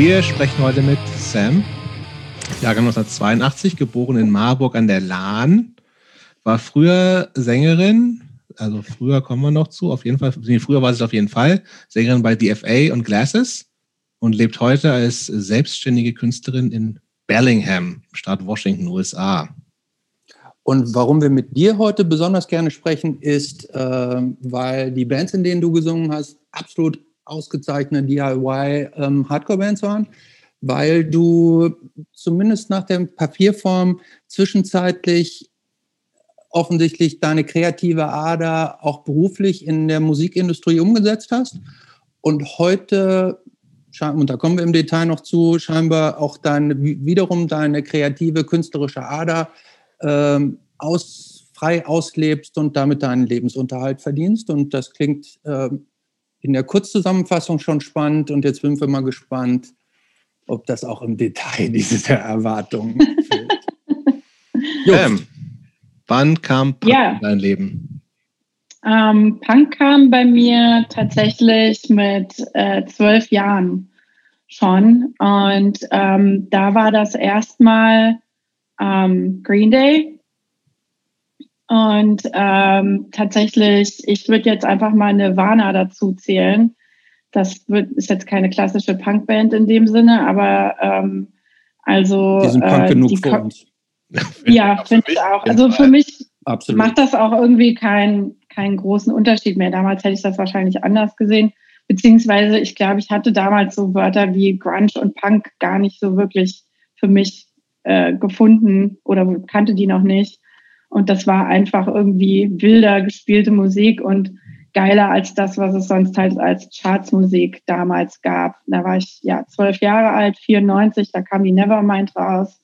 Wir sprechen heute mit Sam, Jahrgang 1982, geboren in Marburg an der Lahn, war früher Sängerin, also früher kommen wir noch zu, auf jeden Fall, früher war sie auf jeden Fall Sängerin bei DFA und Glasses und lebt heute als selbstständige Künstlerin in Bellingham, Staat Washington, USA. Und warum wir mit dir heute besonders gerne sprechen, ist, äh, weil die Bands, in denen du gesungen hast, absolut ausgezeichnete DIY-Hardcore-Bands ähm, waren, weil du zumindest nach der Papierform zwischenzeitlich offensichtlich deine kreative Ader auch beruflich in der Musikindustrie umgesetzt hast und heute, und da kommen wir im Detail noch zu, scheinbar auch deine, wiederum deine kreative künstlerische Ader ähm, aus, frei auslebst und damit deinen Lebensunterhalt verdienst. Und das klingt ähm, in der Kurzzusammenfassung schon spannend und jetzt sind wir mal gespannt, ob das auch im Detail diese Erwartungen ähm, wann kam Punk ja. in dein Leben? Ähm, Punk kam bei mir tatsächlich mit äh, zwölf Jahren schon. Und ähm, da war das erstmal ähm, Green Day. Und ähm, tatsächlich, ich würde jetzt einfach mal Nirvana dazu zählen. Das wird, ist jetzt keine klassische Punkband in dem Sinne, aber ähm, also. Die sind Punk äh, genug für uns. Ja, finde ich auch. Also für mich Absolut. macht das auch irgendwie keinen keinen großen Unterschied mehr. Damals hätte ich das wahrscheinlich anders gesehen. Beziehungsweise, ich glaube, ich hatte damals so Wörter wie Grunge und Punk gar nicht so wirklich für mich äh, gefunden oder kannte die noch nicht. Und das war einfach irgendwie wilder gespielte Musik und geiler als das, was es sonst halt als Chartsmusik damals gab. Da war ich ja zwölf Jahre alt, 94, da kam die Nevermind raus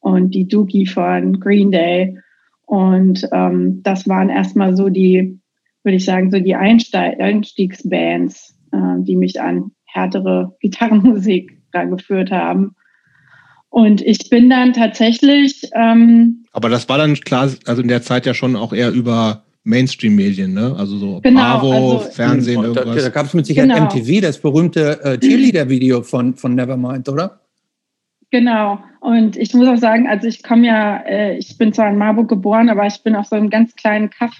und die Dookie von Green Day. Und ähm, das waren erstmal so die, würde ich sagen, so die Einstiegsbands, äh, die mich an härtere Gitarrenmusik geführt haben. Und ich bin dann tatsächlich. Ähm, Aber das war dann klar, also in der Zeit ja schon auch eher über Mainstream-Medien, ne? Also so genau, Bravo, also, Fernsehen, irgendwas. Da, da gab es mit Sicherheit genau. MTV, das berühmte äh, Cheerleader-Video von, von Nevermind, oder? Genau. Und ich muss auch sagen, also ich komme ja, äh, ich bin zwar in Marburg geboren, aber ich bin auf so einem ganz kleinen Kaff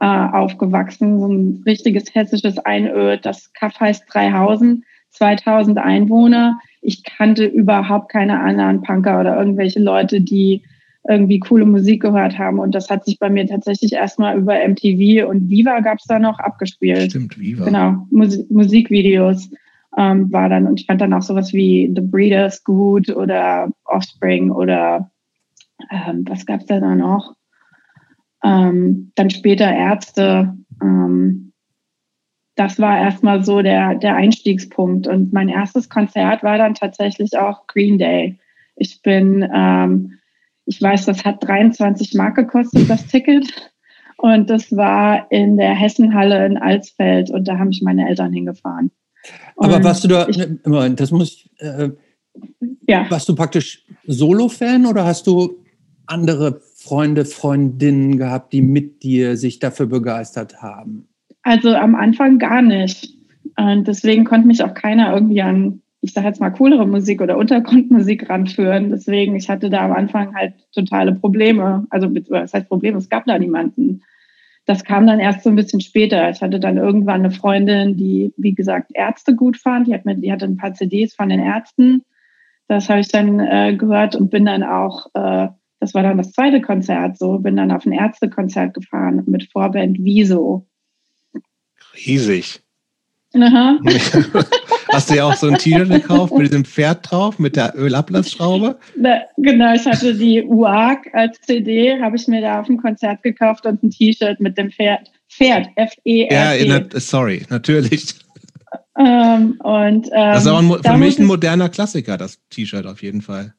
äh, aufgewachsen, so ein richtiges hessisches Einöd. Das Kaff heißt Dreihausen, 2000 Einwohner ich kannte überhaupt keine anderen Punker oder irgendwelche Leute, die irgendwie coole Musik gehört haben. Und das hat sich bei mir tatsächlich erstmal über MTV und Viva gab es da noch abgespielt. Stimmt, Viva. Genau, Mus Musikvideos ähm, war dann. Und ich fand dann auch sowas wie The Breeders gut oder Offspring oder ähm, was gab es da noch? Ähm, dann später Ärzte. Ähm, das war erstmal so der, der Einstiegspunkt. Und mein erstes Konzert war dann tatsächlich auch Green Day. Ich bin, ähm, ich weiß, das hat 23 Mark gekostet, das Ticket. Und das war in der Hessenhalle in Alsfeld und da haben mich meine Eltern hingefahren. Und Aber warst du da, ich, das muss, äh, ja. warst du praktisch Solo-Fan oder hast du andere Freunde, Freundinnen gehabt, die mit dir sich dafür begeistert haben? Also am Anfang gar nicht. Und deswegen konnte mich auch keiner irgendwie an, ich sage jetzt mal, coolere Musik oder Untergrundmusik ranführen. Deswegen, ich hatte da am Anfang halt totale Probleme. Also, was heißt Probleme? Es gab da niemanden. Das kam dann erst so ein bisschen später. Ich hatte dann irgendwann eine Freundin, die, wie gesagt, Ärzte gut fand. Die, hat mir, die hatte ein paar CDs von den Ärzten. Das habe ich dann äh, gehört und bin dann auch, äh, das war dann das zweite Konzert so, bin dann auf ein Ärztekonzert gefahren mit Vorband Wieso riesig. Aha. Hast du ja auch so ein T-Shirt gekauft mit diesem Pferd drauf, mit der Ölablassschraube? genau, ich hatte die UAG als CD, habe ich mir da auf dem Konzert gekauft und ein T-Shirt mit dem Pferd. Pferd, F-E-R-D. Ja, sorry, natürlich. Ähm, und, ähm, das ist aber ein, für mich ein moderner Klassiker, das T-Shirt auf jeden Fall.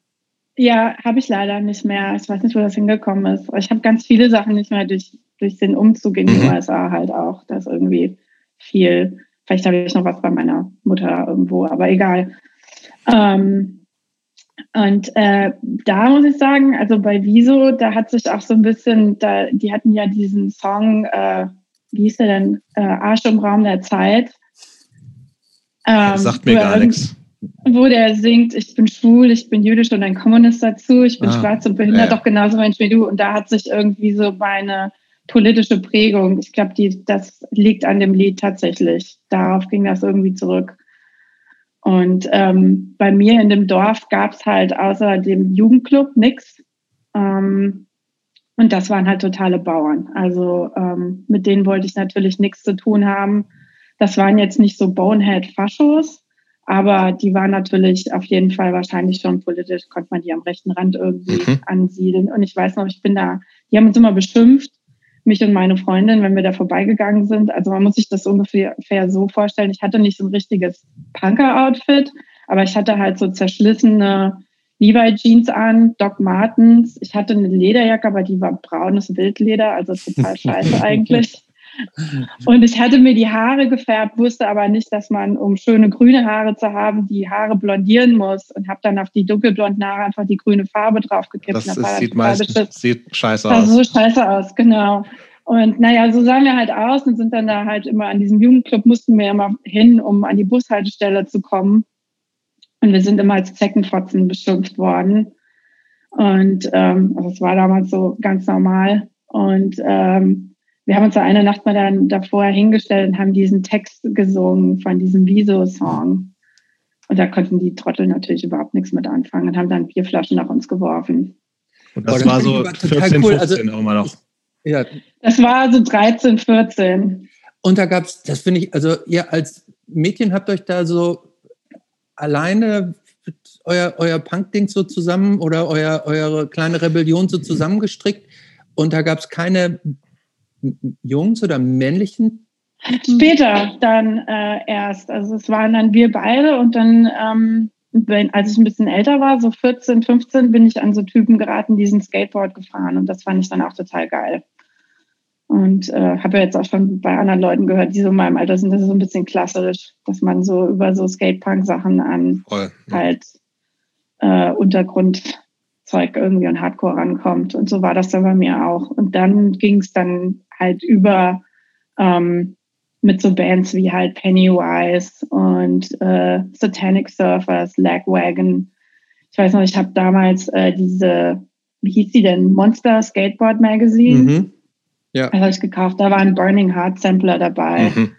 Ja, habe ich leider nicht mehr. Ich weiß nicht, wo das hingekommen ist. Ich habe ganz viele Sachen nicht mehr durch, durch den Umzug in die mhm. USA halt auch. Das irgendwie viel. Vielleicht habe ich noch was bei meiner Mutter irgendwo, aber egal. Ähm, und äh, da muss ich sagen, also bei Wieso, da hat sich auch so ein bisschen, da, die hatten ja diesen Song, äh, wie hieß der denn? Äh, Arsch im Raum der Zeit. Ähm, sagt mir gar nichts. wo der singt, ich bin schwul, ich bin jüdisch und ein Kommunist dazu, ich bin ah, schwarz und behindert, ja. doch genauso Mensch wie du. Und da hat sich irgendwie so meine politische Prägung, ich glaube, das liegt an dem Lied tatsächlich. Darauf ging das irgendwie zurück. Und ähm, bei mir in dem Dorf gab es halt außer dem Jugendclub nichts. Ähm, und das waren halt totale Bauern. Also ähm, mit denen wollte ich natürlich nichts zu tun haben. Das waren jetzt nicht so Bonehead-Faschos, aber die waren natürlich auf jeden Fall wahrscheinlich schon politisch, konnte man die am rechten Rand irgendwie mhm. ansiedeln. Und ich weiß noch, ich bin da, die haben uns immer beschimpft, mich und meine Freundin, wenn wir da vorbeigegangen sind. Also man muss sich das ungefähr so vorstellen. Ich hatte nicht so ein richtiges Punker-Outfit, aber ich hatte halt so zerschlissene Levi-Jeans an, Doc Martens. Ich hatte eine Lederjacke, aber die war braunes Wildleder, also total scheiße eigentlich. Und ich hatte mir die Haare gefärbt, wusste aber nicht, dass man, um schöne grüne Haare zu haben, die Haare blondieren muss und habe dann auf die dunkelblonden Haare einfach die grüne Farbe draufgekippt. Das, das sieht meistens sieht scheiße aus. Das so scheiße aus, genau. Und naja, so sahen wir halt aus und sind dann da halt immer an diesem Jugendclub, mussten wir immer hin, um an die Bushaltestelle zu kommen. Und wir sind immer als Zeckenfotzen beschimpft worden. Und ähm, also es war damals so ganz normal. Und ähm, wir haben uns da eine Nacht mal dann davor hingestellt und haben diesen Text gesungen von diesem Wieso-Song. Und da konnten die Trottel natürlich überhaupt nichts mit anfangen und haben dann Bierflaschen nach uns geworfen. Und das, das war so 14, cool. 15 also, immer noch. Ja. Das war so 13, 14. Und da gab es, das finde ich, also ihr als Mädchen habt euch da so alleine euer, euer Punk-Ding so zusammen oder euer, eure kleine Rebellion so zusammengestrickt und da gab es keine Jungs oder männlichen? Später dann äh, erst. Also es waren dann wir beide und dann, ähm, wenn, als ich ein bisschen älter war, so 14, 15, bin ich an so Typen geraten, die sind Skateboard gefahren und das fand ich dann auch total geil. Und äh, habe ja jetzt auch schon bei anderen Leuten gehört, die so in meinem Alter sind, das ist so ein bisschen klassisch, dass man so über so Skatepunk-Sachen an Voll, ja. halt äh, Untergrundzeug irgendwie und Hardcore rankommt. Und so war das dann bei mir auch. Und dann ging es dann halt über ähm, mit so Bands wie halt Pennywise und äh, Satanic Surfers, Lagwagon. Ich weiß noch, ich habe damals äh, diese, wie hieß die denn, Monster Skateboard Magazine. Mhm. Ja. Das habe ich gekauft. Da war ein Burning Heart Sampler dabei. Mhm.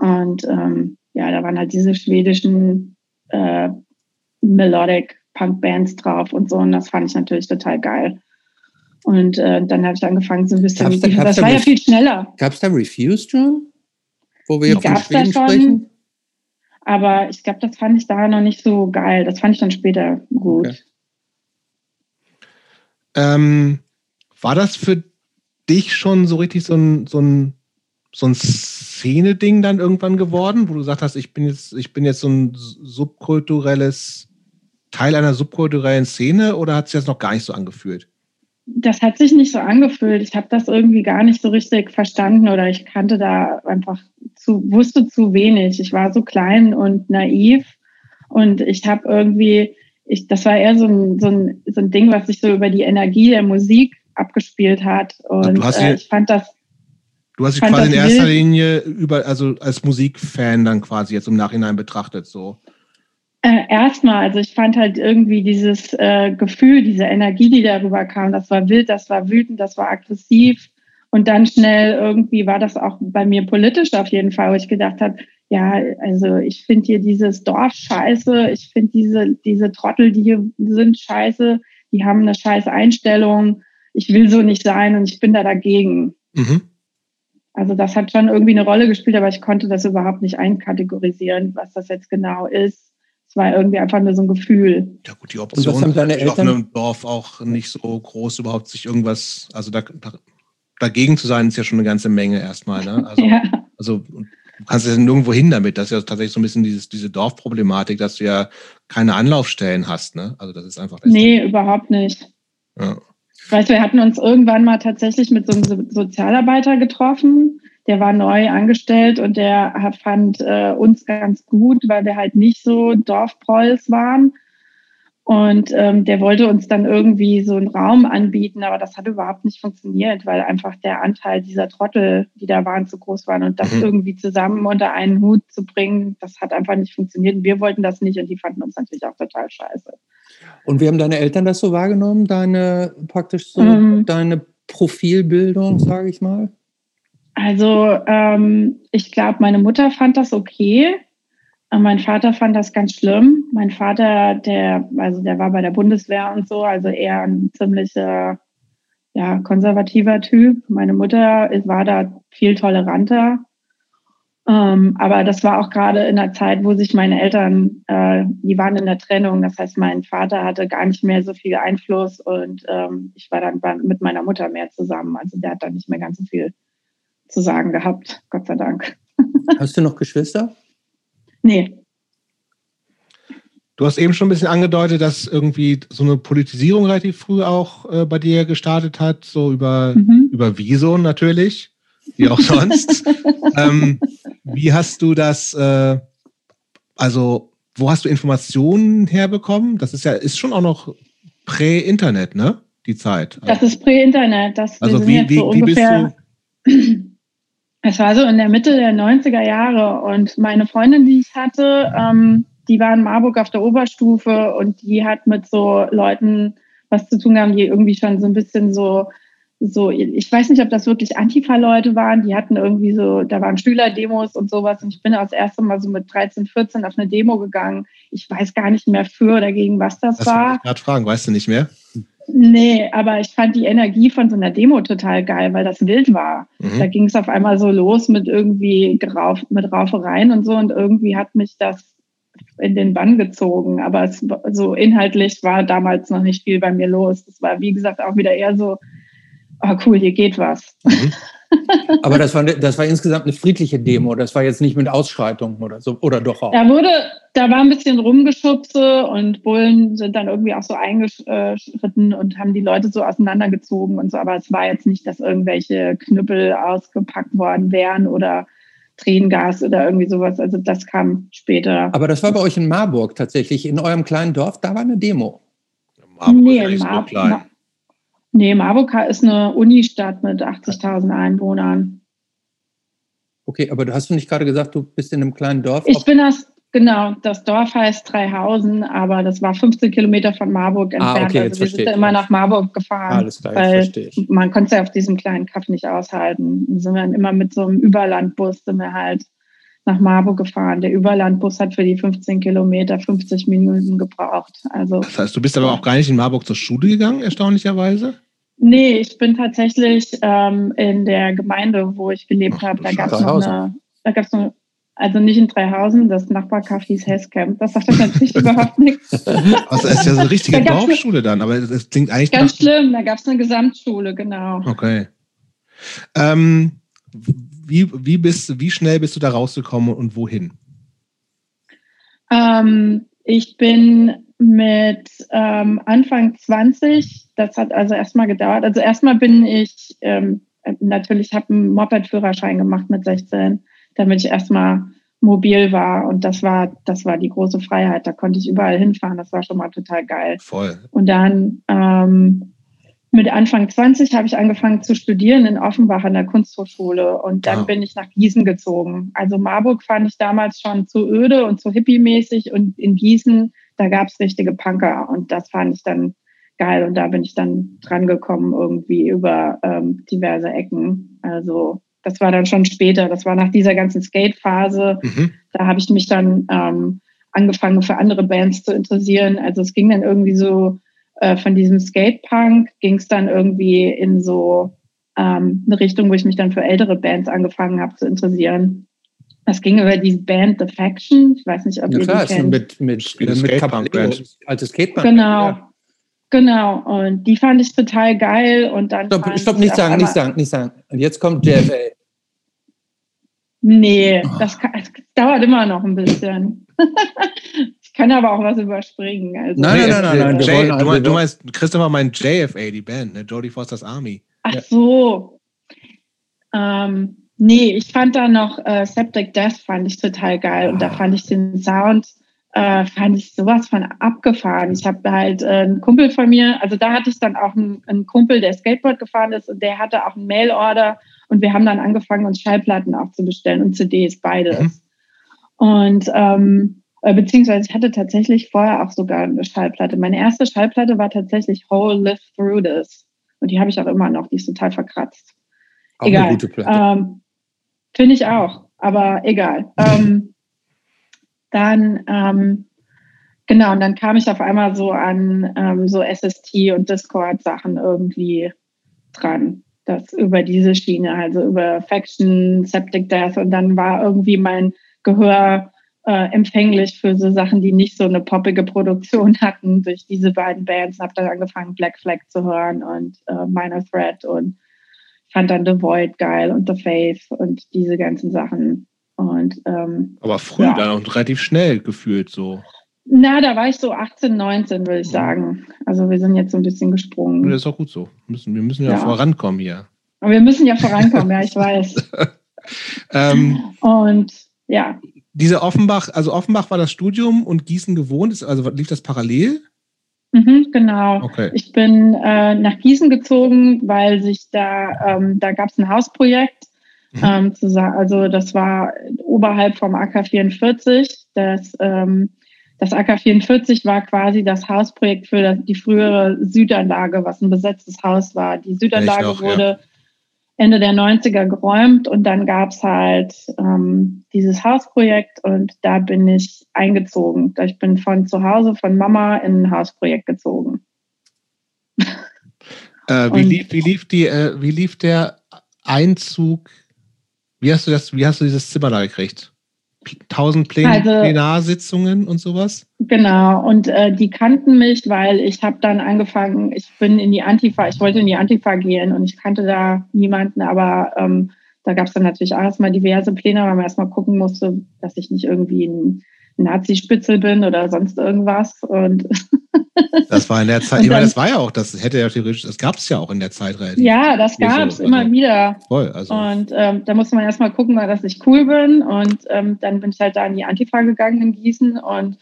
Und ähm, ja, da waren halt diese schwedischen äh, Melodic Punk Bands drauf und so. Und das fand ich natürlich total geil. Und äh, dann habe ich angefangen, so ein bisschen. Gab's da, gab's das da war ja viel schneller. Gab es da Refused schon? Wo wir Die von Schweden sprechen? Aber ich glaube, das fand ich da noch nicht so geil. Das fand ich dann später gut. Okay. Ähm, war das für dich schon so richtig so ein, so ein, so ein Szene-Ding dann irgendwann geworden, wo du gesagt hast, ich bin jetzt, ich bin jetzt so ein subkulturelles Teil einer subkulturellen Szene oder hat sich das noch gar nicht so angefühlt? Das hat sich nicht so angefühlt. Ich habe das irgendwie gar nicht so richtig verstanden oder ich kannte da einfach zu, wusste zu wenig. Ich war so klein und naiv und ich habe irgendwie, ich, das war eher so ein, so, ein, so ein Ding, was sich so über die Energie der Musik abgespielt hat. Und äh, ich fand das. Du hast dich quasi in erster. Linie über, also als Musikfan dann quasi jetzt im Nachhinein betrachtet, so. Äh, erstmal, also ich fand halt irgendwie dieses äh, Gefühl, diese Energie, die darüber kam, das war wild, das war wütend, das war aggressiv. Und dann schnell irgendwie war das auch bei mir politisch auf jeden Fall, wo ich gedacht habe, ja, also ich finde hier dieses Dorf scheiße, ich finde diese, diese Trottel, die hier sind scheiße, die haben eine scheiß Einstellung, ich will so nicht sein und ich bin da dagegen. Mhm. Also das hat schon irgendwie eine Rolle gespielt, aber ich konnte das überhaupt nicht einkategorisieren, was das jetzt genau ist war irgendwie einfach nur so ein Gefühl. Ja gut, die Option ist auf einem Dorf auch nicht so groß, überhaupt sich irgendwas, also da, da, dagegen zu sein, ist ja schon eine ganze Menge erstmal. Ne? Also, ja. also du kannst ja nirgendwo hin damit. Das ist ja tatsächlich so ein bisschen dieses, diese Dorfproblematik, dass du ja keine Anlaufstellen hast. Ne? Also das ist einfach. Nee, überhaupt nicht. Ja. Weißt du, wir hatten uns irgendwann mal tatsächlich mit so einem Sozialarbeiter getroffen der war neu angestellt und der fand äh, uns ganz gut, weil wir halt nicht so Dorfprolls waren. Und ähm, der wollte uns dann irgendwie so einen Raum anbieten, aber das hat überhaupt nicht funktioniert, weil einfach der Anteil dieser Trottel, die da waren, zu groß waren. Und das mhm. irgendwie zusammen unter einen Hut zu bringen, das hat einfach nicht funktioniert. Und wir wollten das nicht und die fanden uns natürlich auch total scheiße. Und wie haben deine Eltern das so wahrgenommen, deine praktisch so ähm, deine Profilbildung, sage ich mal? Also ähm, ich glaube, meine Mutter fand das okay. Mein Vater fand das ganz schlimm. Mein Vater, der, also der war bei der Bundeswehr und so, also eher ein ziemlicher, ja, konservativer Typ. Meine Mutter war da viel toleranter. Ähm, aber das war auch gerade in der Zeit, wo sich meine Eltern, äh, die waren in der Trennung. Das heißt, mein Vater hatte gar nicht mehr so viel Einfluss und ähm, ich war dann mit meiner Mutter mehr zusammen. Also der hat dann nicht mehr ganz so viel zu sagen gehabt, Gott sei Dank. Hast du noch Geschwister? Nee. Du hast eben schon ein bisschen angedeutet, dass irgendwie so eine Politisierung relativ früh auch äh, bei dir gestartet hat, so über, mhm. über Wieso natürlich, wie auch sonst. ähm, wie hast du das, äh, also wo hast du Informationen herbekommen? Das ist ja, ist schon auch noch Prä-Internet, ne? Die Zeit. Das ist Prä-Internet. Also wie, wie, so wie bist du es war so in der Mitte der 90er Jahre und meine Freundin, die ich hatte, ähm, die war in Marburg auf der Oberstufe und die hat mit so Leuten was zu tun gehabt, die irgendwie schon so ein bisschen so, so, ich weiß nicht, ob das wirklich Antifa-Leute waren, die hatten irgendwie so, da waren Schülerdemos und sowas und ich bin das erste Mal so mit 13, 14 auf eine Demo gegangen. Ich weiß gar nicht mehr für oder gegen was das, das war. Ich gerade fragen, weißt du nicht mehr? Nee, aber ich fand die Energie von so einer Demo total geil, weil das wild war. Mhm. Da ging es auf einmal so los mit irgendwie Rauf, mit Raufereien und so und irgendwie hat mich das in den Bann gezogen. Aber es, so inhaltlich war damals noch nicht viel bei mir los. Es war, wie gesagt, auch wieder eher so, oh cool, hier geht was. Mhm. Aber das war, das war insgesamt eine friedliche Demo. Das war jetzt nicht mit Ausschreitungen oder so, oder doch auch? Da wurde, da war ein bisschen Rumgeschubse und Bullen sind dann irgendwie auch so eingeschritten und haben die Leute so auseinandergezogen und so. Aber es war jetzt nicht, dass irgendwelche Knüppel ausgepackt worden wären oder Tränengas oder irgendwie sowas. Also das kam später. Aber das war bei euch in Marburg tatsächlich, in eurem kleinen Dorf, da war eine Demo. Marburg nee, ist Mar so Mar Nee, Marburg ist eine Unistadt mit 80.000 Einwohnern. Okay, aber du hast du nicht gerade gesagt, du bist in einem kleinen Dorf? Ich bin das, genau, das Dorf heißt Dreihausen, aber das war 15 Kilometer von Marburg ah, entfernt. Ah, okay, also wir sind immer nach Marburg gefahren. Alles klar, weil verstehe ich. Man konnte es ja auf diesem kleinen Kaff nicht aushalten. Dann sind wir immer mit so einem Überlandbus sind wir halt nach Marburg gefahren. Der Überlandbus hat für die 15 Kilometer 50 Minuten gebraucht. Also, das heißt, du bist aber auch gar nicht in Marburg zur Schule gegangen, erstaunlicherweise? Nee, ich bin tatsächlich ähm, in der Gemeinde, wo ich gelebt habe, da gab es noch eine, da gab's noch, also nicht in Dreihausen, das Nachbarkaff hieß Hesscamp. Das sagt natürlich überhaupt nichts. Also es ist ja so eine richtige da Dorfschule dann, aber es klingt eigentlich. Ganz nach... schlimm, da gab es eine Gesamtschule, genau. Okay. Ähm, wie, wie, bist, wie schnell bist du da rausgekommen und wohin? Ähm, ich bin mit ähm, Anfang 20, das hat also erstmal gedauert. Also erstmal bin ich, ähm, natürlich habe einen Moped-Führerschein gemacht mit 16, damit ich erstmal mobil war und das war, das war die große Freiheit. Da konnte ich überall hinfahren. Das war schon mal total geil. Voll. Und dann ähm, mit Anfang 20 habe ich angefangen zu studieren in Offenbach an der Kunsthochschule und dann ah. bin ich nach Gießen gezogen. Also Marburg fand ich damals schon zu öde und zu hippie-mäßig und in Gießen da gab es richtige Punker und das fand ich dann geil und da bin ich dann dran gekommen irgendwie über ähm, diverse Ecken. Also das war dann schon später, das war nach dieser ganzen Skate-Phase. Mhm. Da habe ich mich dann ähm, angefangen für andere Bands zu interessieren. Also es ging dann irgendwie so äh, von diesem Skate-Punk ging es dann irgendwie in so ähm, eine Richtung, wo ich mich dann für ältere Bands angefangen habe zu interessieren. Das ging über die Band The Faction. Ich weiß nicht, ob ja, ihr klar, die kennt. Mit, mit, mit, mit Caballero, alte Skateband. Genau. Ja. Genau, und die fand ich total geil. Und dann stopp, stopp nicht sagen, nicht sagen, nicht sagen. Und jetzt kommt JFA. Nee, das, kann, das, dauert immer noch ein bisschen. ich kann aber auch was überspringen. Also. Nein, nein, nein, nein. nein. J, du, meinst, du meinst, Christopher meint JFA, die Band, ne? Jodie Foster's Army. Ach so. Ähm, Nee, ich fand da noch äh, Septic Death fand ich total geil und da fand ich den Sound äh, fand ich sowas von abgefahren. Ich habe halt äh, einen Kumpel von mir, also da hatte ich dann auch einen, einen, Kumpel, der Skateboard gefahren ist und der hatte auch einen Mailorder und wir haben dann angefangen, uns Schallplatten auch zu bestellen und CDs, beides. Mhm. Und ähm, äh, beziehungsweise ich hatte tatsächlich vorher auch sogar eine Schallplatte. Meine erste Schallplatte war tatsächlich Whole Live Through This. Und die habe ich auch immer noch, die ist total verkratzt. Auch egal. Eine gute Platte. Ähm, Finde ich auch, aber egal. Ähm, dann, ähm, genau, und dann kam ich auf einmal so an ähm, so SST und Discord-Sachen irgendwie dran. Das über diese Schiene, also über Faction, Septic Death und dann war irgendwie mein Gehör äh, empfänglich für so Sachen, die nicht so eine poppige Produktion hatten durch diese beiden Bands. Habe dann angefangen, Black Flag zu hören und äh, Minor Threat und fand dann The Void geil und The Faith und diese ganzen Sachen. Und, ähm, Aber früh ja. dann auch relativ schnell gefühlt so. Na, da war ich so 18, 19, würde ich sagen. Also wir sind jetzt so ein bisschen gesprungen. Das ist auch gut so. Wir müssen, wir müssen ja, ja. vorankommen hier. Aber wir müssen ja vorankommen, ja, ich weiß. ähm, und ja. Diese Offenbach, also Offenbach war das Studium und Gießen gewohnt, also lief das parallel? Mhm, genau. Okay. Ich bin äh, nach Gießen gezogen, weil sich da, ähm, da gab es ein Hausprojekt Mhm. Ähm, also das war oberhalb vom AK44. Das, ähm, das AK44 war quasi das Hausprojekt für das, die frühere Südanlage, was ein besetztes Haus war. Die Südanlage auch, wurde ja. Ende der 90er geräumt und dann gab es halt ähm, dieses Hausprojekt und da bin ich eingezogen. Ich bin von zu Hause, von Mama in ein Hausprojekt gezogen. Äh, wie, lief, wie, lief die, äh, wie lief der Einzug wie hast du das, wie hast du dieses Zimmer da gekriegt? Tausend Plän also, Plenarsitzungen und sowas? Genau, und äh, die kannten mich, weil ich habe dann angefangen, ich bin in die Antifa, ich wollte in die Antifa gehen und ich kannte da niemanden, aber ähm, da gab es dann natürlich auch erstmal diverse Pläne, weil man erstmal gucken musste, dass ich nicht irgendwie ein Nazi-Spitzel bin oder sonst irgendwas. Und das war in der Zeit, ich meine, das war ja auch, das hätte ja theoretisch, das gab es ja auch in der Zeit relativ. Ja, das gab es so. immer also, wieder. Voll, also. Und ähm, da musste man erstmal gucken, dass ich cool bin. Und ähm, dann bin ich halt da in die Antifa gegangen in Gießen und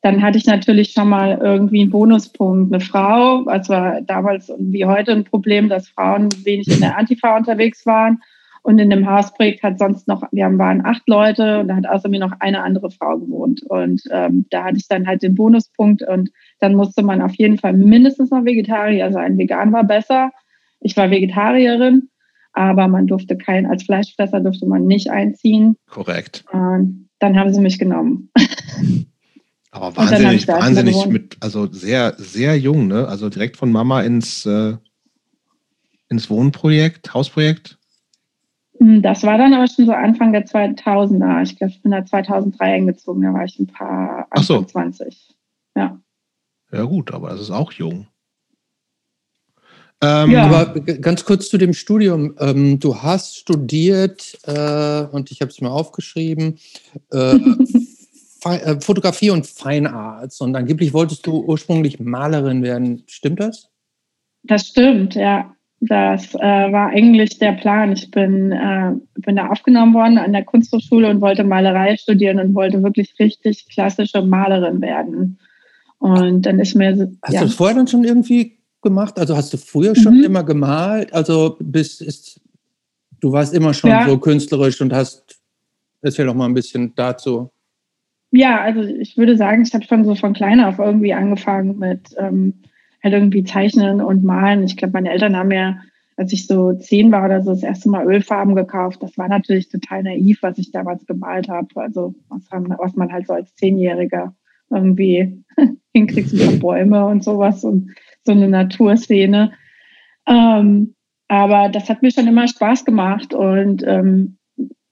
dann hatte ich natürlich schon mal irgendwie einen Bonuspunkt. Eine Frau, es war damals wie heute ein Problem, dass Frauen wenig in der Antifa unterwegs waren. Und in dem Hausprojekt hat sonst noch, wir waren acht Leute und da hat außer mir noch eine andere Frau gewohnt. Und ähm, da hatte ich dann halt den Bonuspunkt und dann musste man auf jeden Fall mindestens noch Vegetarier sein. Vegan war besser. Ich war Vegetarierin, aber man durfte kein, als Fleischfresser durfte man nicht einziehen. Korrekt. Und dann haben sie mich genommen. Aber wahnsinnig, wahnsinnig mit, also sehr, sehr jung, ne? Also direkt von Mama ins, äh, ins Wohnprojekt, Hausprojekt. Hm, das war dann aber schon so Anfang der 2000er. Ich glaube, ich bin da 2003 eingezogen, da war ich ein paar, Anfang so. 20. Ja. Ja, gut, aber das ist auch jung. Ähm, ja. Aber ganz kurz zu dem Studium. Ähm, du hast studiert, äh, und ich habe es mir aufgeschrieben, äh, äh, Fotografie und Fine Arts. Und angeblich wolltest du ursprünglich Malerin werden. Stimmt das? Das stimmt, ja. Das äh, war eigentlich der Plan. Ich bin, äh, bin da aufgenommen worden an der Kunsthochschule und wollte Malerei studieren und wollte wirklich richtig klassische Malerin werden. Und dann ist mir so. Hast ja. du das vorher dann schon irgendwie gemacht? Also hast du früher schon mhm. immer gemalt? Also bist ist, du warst immer schon ja. so künstlerisch und hast. Erzähl doch mal ein bisschen dazu. Ja, also ich würde sagen, ich habe schon so von klein auf irgendwie angefangen mit ähm, halt irgendwie zeichnen und malen. Ich glaube, meine Eltern haben mir, als ich so zehn war oder so, das erste Mal Ölfarben gekauft. Das war natürlich total naiv, was ich damals gemalt habe. Also was, haben, was man halt so als Zehnjähriger irgendwie hinkriegt, so Bäume und sowas und so eine Naturszene. Ähm, aber das hat mir schon immer Spaß gemacht und ähm,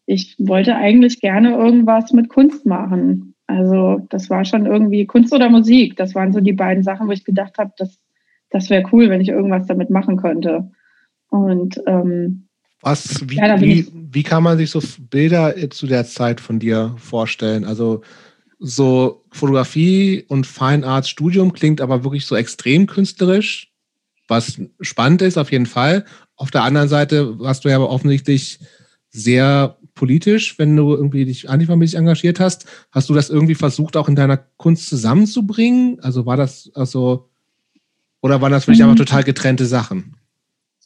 ich wollte eigentlich gerne irgendwas mit Kunst machen. Also das war schon irgendwie Kunst oder Musik. Das waren so die beiden Sachen, wo ich gedacht habe, das, das wäre cool, wenn ich irgendwas damit machen könnte. Und ähm, was, wie, ja, wie, wie kann man sich so Bilder zu der Zeit von dir vorstellen? Also so Fotografie und Fine Arts Studium klingt aber wirklich so extrem künstlerisch, was spannend ist auf jeden Fall. Auf der anderen Seite hast du ja aber offensichtlich sehr politisch, wenn du irgendwie dich antifamilisch engagiert hast? Hast du das irgendwie versucht, auch in deiner Kunst zusammenzubringen? Also war das also, oder waren das für dich mhm. einfach total getrennte Sachen?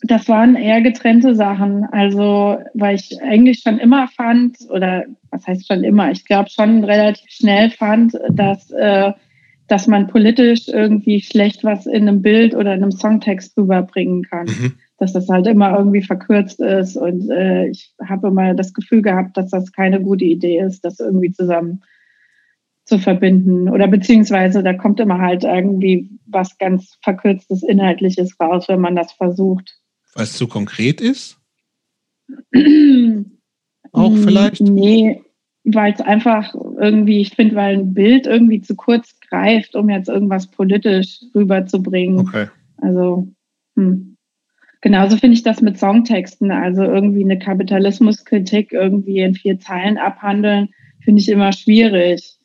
Das waren eher getrennte Sachen. Also, weil ich eigentlich schon immer fand, oder was heißt schon immer, ich glaube schon relativ schnell fand, dass, äh, dass man politisch irgendwie schlecht was in einem Bild oder in einem Songtext rüberbringen kann. Mhm dass das halt immer irgendwie verkürzt ist. Und äh, ich habe immer das Gefühl gehabt, dass das keine gute Idee ist, das irgendwie zusammen zu verbinden. Oder beziehungsweise da kommt immer halt irgendwie was ganz Verkürztes, Inhaltliches raus, wenn man das versucht. Weil es zu konkret ist? Auch vielleicht? Nee, weil es einfach irgendwie, ich finde, weil ein Bild irgendwie zu kurz greift, um jetzt irgendwas politisch rüberzubringen. Okay. Also, hm. Genauso finde ich das mit Songtexten. Also irgendwie eine Kapitalismuskritik irgendwie in vier Zeilen abhandeln, finde ich immer schwierig.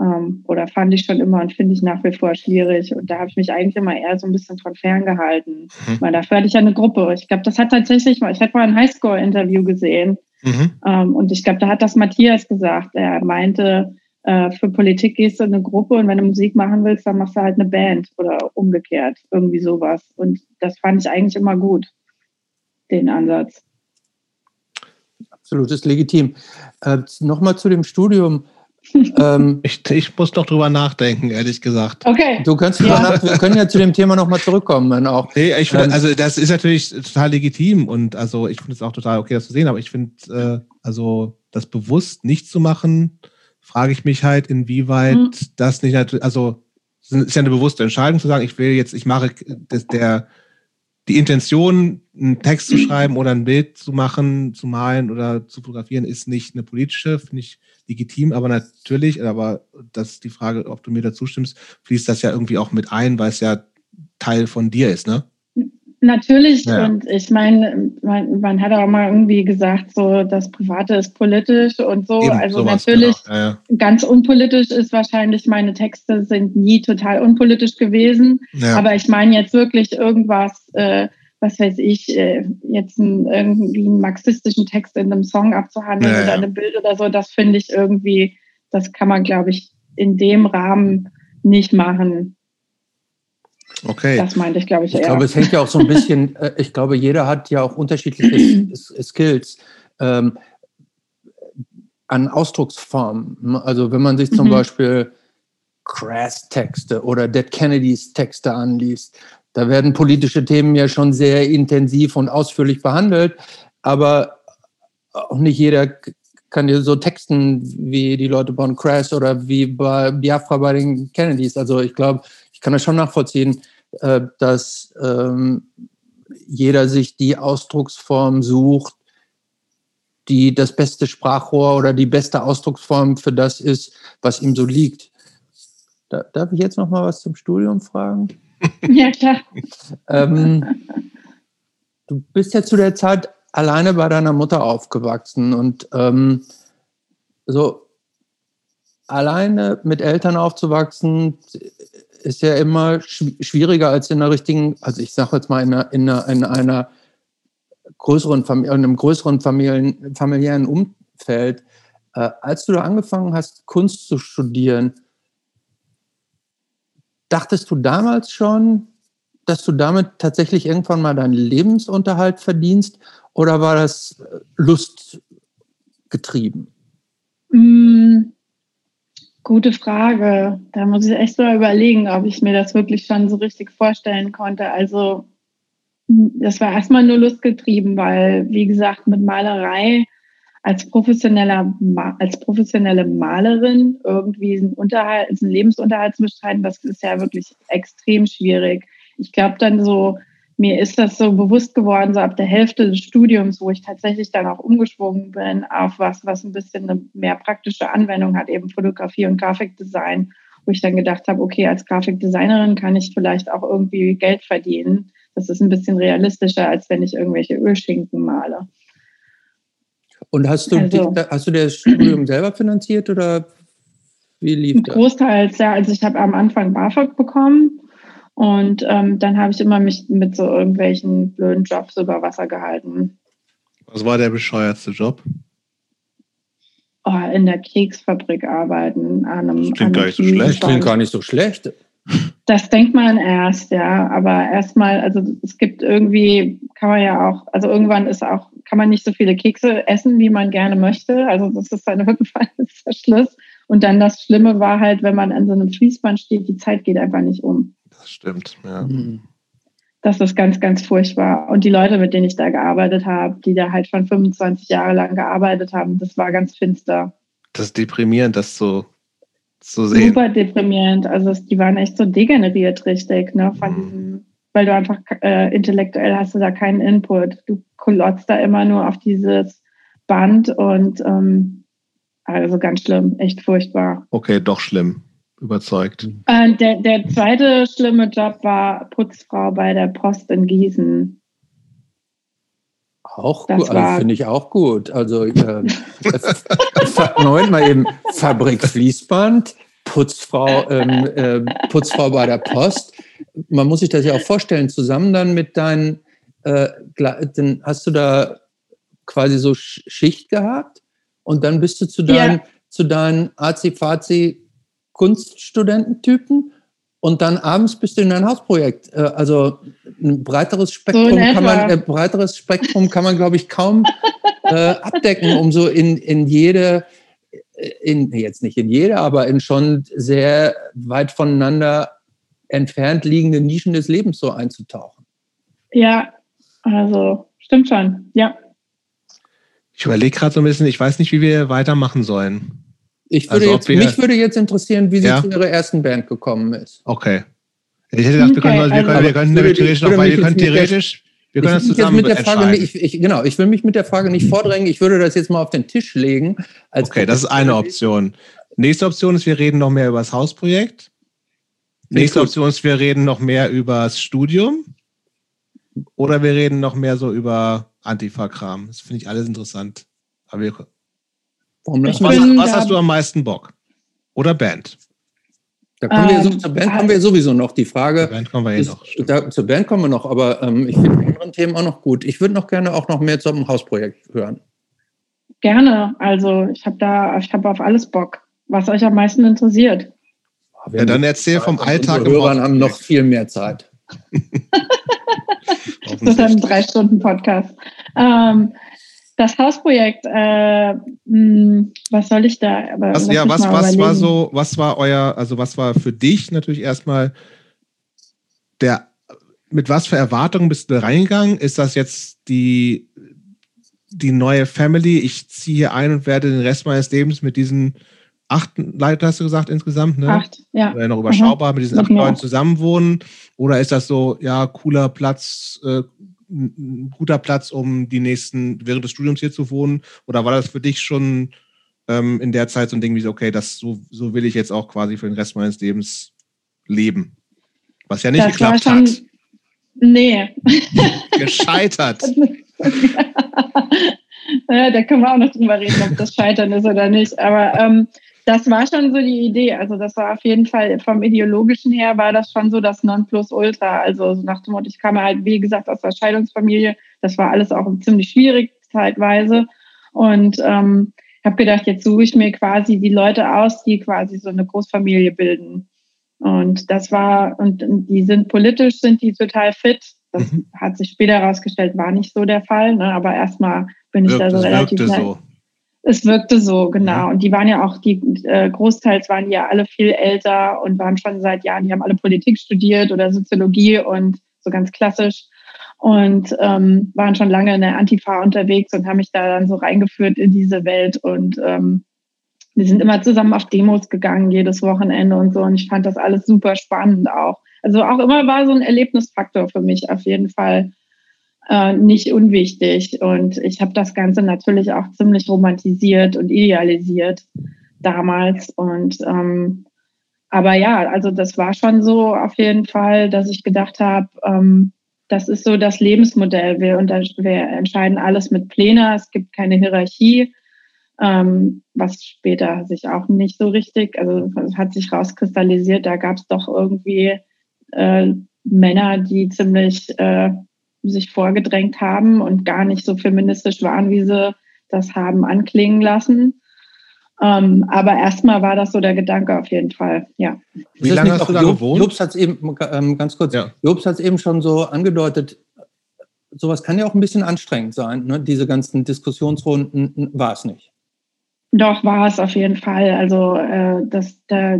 Ähm, oder fand ich schon immer und finde ich nach wie vor schwierig. Und da habe ich mich eigentlich immer eher so ein bisschen von ferngehalten. Mhm. Weil dafür hatte ich ja eine Gruppe. Ich glaube, das hat tatsächlich mal, ich hatte mal ein Highscore-Interview gesehen. Mhm. Ähm, und ich glaube, da hat das Matthias gesagt. Er meinte, äh, für Politik gehst du in eine Gruppe und wenn du Musik machen willst, dann machst du halt eine Band oder umgekehrt, irgendwie sowas. Und das fand ich eigentlich immer gut, den Ansatz. Absolut, ist legitim. Äh, Nochmal zu dem Studium. ähm, ich, ich, muss doch drüber nachdenken, ehrlich gesagt. Okay. Du kannst ja. wir können ja zu dem Thema nochmal zurückkommen. Dann auch. Nee, ich find, ähm, also das ist natürlich total legitim und also ich finde es auch total okay, das zu sehen, aber ich finde, äh, also das bewusst nicht zu machen, frage ich mich halt, inwieweit mhm. das nicht natürlich, also es ist ja eine bewusste Entscheidung zu sagen, ich will jetzt, ich mache das, der, die Intention, einen Text zu schreiben oder ein Bild zu machen, zu malen oder zu fotografieren, ist nicht eine politische, finde ich legitim, aber natürlich, aber das ist die Frage, ob du mir dazu stimmst, fließt das ja irgendwie auch mit ein, weil es ja Teil von dir ist, ne? Natürlich, ja. und ich meine, man, man, hat auch mal irgendwie gesagt, so das Private ist politisch und so. Eben, also natürlich, genau. ja, ja. ganz unpolitisch ist wahrscheinlich, meine Texte sind nie total unpolitisch gewesen. Aber ich meine jetzt wirklich irgendwas, äh, was weiß ich, äh, jetzt ein, irgendwie einen marxistischen Text in einem Song abzuhandeln oder einem Bild oder so, das finde ich irgendwie, das kann man, glaube ich, in dem Rahmen nicht machen. Okay. Das meinte ich, glaube ich, eher. Ich glaube, es hängt ja auch so ein bisschen, äh, ich glaube, jeder hat ja auch unterschiedliche Skills ähm, an Ausdrucksformen. Also wenn man sich zum mhm. Beispiel Crass-Texte oder Dead Kennedys Texte anliest, da werden politische Themen ja schon sehr intensiv und ausführlich behandelt, aber auch nicht jeder kann dir so texten wie die Leute von Crash oder wie bei Biafra bei den Kennedys. Also ich glaube, ich kann das schon nachvollziehen, äh, dass ähm, jeder sich die Ausdrucksform sucht, die das beste Sprachrohr oder die beste Ausdrucksform für das ist, was ihm so liegt. Da, darf ich jetzt noch mal was zum Studium fragen? Ja, klar. ähm, du bist ja zu der Zeit alleine bei deiner Mutter aufgewachsen und ähm, so alleine mit Eltern aufzuwachsen ist ja immer schwieriger als in einer richtigen, also ich sage jetzt mal in einer, in einer, in einer größeren Familie, in einem größeren Familien, familiären Umfeld. Äh, als du da angefangen hast, Kunst zu studieren, dachtest du damals schon, dass du damit tatsächlich irgendwann mal deinen Lebensunterhalt verdienst oder war das äh, lustgetrieben? Mm, Gute Frage. Da muss ich echt so überlegen, ob ich mir das wirklich schon so richtig vorstellen konnte. Also das war erstmal nur lustgetrieben, weil, wie gesagt, mit Malerei als professioneller, als professionelle Malerin irgendwie einen Unterhalt, einen Lebensunterhalt zu bestreiten, das ist ja wirklich extrem schwierig. Ich glaube dann so, mir ist das so bewusst geworden, so ab der Hälfte des Studiums, wo ich tatsächlich dann auch umgeschwungen bin auf was, was ein bisschen eine mehr praktische Anwendung hat, eben Fotografie und Grafikdesign, wo ich dann gedacht habe, okay, als Grafikdesignerin kann ich vielleicht auch irgendwie Geld verdienen. Das ist ein bisschen realistischer, als wenn ich irgendwelche Ölschinken male. Und hast du, also, dich, hast du das Studium selber finanziert oder wie lief das? Großteils, ja. Also ich habe am Anfang BAföG bekommen und ähm, dann habe ich immer mich mit so irgendwelchen blöden Jobs über Wasser gehalten. Was war der bescheuertste Job? oh, in der Keksfabrik arbeiten. An einem, das klingt gar nicht so schlecht. Das klingt gar nicht so schlecht. Das denkt man erst, ja. Aber erstmal, also es gibt irgendwie, kann man ja auch, also irgendwann ist auch, kann man nicht so viele Kekse essen, wie man gerne möchte. Also das ist dann irgendwann ist der Schluss. Und dann das Schlimme war halt, wenn man an so einem Fließband steht, die Zeit geht einfach nicht um. Das stimmt, ja. Mhm. Das ist ganz, ganz furchtbar. Und die Leute, mit denen ich da gearbeitet habe, die da halt schon 25 Jahre lang gearbeitet haben, das war ganz finster. Das ist deprimierend, das so zu sehen. Super deprimierend. Also die waren echt so degeneriert, richtig, ne? Von mhm. weil du einfach äh, intellektuell hast du da keinen Input. Du klotzt da immer nur auf dieses Band und ähm, also ganz schlimm, echt furchtbar. Okay, doch schlimm. Überzeugt. Äh, der, der zweite schlimme Job war Putzfrau bei der Post in Gießen. Auch das gut, also finde ich auch gut. Also äh, Moment mal eben, Fabrik Fließband, Putzfrau, ähm, äh, Putzfrau bei der Post. Man muss sich das ja auch vorstellen, zusammen dann mit deinen, äh, dann hast du da quasi so Schicht gehabt und dann bist du zu deinen, ja. zu deinen Azi-Fazi Kunststudententypen und dann abends bist du in dein Hausprojekt. Äh, also ein breiteres Spektrum so kann man, äh, breiteres Spektrum kann man, glaube ich, kaum äh, abdecken, um so in, in jede, äh, in, jetzt nicht in jede, aber in schon sehr weit voneinander entfernt liegende Nischen des Lebens so einzutauchen. Ja, also stimmt schon, ja. Ich überlege gerade so ein bisschen, ich weiß nicht, wie wir weitermachen sollen. Ich würde also, jetzt, mich würde jetzt interessieren, wie sie ja? zu ihrer ersten Band gekommen ist. Okay. Ich hätte gedacht, wir können, okay, wir können, wir können theoretisch noch, weil wir können theoretisch, wir können das zusammen mit der Frage nicht, ich, Genau, ich will mich mit der Frage nicht vordrängen. Ich würde das jetzt mal auf den Tisch legen. okay, das ist eine Option. Nächste Option ist, wir reden noch mehr über das Hausprojekt. Nächste Option ist, wir reden noch mehr über das Studium. Oder wir reden noch mehr so über Antifa-Kram. Das finde ich alles interessant. Aber wir, Warum was, was hast du am meisten Bock? Oder Band? Da kommen wir, ähm, zur Band kommen wir sowieso noch. Die Frage. Zur Band kommen wir eh noch. Da, zur Band kommen wir noch, aber ähm, ich finde die anderen Themen auch noch gut. Ich würde noch gerne auch noch mehr zum Hausprojekt hören. Gerne. Also ich habe da, ich habe auf alles Bock. Was euch am meisten interessiert. Ja, dann erzähl vom Alltag. Die Hörer haben noch viel mehr Zeit. das ist ein drei Stunden Podcast. Ähm, das Hausprojekt, äh, mh, hm, was soll ich da? Aber was, ja, was, was war so, was war euer, also was war für dich natürlich erstmal der, mit was für Erwartungen bist du reingegangen? Ist das jetzt die, die neue Family? Ich ziehe hier ein und werde den Rest meines Lebens mit diesen acht Leuten, hast du gesagt, insgesamt, ne? Acht, ja. Oder noch überschaubar, mhm. mit diesen acht Leuten zusammenwohnen? Oder ist das so, ja, cooler Platz, äh, ein guter Platz, um die nächsten, während des Studiums hier zu wohnen? Oder war das für dich schon ähm, in der Zeit so ein Ding wie so, okay, das so, so will ich jetzt auch quasi für den Rest meines Lebens leben? Was ja nicht das geklappt schon, hat. Nee. Gescheitert. ja, da können wir auch noch drüber reden, ob das Scheitern ist oder nicht. Aber ähm, das war schon so die Idee. Also das war auf jeden Fall vom ideologischen her war das schon so das Nonplusultra. Also nach dem Motto, ich kam halt, wie gesagt, aus der Scheidungsfamilie. Das war alles auch ziemlich schwierig zeitweise. Und ähm, habe gedacht, jetzt suche ich mir quasi die Leute aus, die quasi so eine Großfamilie bilden. Und das war, und die sind politisch, sind die total fit. Das mhm. hat sich später herausgestellt, war nicht so der Fall. Ne? Aber erstmal bin ich da so relativ. So. Es wirkte so, genau. Und die waren ja auch, die äh, großteils waren die ja alle viel älter und waren schon seit Jahren, die haben alle Politik studiert oder Soziologie und so ganz klassisch und ähm, waren schon lange in der Antifa unterwegs und haben mich da dann so reingeführt in diese Welt und ähm, wir sind immer zusammen auf Demos gegangen, jedes Wochenende und so und ich fand das alles super spannend auch. Also auch immer war so ein Erlebnisfaktor für mich auf jeden Fall äh, nicht unwichtig. Und ich habe das Ganze natürlich auch ziemlich romantisiert und idealisiert damals. Und ähm, aber ja, also das war schon so auf jeden Fall, dass ich gedacht habe, ähm, das ist so das Lebensmodell. Wir, wir entscheiden alles mit Pläne. Es gibt keine Hierarchie, ähm, was später sich auch nicht so richtig, also hat sich rauskristallisiert. Da gab es doch irgendwie äh, Männer, die ziemlich äh, sich vorgedrängt haben und gar nicht so feministisch waren, wie sie das haben anklingen lassen. Ähm, aber erstmal war das so der Gedanke auf jeden Fall, ja. Wie lange hast du da gewohnt? Jobs hat es eben, ähm, ganz kurz, ja. Jobs hat es eben schon so angedeutet, sowas kann ja auch ein bisschen anstrengend sein, ne? diese ganzen Diskussionsrunden war es nicht. Doch, war es auf jeden Fall. Also äh, dass da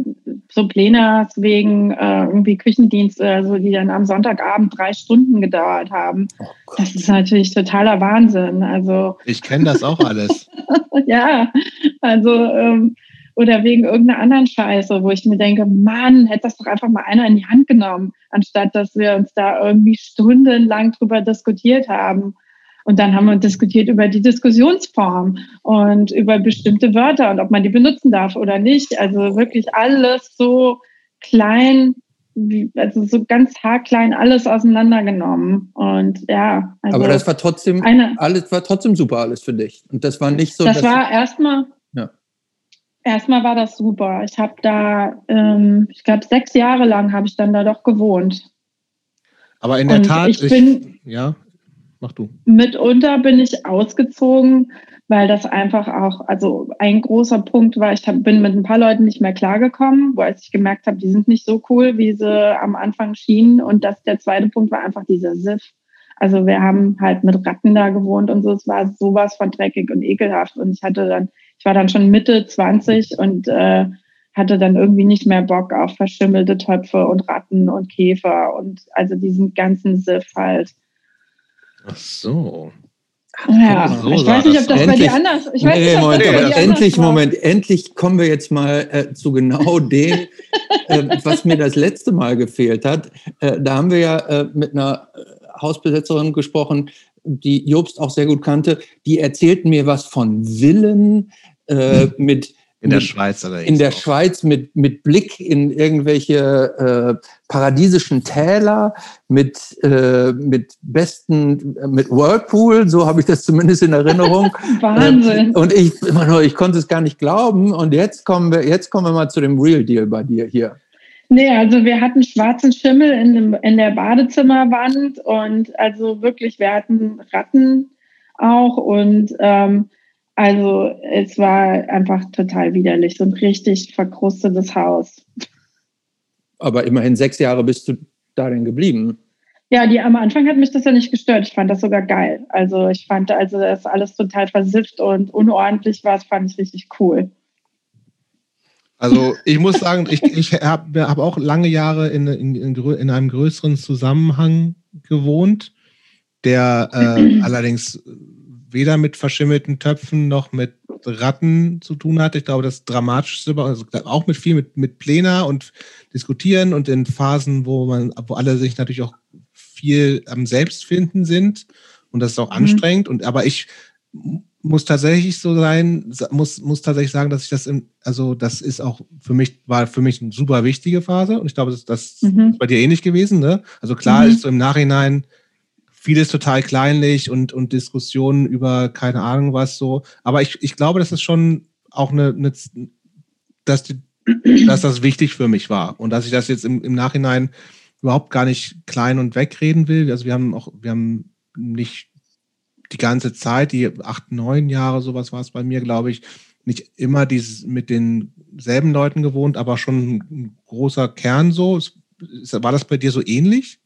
so Pläne wegen äh, irgendwie Küchendienste, also die dann am Sonntagabend drei Stunden gedauert haben. Oh das ist natürlich totaler Wahnsinn. Also ich kenne das auch alles. ja, also ähm, oder wegen irgendeiner anderen Scheiße, wo ich mir denke, Mann, hätte das doch einfach mal einer in die Hand genommen, anstatt dass wir uns da irgendwie stundenlang drüber diskutiert haben. Und dann haben wir diskutiert über die Diskussionsform und über bestimmte Wörter und ob man die benutzen darf oder nicht. Also wirklich alles so klein, also so ganz haarklein alles auseinandergenommen. Und ja. Also Aber das war trotzdem eine, alles war trotzdem super alles für dich. Und das war nicht so. Das war erstmal. Ja. Erstmal war das super. Ich habe da, ähm, ich glaube, sechs Jahre lang habe ich dann da doch gewohnt. Aber in der und Tat, ich, ich bin, ja, Mach du. Mitunter bin ich ausgezogen, weil das einfach auch, also ein großer Punkt war, ich hab, bin mit ein paar Leuten nicht mehr klargekommen, wo ich gemerkt habe, die sind nicht so cool, wie sie am Anfang schienen. Und das der zweite Punkt war einfach dieser Siff. Also wir haben halt mit Ratten da gewohnt und so, es war sowas von dreckig und ekelhaft. Und ich hatte dann, ich war dann schon Mitte 20 und äh, hatte dann irgendwie nicht mehr Bock auf verschimmelte Töpfe und Ratten und Käfer und also diesen ganzen Siff halt. Ach so. Ja, so ich weiß nicht, ob das endlich, bei dir anders ist. nee, Moment, aber endlich, Moment, endlich kommen wir jetzt mal äh, zu genau dem, äh, was mir das letzte Mal gefehlt hat. Äh, da haben wir ja äh, mit einer äh, Hausbesetzerin gesprochen, die Jobst auch sehr gut kannte. Die erzählten mir was von Villen äh, mit in der Schweiz allerdings. In der auch. Schweiz mit, mit Blick in irgendwelche äh, paradiesischen Täler, mit, äh, mit besten, mit Whirlpool, so habe ich das zumindest in Erinnerung. Wahnsinn. Äh, und ich immer nur, ich konnte es gar nicht glauben. Und jetzt kommen wir, jetzt kommen wir mal zu dem Real Deal bei dir hier. Nee, also wir hatten schwarzen Schimmel in, dem, in der Badezimmerwand und also wirklich, wir hatten Ratten auch und ähm, also es war einfach total widerlich, so ein richtig verkrustetes Haus. Aber immerhin sechs Jahre bist du darin geblieben. Ja, die am Anfang hat mich das ja nicht gestört. Ich fand das sogar geil. Also ich fand, also das alles total versifft und unordentlich war, das fand ich richtig cool. Also ich muss sagen, ich, ich habe hab auch lange Jahre in, in, in, einem größeren Zusammenhang gewohnt, der äh, allerdings weder mit verschimmelten Töpfen noch mit Ratten zu tun hatte. Ich glaube, das Dramatischste war also auch mit viel mit, mit Pläne und Diskutieren und in Phasen, wo man, wo alle sich natürlich auch viel am Selbstfinden sind. Und das ist auch mhm. anstrengend. Und aber ich muss tatsächlich so sein, muss, muss tatsächlich sagen, dass ich das im, also das ist auch für mich, war für mich eine super wichtige Phase. Und ich glaube, das, das mhm. ist bei dir ähnlich gewesen, ne? Also klar mhm. ist so im Nachhinein, vieles total kleinlich und, und Diskussionen über keine Ahnung was so. Aber ich, ich glaube, dass es schon auch eine, eine dass, die, dass das wichtig für mich war und dass ich das jetzt im, im Nachhinein überhaupt gar nicht klein und wegreden will. Also wir haben auch, wir haben nicht die ganze Zeit, die acht, neun Jahre, sowas war es bei mir, glaube ich, nicht immer dieses mit denselben Leuten gewohnt, aber schon ein großer Kern so. War das bei dir so ähnlich?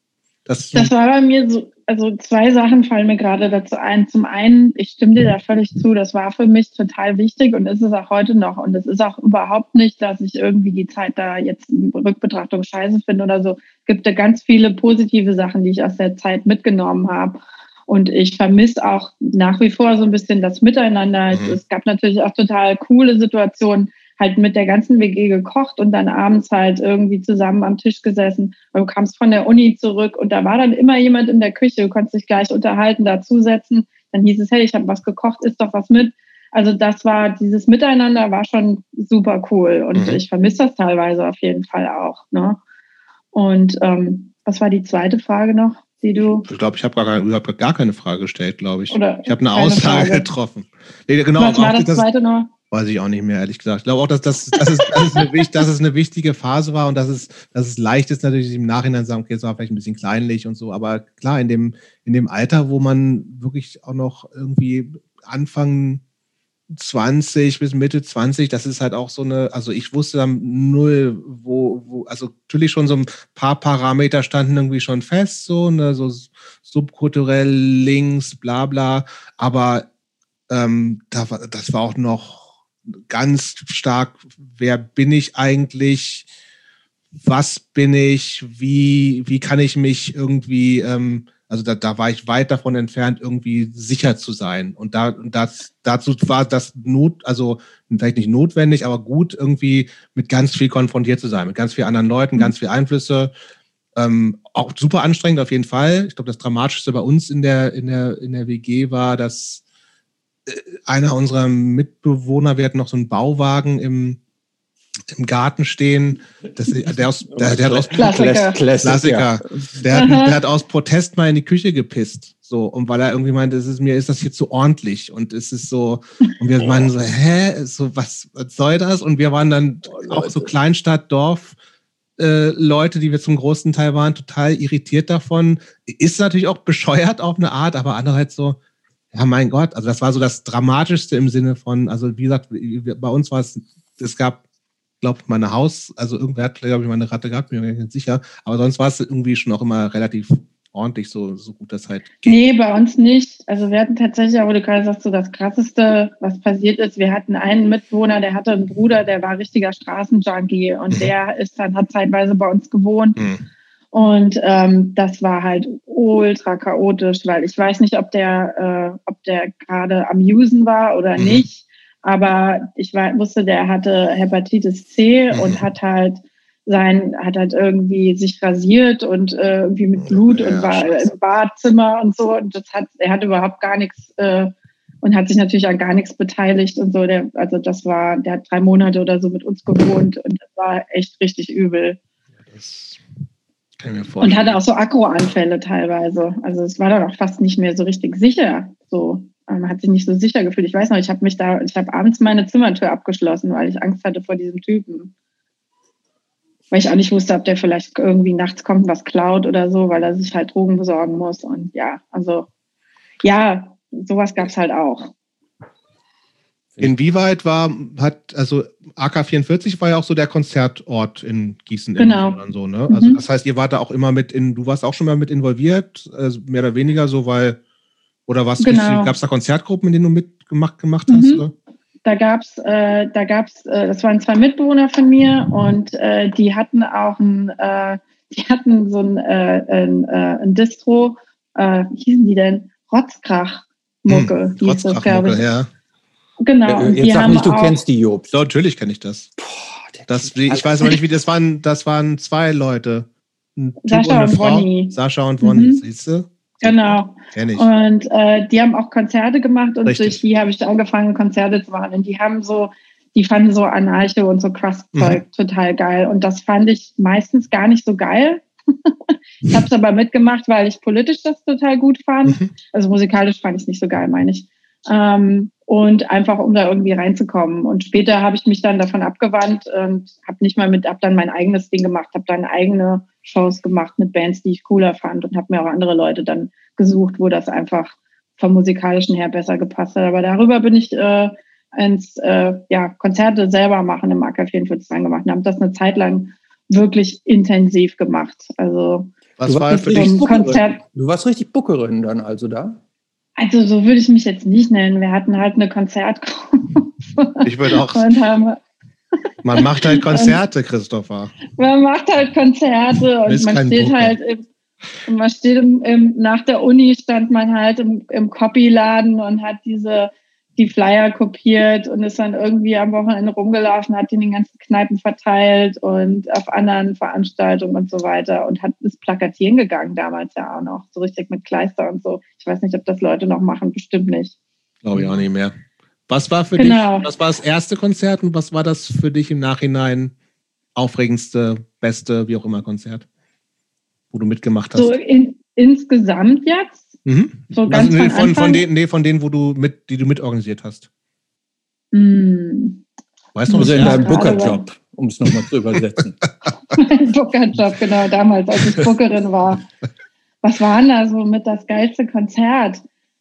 Das, das war bei mir so, also zwei Sachen fallen mir gerade dazu ein. Zum einen, ich stimme dir da völlig zu, das war für mich total wichtig und ist es auch heute noch. Und es ist auch überhaupt nicht, dass ich irgendwie die Zeit da jetzt in Rückbetrachtung scheiße finde oder so. Es gibt da ganz viele positive Sachen, die ich aus der Zeit mitgenommen habe. Und ich vermisse auch nach wie vor so ein bisschen das Miteinander. Mhm. Es gab natürlich auch total coole Situationen, halt mit der ganzen WG gekocht und dann abends halt irgendwie zusammen am Tisch gesessen. Und du kamst von der Uni zurück und da war dann immer jemand in der Küche. Du konntest dich gleich unterhalten, dazusetzen. Dann hieß es, hey, ich habe was gekocht, isst doch was mit. Also das war, dieses Miteinander war schon super cool und mhm. ich vermisse das teilweise auf jeden Fall auch. Ne? Und ähm, was war die zweite Frage noch, die du? Ich glaube, ich habe gar, hab gar keine Frage gestellt, glaube ich. Oder ich habe eine Aussage Frage. getroffen. Nee, genau, was war das, das zweite noch? Weiß ich auch nicht mehr, ehrlich gesagt. Ich glaube auch, dass, das, dass, es, dass, es eine, dass es eine wichtige Phase war und dass es, dass es leicht ist, natürlich im Nachhinein zu sagen, okay, es war vielleicht ein bisschen kleinlich und so. Aber klar, in dem, in dem Alter, wo man wirklich auch noch irgendwie anfangen 20 bis Mitte 20, das ist halt auch so eine, also ich wusste dann null, wo, wo, also natürlich schon so ein paar Parameter standen irgendwie schon fest, so, ne, so subkulturell links, bla bla, aber ähm, da das war auch noch ganz stark, wer bin ich eigentlich, was bin ich, wie, wie kann ich mich irgendwie ähm, also da, da war ich weit davon entfernt, irgendwie sicher zu sein. Und da, das, dazu war das Not, also vielleicht nicht notwendig, aber gut, irgendwie mit ganz viel konfrontiert zu sein, mit ganz vielen anderen Leuten, ganz viel Einflüsse. Ähm, auch super anstrengend auf jeden Fall. Ich glaube, das Dramatischste bei uns in der, in der, in der WG war, dass einer unserer Mitbewohner, wir hatten noch so einen Bauwagen im, im Garten stehen. Das, der, aus, der, der hat aus Klassiker. Klassiker. Der, hat, der hat aus Protest mal in die Küche gepisst. So, und weil er irgendwie meinte, es ist, mir ist das hier zu ordentlich. Und es ist so, und wir meinen so, hä, so, was, was soll das? Und wir waren dann oh, auch so Kleinstadt, Dorf, äh, Leute, die wir zum großen Teil waren, total irritiert davon. Ist natürlich auch bescheuert auf eine Art, aber andererseits so, ja, mein Gott, also das war so das Dramatischste im Sinne von, also wie gesagt, bei uns war es, es gab glaube, meine Haus, also irgendwer hat, glaube ich, meine Ratte gehabt, bin mir nicht sicher. Aber sonst war es irgendwie schon auch immer relativ ordentlich, so, so gut das halt geht. Nee, bei uns nicht. Also wir hatten tatsächlich, aber du gerade sagst, so das Krasseste, was passiert ist, wir hatten einen Mitwohner, der hatte einen Bruder, der war richtiger Straßenjunkie und mhm. der ist dann, hat zeitweise bei uns gewohnt. Mhm. Und ähm, das war halt ultra chaotisch, weil ich weiß nicht, ob der, äh, ob der gerade am Usen war oder mhm. nicht. Aber ich war, wusste, der hatte Hepatitis C mhm. und hat halt sein, hat halt irgendwie sich rasiert und äh, irgendwie mit Blut ja, und war scheiße. im Badzimmer und so. Und das hat, er hat überhaupt gar nichts äh, und hat sich natürlich an gar nichts beteiligt und so. Der, also das war, der hat drei Monate oder so mit uns gewohnt und das war echt richtig übel. Das kann ich mir vorstellen. Und hatte auch so Akroanfälle teilweise. Also es war dann auch fast nicht mehr so richtig sicher. So man hat sich nicht so sicher gefühlt. Ich weiß noch, ich habe mich da, ich habe abends meine Zimmertür abgeschlossen, weil ich Angst hatte vor diesem Typen. Weil ich auch nicht wusste, ob der vielleicht irgendwie nachts kommt, was klaut oder so, weil er sich halt Drogen besorgen muss. Und ja, also ja, sowas gab es halt auch. Inwieweit war, hat, also AK44 war ja auch so der Konzertort in Gießen genau. und so, ne? Also mhm. das heißt, ihr wart da auch immer mit in, du warst auch schon mal mit involviert, also mehr oder weniger so, weil oder was genau. gab es da Konzertgruppen, in denen du mitgemacht gemacht hast? Mhm. Da gab es, äh, da gab's, äh, das waren zwei Mitbewohner von mir und äh, die hatten auch ein, äh, die hatten so ein, äh, ein, äh, ein Distro, äh, wie hießen die denn? Rotzkrach-Mucke, hm, Rotzkrach-Mucke, ja. Genau. Und Jetzt sag nicht, du kennst die Jobs. So, natürlich kenne ich das. Boah, das ich weiß aber nicht, wie das waren. Das waren zwei Leute. Sascha und Bonnie. Sascha und Bonnie, mhm. siehst du? Genau. Kenn ich. Und äh, die haben auch Konzerte gemacht und Richtig. durch die habe ich angefangen, Konzerte zu machen. Und die haben so, die fanden so Anarche und so Crust-Zeug mhm. total geil. Und das fand ich meistens gar nicht so geil. ich habe es aber mitgemacht, weil ich politisch das total gut fand. Mhm. Also musikalisch fand ich es nicht so geil, meine ich. Ähm, und einfach um da irgendwie reinzukommen. Und später habe ich mich dann davon abgewandt und habe nicht mal mit, habe dann mein eigenes Ding gemacht, habe dann eigene Shows gemacht mit Bands, die ich cooler fand und habe mir auch andere Leute dann gesucht, wo das einfach vom musikalischen her besser gepasst hat. Aber darüber bin ich äh, ins äh, ja, Konzerte selber machen im AK 44 gemacht und habe das eine Zeit lang wirklich intensiv gemacht. Also was war für dich Konzert? Du warst richtig Bookerin dann also da? Also so würde ich mich jetzt nicht nennen. Wir hatten halt eine Konzertgruppe. Ich würde auch. man macht halt Konzerte, Christopher. Man macht halt Konzerte und man steht Booker. halt im, und man steht im, im, nach der Uni stand man halt im, im Copyladen und hat diese die Flyer kopiert und ist dann irgendwie am Wochenende rumgelaufen, hat die in den ganzen Kneipen verteilt und auf anderen Veranstaltungen und so weiter und hat bis Plakatieren gegangen damals ja auch noch, so richtig mit Kleister und so. Ich weiß nicht, ob das Leute noch machen, bestimmt nicht. Glaube ich auch nicht mehr. Was war für genau. dich, was war das erste Konzert und was war das für dich im Nachhinein aufregendste, beste, wie auch immer Konzert, wo du mitgemacht hast? So in, insgesamt jetzt? Mhm. So ganz also, nee, von, von, denen, nee, von denen, wo du mit, die du mitorganisiert hast. Mm. Weißt du, also in deinem Booker-Job, um es nochmal zu übersetzen. mein Booker-Job, genau, damals, als ich Bookerin war. Was war denn da so mit das geilste Konzert?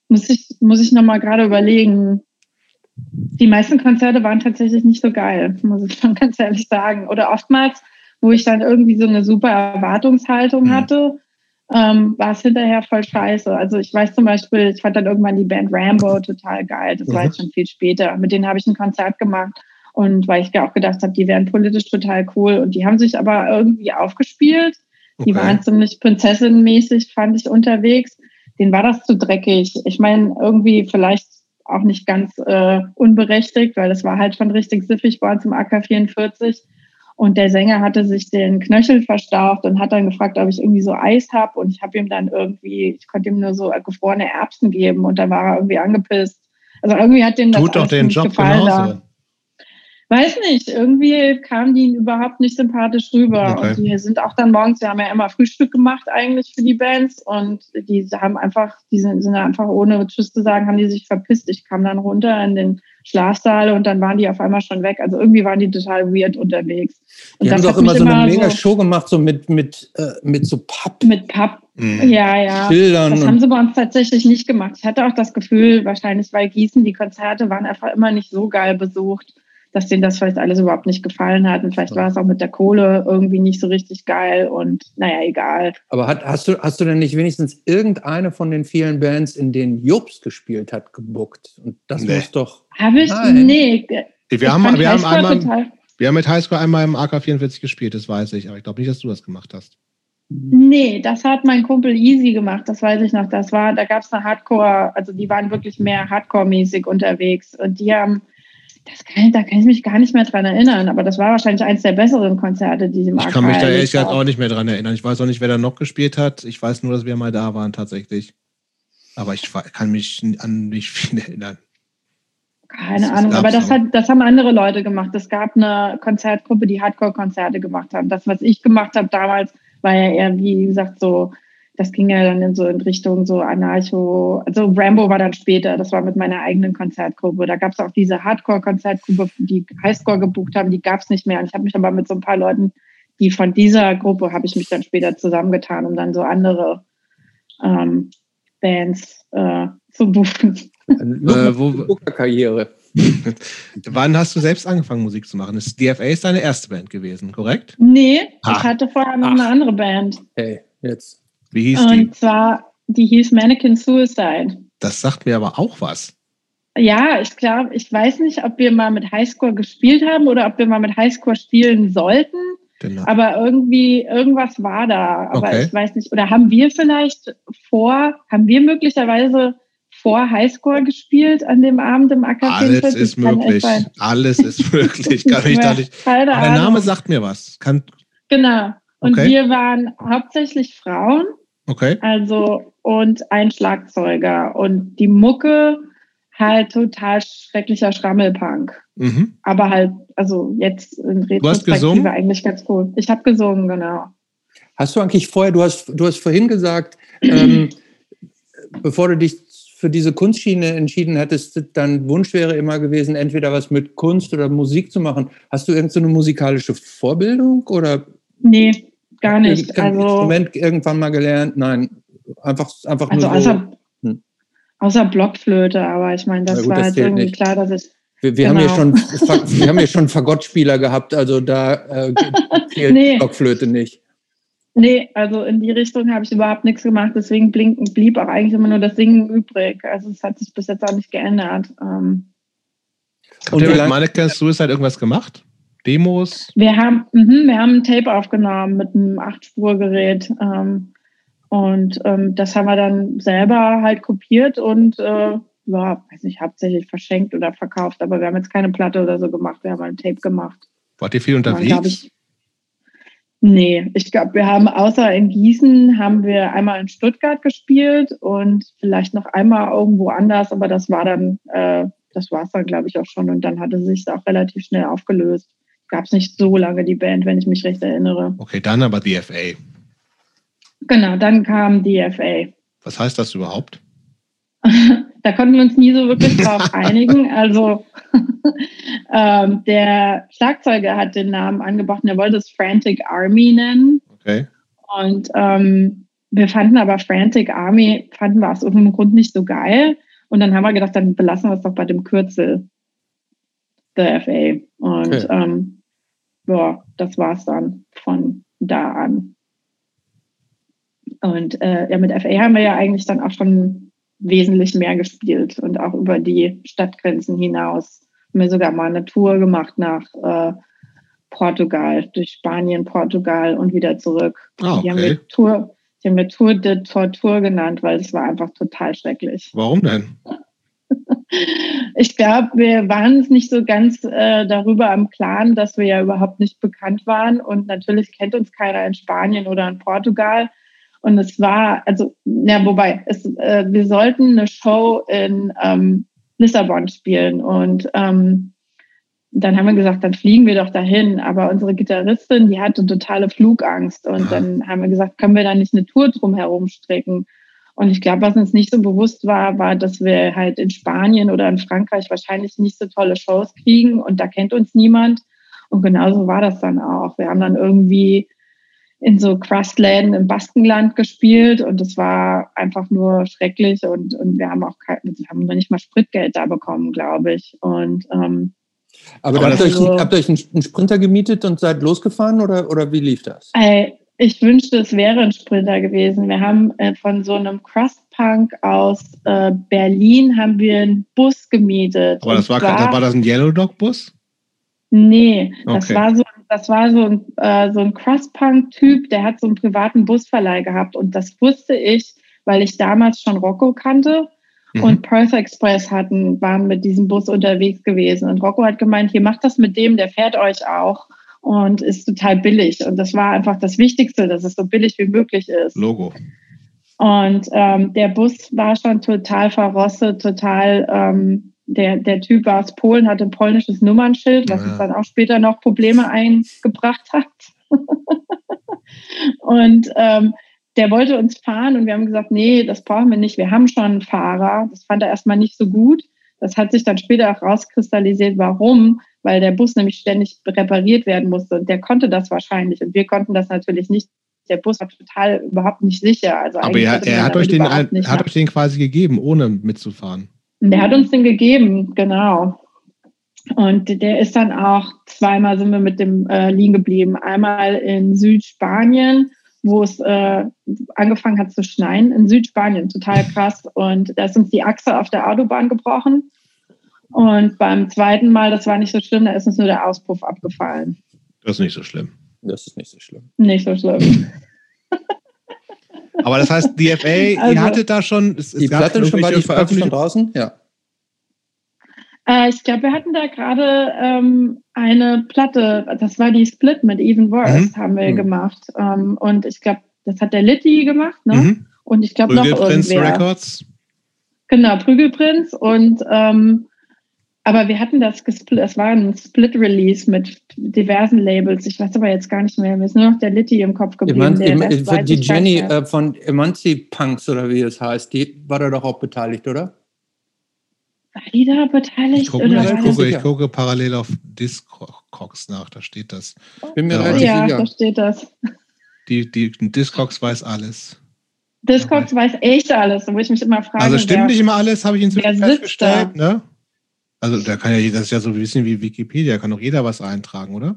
Muss ich, muss ich nochmal gerade überlegen. Die meisten Konzerte waren tatsächlich nicht so geil, muss ich schon ganz ehrlich sagen. Oder oftmals, wo ich dann irgendwie so eine super Erwartungshaltung mhm. hatte, ähm, war es hinterher voll scheiße. Also ich weiß zum Beispiel, ich fand dann irgendwann die Band Rambo total geil. Das mhm. war jetzt schon viel später. Mit denen habe ich ein Konzert gemacht. Und weil ich ja auch gedacht habe, die wären politisch total cool. Und die haben sich aber irgendwie aufgespielt. Die okay. waren ziemlich prinzessinmäßig, fand ich unterwegs. Den war das zu dreckig. Ich meine, irgendwie vielleicht auch nicht ganz äh, unberechtigt, weil das war halt schon richtig siffig bei uns im AK44. Und der Sänger hatte sich den Knöchel verstaucht und hat dann gefragt, ob ich irgendwie so Eis habe. Und ich habe ihm dann irgendwie, ich konnte ihm nur so gefrorene Erbsen geben und dann war er irgendwie angepisst. Also irgendwie hat dem das Tut doch den Job genauso. Da. Weiß nicht, irgendwie kamen die überhaupt nicht sympathisch rüber. Okay. Und die sind auch dann morgens, wir haben ja immer Frühstück gemacht eigentlich für die Bands und die haben einfach, die sind, sind einfach ohne Tschüss zu sagen, haben die sich verpisst. Ich kam dann runter in den Schlafsaal und dann waren die auf einmal schon weg. Also irgendwie waren die total weird unterwegs. Und die haben doch immer so eine mega so Show gemacht, so mit, mit, äh, mit so Papp. Mit Papp, mhm. ja, ja. Schildern das haben sie bei uns tatsächlich nicht gemacht. Ich hatte auch das Gefühl, wahrscheinlich weil Gießen, die Konzerte waren einfach immer nicht so geil besucht dass denen das vielleicht alles überhaupt nicht gefallen hat. Und vielleicht war es auch mit der Kohle irgendwie nicht so richtig geil und naja, egal. Aber hat, hast, du, hast du denn nicht wenigstens irgendeine von den vielen Bands, in denen Jobs gespielt hat, gebuckt? Und das nee. muss doch. Habe ich? Nein. Nee. Wir haben, wir, haben einmal, wir haben mit Highscore einmal im AK44 gespielt, das weiß ich. Aber ich glaube nicht, dass du das gemacht hast. Nee, das hat mein Kumpel Easy gemacht, das weiß ich noch. Das war, da gab es eine Hardcore, also die waren wirklich mehr Hardcore-mäßig unterwegs. Und die haben das kann, da kann ich mich gar nicht mehr dran erinnern, aber das war wahrscheinlich eines der besseren Konzerte, die sie im Ich kann mich da ehrlich gesagt auch nicht mehr dran erinnern. Ich weiß auch nicht, wer da noch gespielt hat. Ich weiß nur, dass wir mal da waren tatsächlich. Aber ich kann mich an nicht viel erinnern. Keine das Ahnung, aber das, hat, das haben andere Leute gemacht. Es gab eine Konzertgruppe, die Hardcore-Konzerte gemacht haben. Das, was ich gemacht habe damals, war ja eher, wie gesagt, so das ging ja dann in so in Richtung so Anarcho, also Rambo war dann später, das war mit meiner eigenen Konzertgruppe. Da gab es auch diese Hardcore-Konzertgruppe, die Highscore gebucht haben, die gab es nicht mehr. Und ich habe mich aber mit so ein paar Leuten, die von dieser Gruppe, habe ich mich dann später zusammengetan, um dann so andere ähm, Bands äh, zu buchen. Äh, wo, Karriere. Wann hast du selbst angefangen, Musik zu machen? Das DFA ist deine erste Band gewesen, korrekt? Nee, ah. ich hatte vorher noch Ach. eine andere Band. Hey, jetzt. Wie hieß die? Und zwar, die hieß Mannequin Suicide. Das sagt mir aber auch was. Ja, ich glaube, ich weiß nicht, ob wir mal mit Highscore gespielt haben oder ob wir mal mit Highscore spielen sollten. Genau. Aber irgendwie, irgendwas war da. Aber okay. ich weiß nicht. Oder haben wir vielleicht vor, haben wir möglicherweise vor Highscore gespielt an dem Abend im AK Alles ist möglich. Alles ist möglich. Kann ich da nicht. Der Name sagt mir was. Kann, genau. Und okay. wir waren hauptsächlich Frauen. Okay. Also, und ein Schlagzeuger. Und die Mucke halt total schrecklicher Schrammelpunk. Mhm. Aber halt, also jetzt in Retrospektive eigentlich ganz cool. Ich habe gesungen, genau. Hast du eigentlich vorher, du hast, du hast vorhin gesagt, ähm, bevor du dich für diese Kunstschiene entschieden hättest, dein Wunsch wäre immer gewesen, entweder was mit Kunst oder Musik zu machen. Hast du irgendeine so musikalische Vorbildung oder? Nee, Gar nicht. Also, Instrument irgendwann mal gelernt? Nein, einfach, einfach also nur so. Außer, hm. außer Blockflöte, aber ich meine, das gut, war das halt irgendwie nicht. klar, dass ich. Wir, wir, genau. haben ja genau. schon, wir haben ja schon Fagottspieler gehabt, also da äh, fehlt nee. Blockflöte nicht. Nee, also in die Richtung habe ich überhaupt nichts gemacht. Deswegen blinken, blieb auch eigentlich immer nur das Singen übrig. Also es hat sich bis jetzt auch nicht geändert. Ähm. Und ihr mit Mannequin Suicide irgendwas gemacht? Demos? Wir haben, mh, wir haben ein Tape aufgenommen mit einem Acht-Spur-Gerät. Ähm, und ähm, das haben wir dann selber halt kopiert und äh, ja, weiß nicht, hauptsächlich verschenkt oder verkauft, aber wir haben jetzt keine Platte oder so gemacht, wir haben ein Tape gemacht. Wart ihr viel unterwegs? Ich, nee, ich glaube, wir haben außer in Gießen haben wir einmal in Stuttgart gespielt und vielleicht noch einmal irgendwo anders, aber das war dann, äh, das war es dann, glaube ich, auch schon und dann hatte sich auch relativ schnell aufgelöst gab es nicht so lange die Band, wenn ich mich recht erinnere. Okay, dann aber DFA. Genau, dann kam DFA. Was heißt das überhaupt? da konnten wir uns nie so wirklich drauf einigen. Also ähm, der Schlagzeuger hat den Namen angebracht und er wollte es Frantic Army nennen. Okay. Und ähm, wir fanden aber Frantic Army, fanden wir aus irgendeinem Grund nicht so geil. Und dann haben wir gedacht, dann belassen wir es doch bei dem Kürzel. The FA. Und okay. ähm, ja, das war es dann von da an. Und äh, ja, mit FA haben wir ja eigentlich dann auch schon wesentlich mehr gespielt und auch über die Stadtgrenzen hinaus. Haben wir sogar mal eine Tour gemacht nach äh, Portugal, durch Spanien, Portugal und wieder zurück. Ah, okay. Die haben wir Tour, die haben wir Tour de Tortur genannt, weil es war einfach total schrecklich. Warum denn? ich glaube, wir waren uns nicht so ganz äh, darüber am Klaren, dass wir ja überhaupt nicht bekannt waren. Und natürlich kennt uns keiner in Spanien oder in Portugal. Und es war, also, ja, wobei, es, äh, wir sollten eine Show in ähm, Lissabon spielen. Und ähm, dann haben wir gesagt, dann fliegen wir doch dahin. Aber unsere Gitarristin, die hatte totale Flugangst. Und dann haben wir gesagt, können wir da nicht eine Tour drumherum stricken? Und ich glaube, was uns nicht so bewusst war, war, dass wir halt in Spanien oder in Frankreich wahrscheinlich nicht so tolle Shows kriegen und da kennt uns niemand. Und genauso war das dann auch. Wir haben dann irgendwie in so Crustläden im Baskenland gespielt und es war einfach nur schrecklich und, und wir haben auch kein, wir haben noch nicht mal Spritgeld da bekommen, glaube ich. Und ähm, aber, aber habt, ihr euch, habt ihr euch einen Sprinter gemietet und seid losgefahren oder, oder wie lief das? Ey, ich wünschte, es wäre ein Sprinter gewesen. Wir haben äh, von so einem Crustpunk aus äh, Berlin haben wir einen Bus gemietet. Aber das war, war, war das ein Yellow Dog Bus? Nee, okay. das war so, das war so ein, äh, so ein Crustpunk-Typ, der hat so einen privaten Busverleih gehabt und das wusste ich, weil ich damals schon Rocco kannte mhm. und Perth Express hatten, waren mit diesem Bus unterwegs gewesen. Und Rocco hat gemeint, hier macht das mit dem, der fährt euch auch und ist total billig. Und das war einfach das Wichtigste, dass es so billig wie möglich ist. Logo. Und ähm, der Bus war schon total verrostet, total. Ähm, der, der Typ war aus Polen, hatte ein polnisches Nummernschild, was ja. uns dann auch später noch Probleme eingebracht hat. und ähm, der wollte uns fahren und wir haben gesagt, nee, das brauchen wir nicht, wir haben schon einen Fahrer. Das fand er erstmal nicht so gut. Das hat sich dann später auch rauskristallisiert, warum, weil der Bus nämlich ständig repariert werden musste und der konnte das wahrscheinlich und wir konnten das natürlich nicht. Der Bus war total überhaupt nicht sicher. Also Aber er, er hat, euch den, hat euch den quasi gegeben, ohne mitzufahren. Der hat uns den gegeben, genau. Und der ist dann auch zweimal sind wir mit dem äh, liegen geblieben. Einmal in Südspanien, wo es äh, angefangen hat zu schneien, in Südspanien, total krass. Und da ist uns die Achse auf der Autobahn gebrochen. Und beim zweiten Mal, das war nicht so schlimm, da ist uns nur der Auspuff abgefallen. Das ist nicht so schlimm. Das ist nicht so schlimm. Nicht so schlimm. Aber das heißt, die FA, also, ihr hattet da schon. Es, die Platte schon, war die schon draußen? Ja. Äh, ich glaube, wir hatten da gerade ähm, eine Platte, das war die Split mit Even Worse, mhm. haben wir mhm. gemacht. Ähm, und ich glaube, das hat der Litty gemacht, ne? Mhm. Und ich glaube noch irgendwer. Records. Genau, Prügelprinz und ähm, aber wir hatten das gesplit, es war ein Split-Release mit diversen Labels. Ich weiß aber jetzt gar nicht mehr. Mir ist nur noch der Litty im Kopf geblieben. Eman die Jenny äh, von Emancipunks oder wie es heißt, die war da doch auch beteiligt, oder? War die da beteiligt? Ich gucke, oder ich, gucke, ich gucke parallel auf Discogs nach, da steht das. Bin mir ja, ja da steht das. Die, die Discogs weiß alles. Discogs weiß echt alles, wo ich mich immer frage. Also stimmt wer, nicht immer alles, habe ich inzwischen festgestellt. Ne? Also da kann ja, das ist ja so ein bisschen wie Wikipedia, kann doch jeder was eintragen, oder?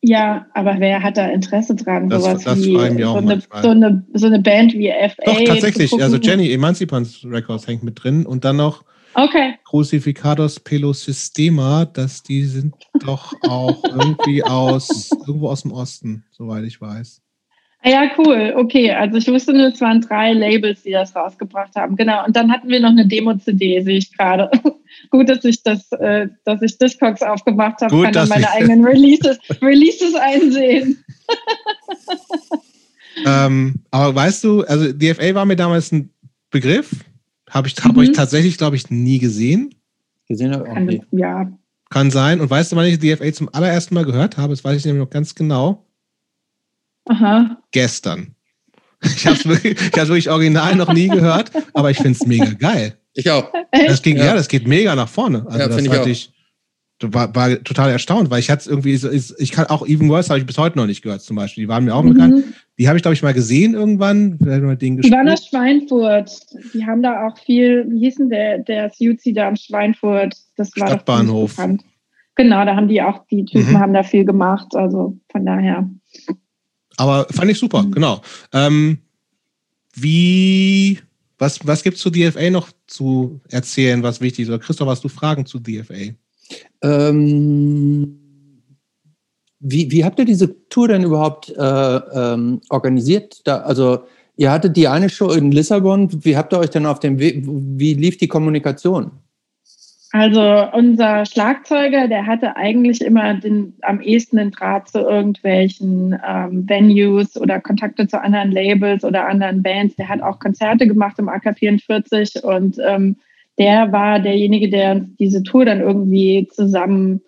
Ja, aber wer hat da Interesse dran? Das, sowas das wie so eine, so, eine, so eine Band wie FA. Doch, tatsächlich. Also Jenny Emancipants Records hängt mit drin und dann noch okay. Crucificados Pelosystema, dass die sind doch auch irgendwie aus irgendwo aus dem Osten, soweit ich weiß. Ja, cool. Okay, also ich wusste nur, es waren drei Labels, die das rausgebracht haben. Genau. Und dann hatten wir noch eine Demo-CD, sehe ich gerade. Gut, dass ich das, äh, dass ich Discogs aufgemacht habe, Gut, kann dann meine eigenen Releases, Releases einsehen. ähm, aber weißt du, also DFA war mir damals ein Begriff. Habe ich, hab mhm. euch tatsächlich, glaube ich, nie gesehen. Gesehen habe auch nie. Ja. Kann sein. Und weißt du, wann ich DFA zum allerersten Mal gehört habe? Das weiß ich nämlich noch ganz genau. Aha. Gestern. Ich habe es wirklich, wirklich original noch nie gehört, aber ich finde es mega geil. Ich auch. Das ging, ja. ja. das geht mega nach vorne. Also ja, das ich hatte ich, war, war total erstaunt, weil ich hatte es irgendwie, ich kann auch Even Worse habe ich bis heute noch nicht gehört, zum Beispiel. Die waren mir auch mhm. bekannt. Die habe ich, glaube ich, mal gesehen irgendwann. Die waren aus Schweinfurt. Die haben da auch viel, wie hieß denn der, der Suzi da am Schweinfurt? Das war Stadtbahnhof. Genau, da haben die auch, die Typen mhm. haben da viel gemacht, also von daher. Aber fand ich super, mhm. genau. Ähm, wie, was, was gibt es zu DFA noch zu erzählen, was wichtig ist? Oder Christoph, hast du Fragen zu DFA? Ähm, wie, wie habt ihr diese Tour denn überhaupt äh, ähm, organisiert? Da, also ihr hattet die eine Show in Lissabon. Wie habt ihr euch denn auf dem Weg, wie lief die Kommunikation? Also unser Schlagzeuger, der hatte eigentlich immer den, am ehesten den Draht zu irgendwelchen ähm, Venues oder Kontakte zu anderen Labels oder anderen Bands. Der hat auch Konzerte gemacht im AK44 und ähm, der war derjenige, der diese Tour dann irgendwie zusammen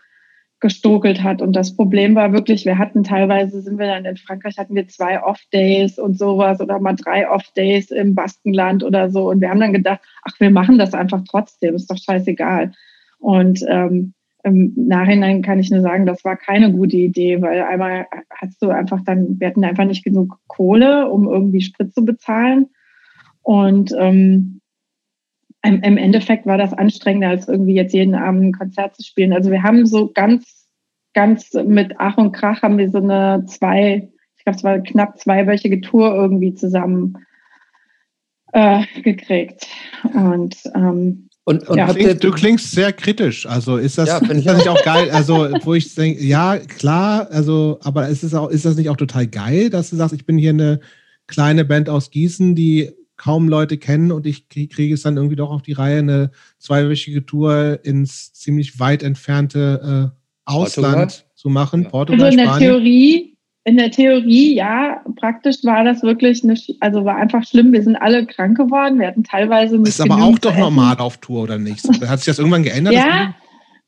gestokelt hat. Und das Problem war wirklich, wir hatten teilweise, sind wir dann in Frankreich, hatten wir zwei Off-Days und sowas oder mal drei Off-Days im Baskenland oder so. Und wir haben dann gedacht, ach, wir machen das einfach trotzdem, ist doch scheißegal. Und ähm, im Nachhinein kann ich nur sagen, das war keine gute Idee, weil einmal hast du einfach dann, wir hatten einfach nicht genug Kohle, um irgendwie Sprit zu bezahlen. Und ähm, im, im Endeffekt war das anstrengender, als irgendwie jetzt jeden Abend ein Konzert zu spielen. Also wir haben so ganz, ganz mit Ach und Krach haben wir so eine zwei, ich glaube, es war knapp zweiwöchige Tour irgendwie zusammen äh, gekriegt. Und ähm, und, und ja. du, du klingst sehr kritisch. Also ist das, ja, ist das nicht auch geil? Also, wo ich denke, ja, klar, also, aber ist, es auch, ist das nicht auch total geil, dass du sagst, ich bin hier eine kleine Band aus Gießen, die kaum Leute kennen und ich kriege es dann irgendwie doch auf die Reihe, eine zweiwöchige Tour ins ziemlich weit entfernte äh, Ausland Portugal? zu machen. Ja. Portugal, also in der Theorie, in der Theorie, ja, praktisch war das wirklich eine, also war einfach schlimm. Wir sind alle krank geworden. Wir hatten teilweise nicht. Ist aber auch doch normal auf Tour oder nicht? Hat sich das irgendwann geändert? ja.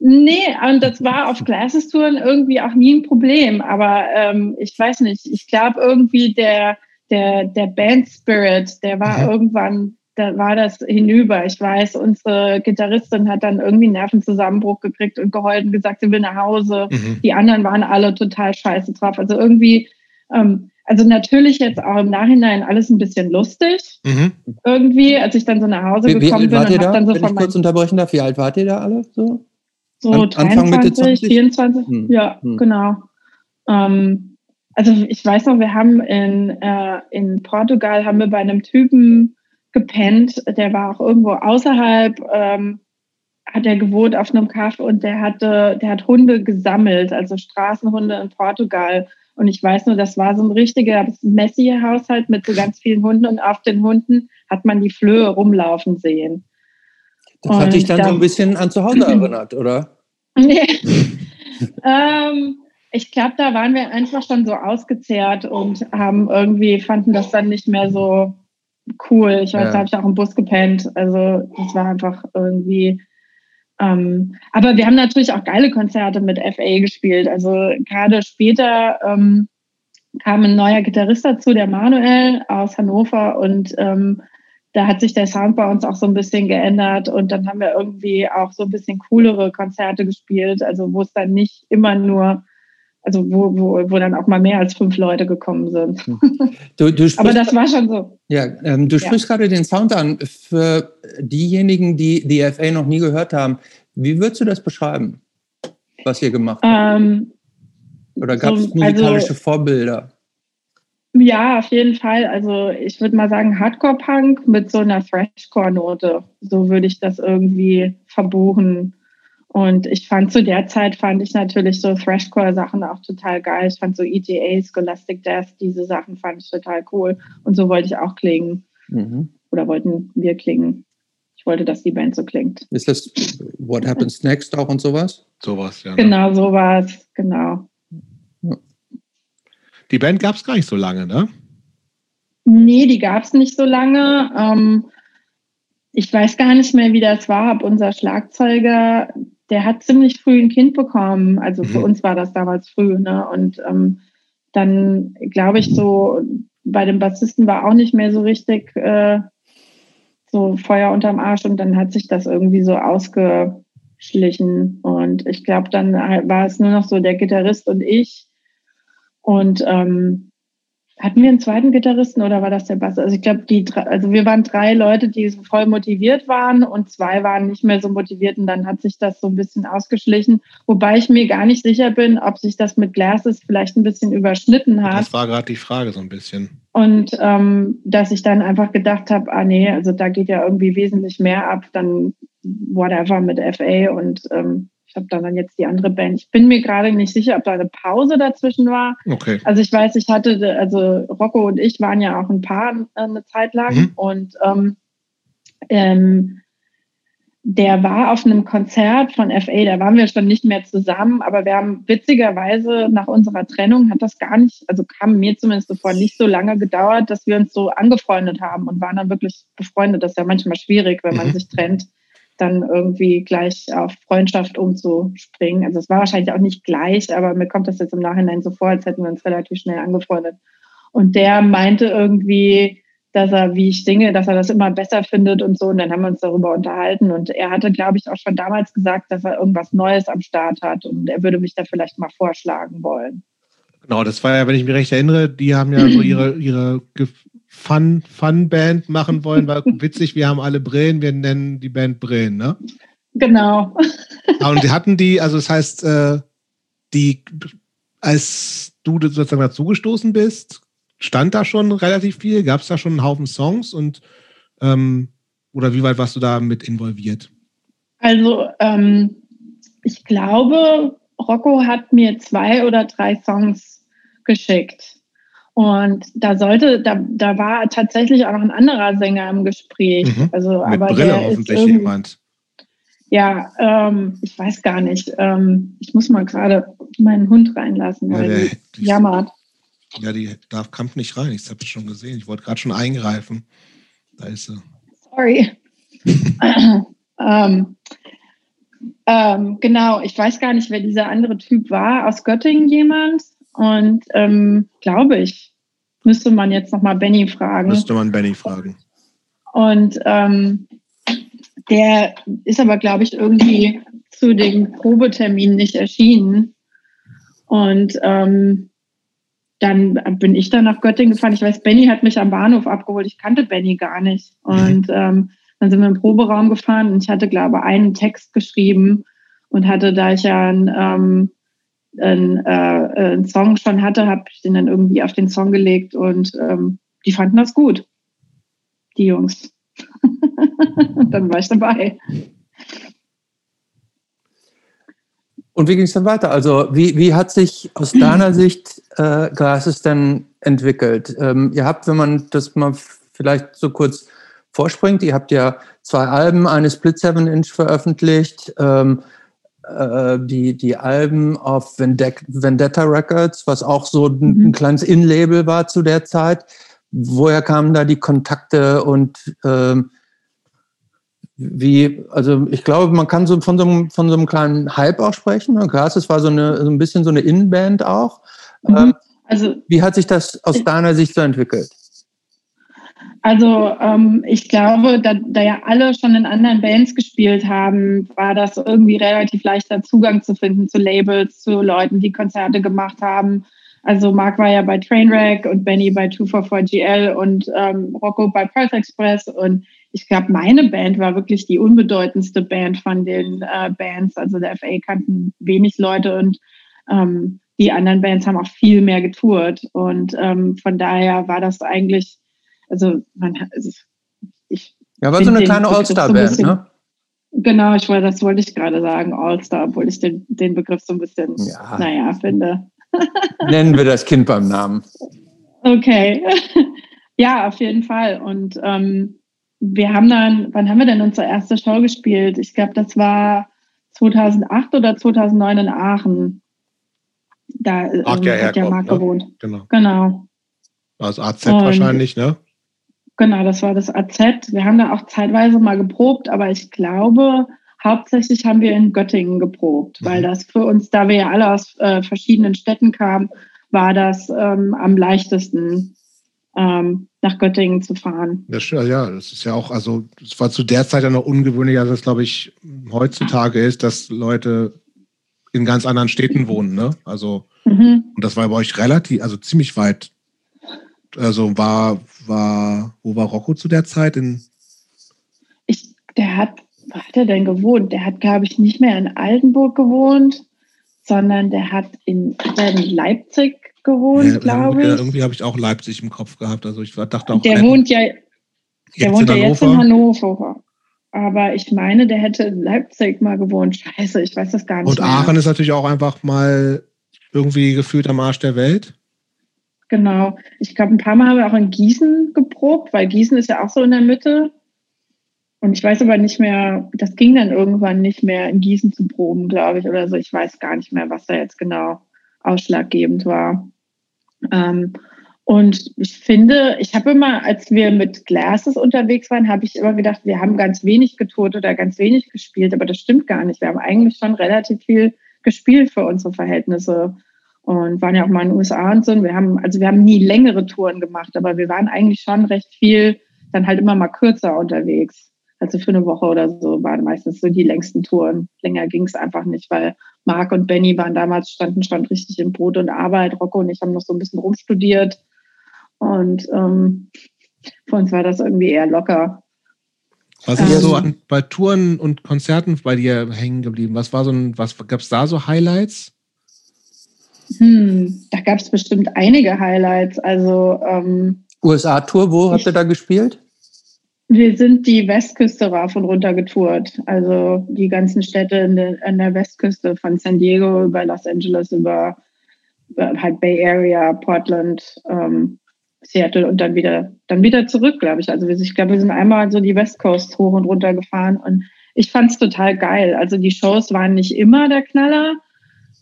Nee, und das war auf Glasses-Touren irgendwie auch nie ein Problem. Aber ähm, ich weiß nicht, ich glaube irgendwie der, der, der Band Spirit, der war mhm. irgendwann, da war das hinüber. Ich weiß, unsere Gitarristin hat dann irgendwie einen Nervenzusammenbruch gekriegt und geheult und gesagt, sie will nach Hause. Mhm. Die anderen waren alle total scheiße drauf. Also irgendwie, ähm, also natürlich jetzt auch im Nachhinein alles ein bisschen lustig. Mhm. Irgendwie, als ich dann so nach Hause wie, gekommen wie bin und habe dann so Wenn ich kurz unterbrechen darf, wie alt wart ihr da alle so? So An, 23, Anfang Mitte 20? 24, hm. ja, hm. genau. Ähm, also ich weiß noch, wir haben in, äh, in Portugal haben wir bei einem Typen gepennt, der war auch irgendwo außerhalb, ähm, hat er gewohnt auf einem Kaff und der hatte, der hat Hunde gesammelt, also Straßenhunde in Portugal. Und ich weiß nur, das war so ein richtiger Messi-Haushalt mit so ganz vielen Hunden und auf den Hunden hat man die Flöhe rumlaufen sehen. Das hat dich dann, dann so ein bisschen an zu Hause erinnert, oder? Nee. ähm, ich glaube, da waren wir einfach schon so ausgezehrt und haben irgendwie, fanden das dann nicht mehr so cool. Ich weiß, ja. da habe ich auch im Bus gepennt. Also das war einfach irgendwie. Ähm, aber wir haben natürlich auch geile Konzerte mit FA gespielt. Also gerade später ähm, kam ein neuer Gitarrist dazu, der Manuel aus Hannover und ähm, da hat sich der Sound bei uns auch so ein bisschen geändert und dann haben wir irgendwie auch so ein bisschen coolere Konzerte gespielt, also wo es dann nicht immer nur also wo, wo, wo dann auch mal mehr als fünf Leute gekommen sind. Hm. Du, du Aber das war schon so. Ja, ähm, du sprichst ja. gerade den Sound an. Für diejenigen, die die FA noch nie gehört haben, wie würdest du das beschreiben, was ihr gemacht habt? Ähm, Oder gab es so, musikalische also, Vorbilder? Ja, auf jeden Fall. Also ich würde mal sagen Hardcore-Punk mit so einer Thrashcore-Note. So würde ich das irgendwie verbuchen. Und ich fand zu der Zeit, fand ich natürlich so Thrashcore-Sachen auch total geil. Ich fand so ETA, Scholastic Death, diese Sachen fand ich total cool. Und so wollte ich auch klingen. Mhm. Oder wollten wir klingen. Ich wollte, dass die Band so klingt. Ist das What Happens Next auch und sowas? Sowas, ja. Ne? Genau, sowas, genau. Die Band gab es gar nicht so lange, ne? Nee, die gab es nicht so lange. Ähm, ich weiß gar nicht mehr, wie das war, ob unser Schlagzeuger der hat ziemlich früh ein Kind bekommen. Also für mhm. uns war das damals früh. Ne? Und ähm, dann glaube ich so, bei dem Bassisten war auch nicht mehr so richtig äh, so Feuer unterm Arsch und dann hat sich das irgendwie so ausgeschlichen. Und ich glaube, dann war es nur noch so der Gitarrist und ich. Und ähm, hatten wir einen zweiten Gitarristen oder war das der Bass? Also ich glaube, die also wir waren drei Leute, die voll motiviert waren und zwei waren nicht mehr so motiviert und dann hat sich das so ein bisschen ausgeschlichen, wobei ich mir gar nicht sicher bin, ob sich das mit Glasses vielleicht ein bisschen überschnitten hat. Das war gerade die Frage so ein bisschen. Und ähm, dass ich dann einfach gedacht habe, ah nee, also da geht ja irgendwie wesentlich mehr ab, dann whatever mit FA und ähm, ich habe dann jetzt die andere Band. Ich bin mir gerade nicht sicher, ob da eine Pause dazwischen war. Okay. Also ich weiß, ich hatte, also Rocco und ich waren ja auch ein Paar äh, eine Zeit lang mhm. und ähm, ähm, der war auf einem Konzert von FA, da waren wir schon nicht mehr zusammen, aber wir haben witzigerweise nach unserer Trennung hat das gar nicht, also kam mir zumindest so vor, nicht so lange gedauert, dass wir uns so angefreundet haben und waren dann wirklich befreundet. Das ist ja manchmal schwierig, wenn man mhm. sich trennt dann irgendwie gleich auf Freundschaft umzuspringen. Also es war wahrscheinlich auch nicht gleich, aber mir kommt das jetzt im Nachhinein so vor, als hätten wir uns relativ schnell angefreundet. Und der meinte irgendwie, dass er, wie ich singe, dass er das immer besser findet und so. Und dann haben wir uns darüber unterhalten. Und er hatte, glaube ich, auch schon damals gesagt, dass er irgendwas Neues am Start hat und er würde mich da vielleicht mal vorschlagen wollen. Genau, das war ja, wenn ich mich recht erinnere, die haben ja so ihre, ihre Fun, Fun Band machen wollen, weil witzig, wir haben alle Brillen, wir nennen die Band Brillen, ne? Genau. Ja, und die hatten die, also das heißt, äh, die, als du sozusagen dazugestoßen bist, stand da schon relativ viel? Gab es da schon einen Haufen Songs und ähm, oder wie weit warst du da mit involviert? Also ähm, ich glaube, Rocco hat mir zwei oder drei Songs geschickt. Und da sollte, da, da war tatsächlich auch noch ein anderer Sänger im Gespräch. Mhm. Also, Mit aber Brille hoffentlich jemand. Ja, ähm, ich weiß gar nicht. Ähm, ich muss mal gerade meinen Hund reinlassen, weil ja, der, die jammert. Ja, die darf Kampf nicht rein. Ich habe es schon gesehen. Ich wollte gerade schon eingreifen. Da ist sie. Sorry. ähm, ähm, genau, ich weiß gar nicht, wer dieser andere Typ war. Aus Göttingen jemand. Und ähm, glaube ich, müsste man jetzt nochmal Benny fragen. Müsste man Benny fragen. Und ähm, der ist aber, glaube ich, irgendwie zu dem Probetermin nicht erschienen. Und ähm, dann bin ich dann nach Göttingen gefahren. Ich weiß, Benny hat mich am Bahnhof abgeholt. Ich kannte Benny gar nicht. Mhm. Und ähm, dann sind wir im Proberaum gefahren und ich hatte, glaube ich, einen Text geschrieben und hatte, da ich ja ein ähm, einen, äh, einen Song schon hatte, habe ich den dann irgendwie auf den Song gelegt und ähm, die fanden das gut, die Jungs. dann war ich dabei. Und wie ging es dann weiter? Also wie, wie hat sich aus deiner Sicht äh, Glasses denn entwickelt? Ähm, ihr habt, wenn man das mal vielleicht so kurz vorspringt, ihr habt ja zwei Alben, eine Split 7 Inch veröffentlicht. Ähm, äh, die, die Alben auf Vendetta Records, was auch so ein, mhm. ein kleines In-Label war zu der Zeit. Woher kamen da die Kontakte und ähm, wie, also ich glaube, man kann so von so einem, von so einem kleinen Hype auch sprechen. Klar, es war so, eine, so ein bisschen so eine In-Band auch. Mhm. Ähm, also, wie hat sich das aus deiner Sicht so entwickelt? Also ähm, ich glaube, da, da ja alle schon in anderen Bands gespielt haben, war das irgendwie relativ leichter Zugang zu finden zu Labels, zu Leuten, die Konzerte gemacht haben. Also Mark war ja bei Trainwreck und Benny bei 244GL und ähm, Rocco bei Perth Express und ich glaube, meine Band war wirklich die unbedeutendste Band von den äh, Bands. Also der FA kannten wenig Leute und ähm, die anderen Bands haben auch viel mehr getourt. Und ähm, von daher war das eigentlich also man hat, also ich. Ja, war so eine kleine All-Star-Band, so ne? Genau, ich wollte, das wollte ich gerade sagen, All-Star, obwohl ich den, den Begriff so ein bisschen, ja. naja, finde. Nennen wir das Kind beim Namen. Okay. ja, auf jeden Fall. Und ähm, wir haben dann, wann haben wir denn unsere erste Show gespielt? Ich glaube, das war 2008 oder 2009 in Aachen. Da Ach, ähm, ja, hat ja Marc ne? gewohnt. Genau. genau. Also AZ Und wahrscheinlich, ne? Genau, das war das AZ. Wir haben da auch zeitweise mal geprobt, aber ich glaube, hauptsächlich haben wir in Göttingen geprobt, mhm. weil das für uns, da wir ja alle aus äh, verschiedenen Städten kamen, war das ähm, am leichtesten, ähm, nach Göttingen zu fahren. Das, ja, das ist ja auch, also es war zu der Zeit ja noch ungewöhnlicher, als es, glaube ich, heutzutage ist, dass Leute in ganz anderen Städten wohnen, ne? Also, mhm. und das war bei euch relativ, also ziemlich weit also war, war, wo war Rocco zu der Zeit? In ich, der hat, wo hat er denn gewohnt? Der hat, glaube ich, nicht mehr in Altenburg gewohnt, sondern der hat in, in Leipzig gewohnt, ja, glaube ich. Irgendwie habe ich auch Leipzig im Kopf gehabt. Also ich dachte auch. Der wohnt ja, der wohnt ja jetzt in Hannover. Aber ich meine, der hätte in Leipzig mal gewohnt. Scheiße, ich weiß das gar nicht. Und Aachen mehr. ist natürlich auch einfach mal irgendwie gefühlt am Arsch der Welt. Genau. Ich glaube, ein paar Mal haben wir auch in Gießen geprobt, weil Gießen ist ja auch so in der Mitte. Und ich weiß aber nicht mehr, das ging dann irgendwann nicht mehr in Gießen zu proben, glaube ich, oder so. Ich weiß gar nicht mehr, was da jetzt genau ausschlaggebend war. Ähm, und ich finde, ich habe immer, als wir mit Glasses unterwegs waren, habe ich immer gedacht, wir haben ganz wenig getourt oder ganz wenig gespielt, aber das stimmt gar nicht. Wir haben eigentlich schon relativ viel gespielt für unsere Verhältnisse und waren ja auch mal in den USA und so. Und wir haben, also wir haben nie längere Touren gemacht, aber wir waren eigentlich schon recht viel, dann halt immer mal kürzer unterwegs. Also für eine Woche oder so waren meistens so die längsten Touren. Länger ging es einfach nicht, weil Marc und Benny waren damals, standen schon richtig in Brot und Arbeit. Rocco und ich haben noch so ein bisschen rumstudiert. Und ähm, für uns war das irgendwie eher locker. Was ist ähm, so an, bei Touren und Konzerten bei dir hängen geblieben? Was war so ein, was gab es da so Highlights? Hm, da gab es bestimmt einige Highlights. Also ähm, USA-Tour, wo habt ihr da gespielt? Wir sind die Westküste rauf und runter getourt. Also die ganzen Städte in der, in der Westküste, von San Diego über Los Angeles, über, über halt Bay Area, Portland, ähm, Seattle und dann wieder, dann wieder zurück, glaube ich. Also ich glaube, wir sind einmal so die West Coast hoch und runter gefahren und ich fand es total geil. Also die Shows waren nicht immer der Knaller,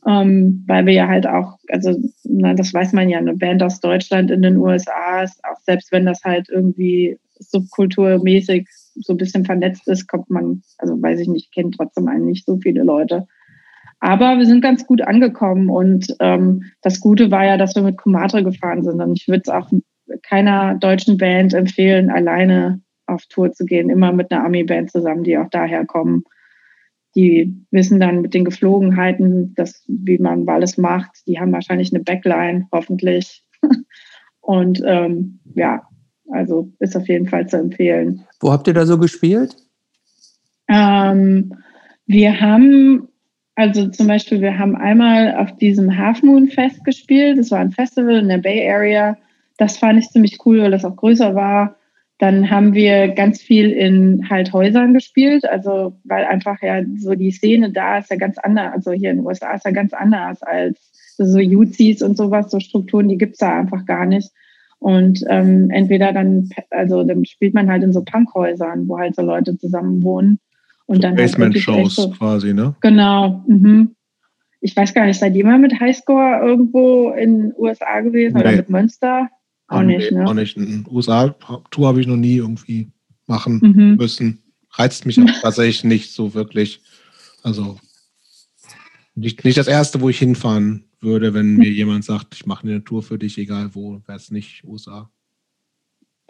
ähm, weil wir ja halt auch, also na, das weiß man ja, eine Band aus Deutschland in den USA ist, auch selbst wenn das halt irgendwie subkulturmäßig so ein bisschen vernetzt ist, kommt man, also weiß ich nicht, kennt trotzdem einen nicht so viele Leute. Aber wir sind ganz gut angekommen und ähm, das Gute war ja, dass wir mit Kumatre gefahren sind. Und ich würde es auch keiner deutschen Band empfehlen, alleine auf Tour zu gehen, immer mit einer Army-Band zusammen, die auch daher kommen. Die wissen dann mit den Geflogenheiten, dass, wie man alles macht. Die haben wahrscheinlich eine Backline, hoffentlich. Und ähm, ja, also ist auf jeden Fall zu empfehlen. Wo habt ihr da so gespielt? Ähm, wir haben, also zum Beispiel, wir haben einmal auf diesem Half Moon Fest gespielt. Das war ein Festival in der Bay Area. Das fand ich ziemlich cool, weil das auch größer war. Dann haben wir ganz viel in halt Häusern gespielt, also weil einfach ja so die Szene da ist ja ganz anders, also hier in den USA ist ja ganz anders als so UCs und sowas, so Strukturen, die gibt es da einfach gar nicht. Und ähm, entweder dann, also dann spielt man halt in so Punkhäusern, wo halt so Leute zusammen wohnen. Und so dann halt Basement-Shows so, quasi, ne? Genau. Mhm. Ich weiß gar nicht, seid ihr mal mit Highscore irgendwo in den USA gewesen nee. oder mit Münster? Auch nicht, ne? Auch nicht. Eine USA-Tour habe ich noch nie irgendwie machen mhm. müssen. Reizt mich auch tatsächlich nicht so wirklich. Also nicht, nicht das erste, wo ich hinfahren würde, wenn mir jemand sagt, ich mache eine Tour für dich, egal wo, wäre es nicht USA.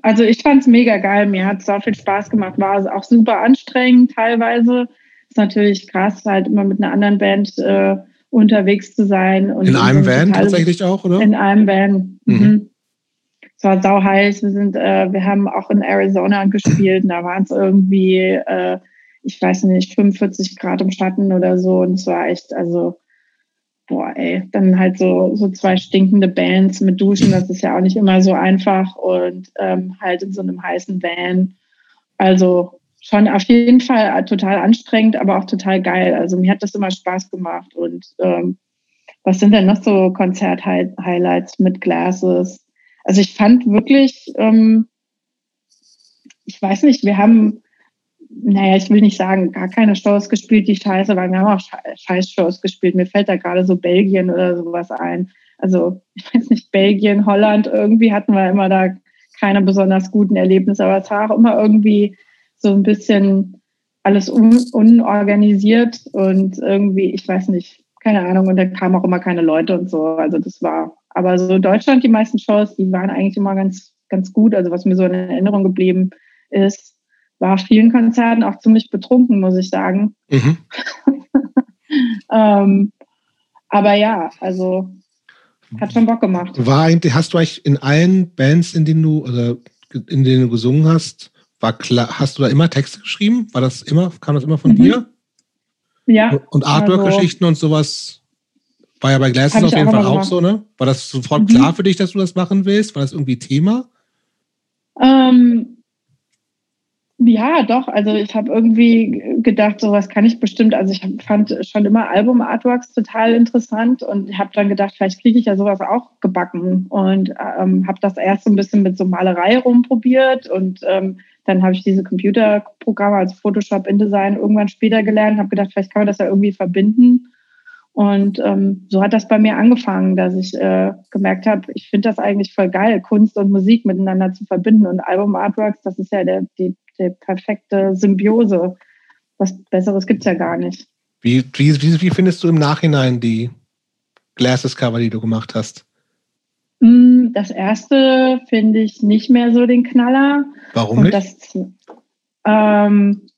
Also ich fand es mega geil, mir hat es auch viel Spaß gemacht, war auch super anstrengend teilweise. Ist natürlich krass, halt immer mit einer anderen Band äh, unterwegs zu sein. in einem Van tatsächlich auch, oder? In einem Van. Mhm. mhm. Es war sau heiß. Wir sind, äh, wir haben auch in Arizona gespielt. Und da waren es irgendwie, äh, ich weiß nicht, 45 Grad im Schatten oder so. Und es war echt, also boah, ey, dann halt so, so zwei stinkende Bands mit Duschen, das ist ja auch nicht immer so einfach und ähm, halt in so einem heißen Van. Also schon auf jeden Fall total anstrengend, aber auch total geil. Also mir hat das immer Spaß gemacht. Und ähm, was sind denn noch so Konzert-Highlights mit Glasses? Also ich fand wirklich, ähm, ich weiß nicht, wir haben naja, ich will nicht sagen, gar keine Shows gespielt, die scheiße waren. Wir haben auch scheiß Shows gespielt. Mir fällt da gerade so Belgien oder sowas ein. Also, ich weiß nicht, Belgien, Holland, irgendwie hatten wir immer da keine besonders guten Erlebnisse, aber es war auch immer irgendwie so ein bisschen alles un unorganisiert und irgendwie, ich weiß nicht, keine Ahnung, und da kamen auch immer keine Leute und so. Also das war, aber so Deutschland, die meisten Shows, die waren eigentlich immer ganz, ganz gut. Also was mir so in Erinnerung geblieben ist, war auf vielen Konzerten auch ziemlich betrunken, muss ich sagen. Mhm. ähm, aber ja, also. hat schon Bock gemacht. War eigentlich, hast du eigentlich in allen Bands, in denen du, oder in denen du gesungen hast, war klar, hast du da immer Texte geschrieben? War das immer, kam das immer von mhm. dir? Ja. Und Artwork-Geschichten also, und sowas war ja bei Glasses auf jeden Fall auch so, ne? War das sofort mhm. klar für dich, dass du das machen willst? War das irgendwie Thema? Ähm, ja, doch. Also ich habe irgendwie gedacht, sowas kann ich bestimmt. Also ich fand schon immer Album-Artworks total interessant und habe dann gedacht, vielleicht kriege ich ja sowas auch gebacken und ähm, habe das erst so ein bisschen mit so Malerei rumprobiert und ähm, dann habe ich diese Computerprogramme, also Photoshop, InDesign irgendwann später gelernt, habe gedacht, vielleicht kann man das ja irgendwie verbinden. Und ähm, so hat das bei mir angefangen, dass ich äh, gemerkt habe, ich finde das eigentlich voll geil, Kunst und Musik miteinander zu verbinden. Und Album-Artworks, das ist ja der, die, die perfekte Symbiose. Was Besseres gibt es ja gar nicht. Wie, wie, wie findest du im Nachhinein die Glasses-Cover, die du gemacht hast? Mm, das erste finde ich nicht mehr so den Knaller. Warum nicht? Das, ähm,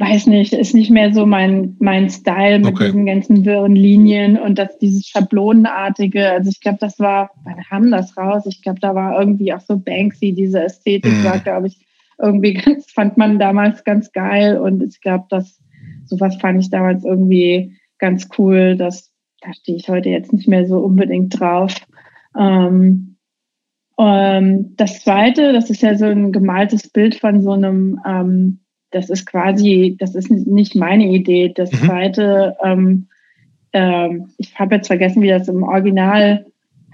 weiß nicht, ist nicht mehr so mein, mein Style mit okay. diesen ganzen wirren Linien und das, dieses Schablonenartige. Also ich glaube, das war, wann haben das raus? Ich glaube, da war irgendwie auch so Banksy, diese Ästhetik mm. war, glaube ich, irgendwie ganz, fand man damals ganz geil und ich glaube, dass sowas fand ich damals irgendwie ganz cool. Das, da stehe ich heute jetzt nicht mehr so unbedingt drauf. Ähm, ähm, das zweite, das ist ja so ein gemaltes Bild von so einem, ähm, das ist quasi, das ist nicht meine Idee. Das mhm. zweite, ähm, ähm, ich habe jetzt vergessen, wie das im Original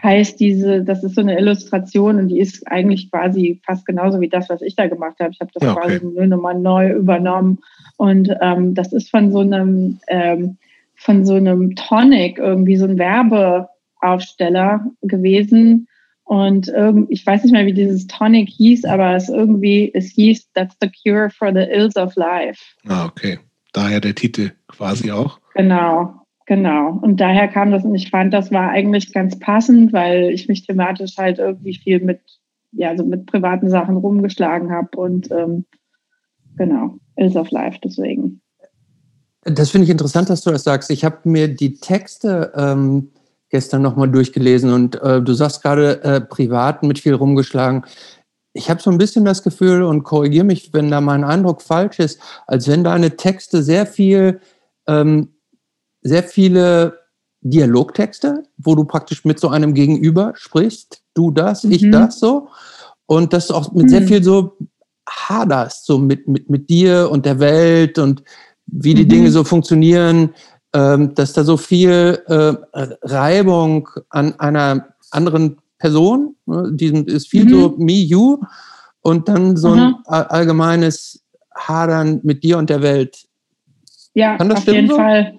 heißt diese, das ist so eine Illustration und die ist eigentlich quasi fast genauso wie das, was ich da gemacht habe. Ich habe das ja, okay. quasi nur nochmal neu übernommen. Und ähm, das ist von so einem, ähm, von so einem Tonic, irgendwie so ein Werbeaufsteller gewesen. Und irgend, ich weiß nicht mehr, wie dieses Tonic hieß, aber es irgendwie, es hieß, that's the cure for the ills of life. Ah, okay. Daher der Titel quasi auch. Genau. Genau. Und daher kam das und ich fand, das war eigentlich ganz passend, weil ich mich thematisch halt irgendwie viel mit, ja, so mit privaten Sachen rumgeschlagen habe und ähm, genau, Ills of Life deswegen. Das finde ich interessant, dass du das sagst. Ich habe mir die Texte ähm, gestern nochmal durchgelesen und äh, du sagst gerade äh, privat mit viel rumgeschlagen. Ich habe so ein bisschen das Gefühl und korrigiere mich, wenn da mein Eindruck falsch ist, als wenn deine Texte sehr viel ähm, sehr viele Dialogtexte, wo du praktisch mit so einem Gegenüber sprichst, du das, mhm. ich das so. Und das auch mit mhm. sehr viel so haderst, so mit, mit, mit dir und der Welt und wie die mhm. Dinge so funktionieren, dass da so viel äh, Reibung an einer anderen Person, ne, diesem ist viel so mhm. me, you und dann so ein allgemeines Hadern mit dir und der Welt. Ja, auf jeden so? Fall.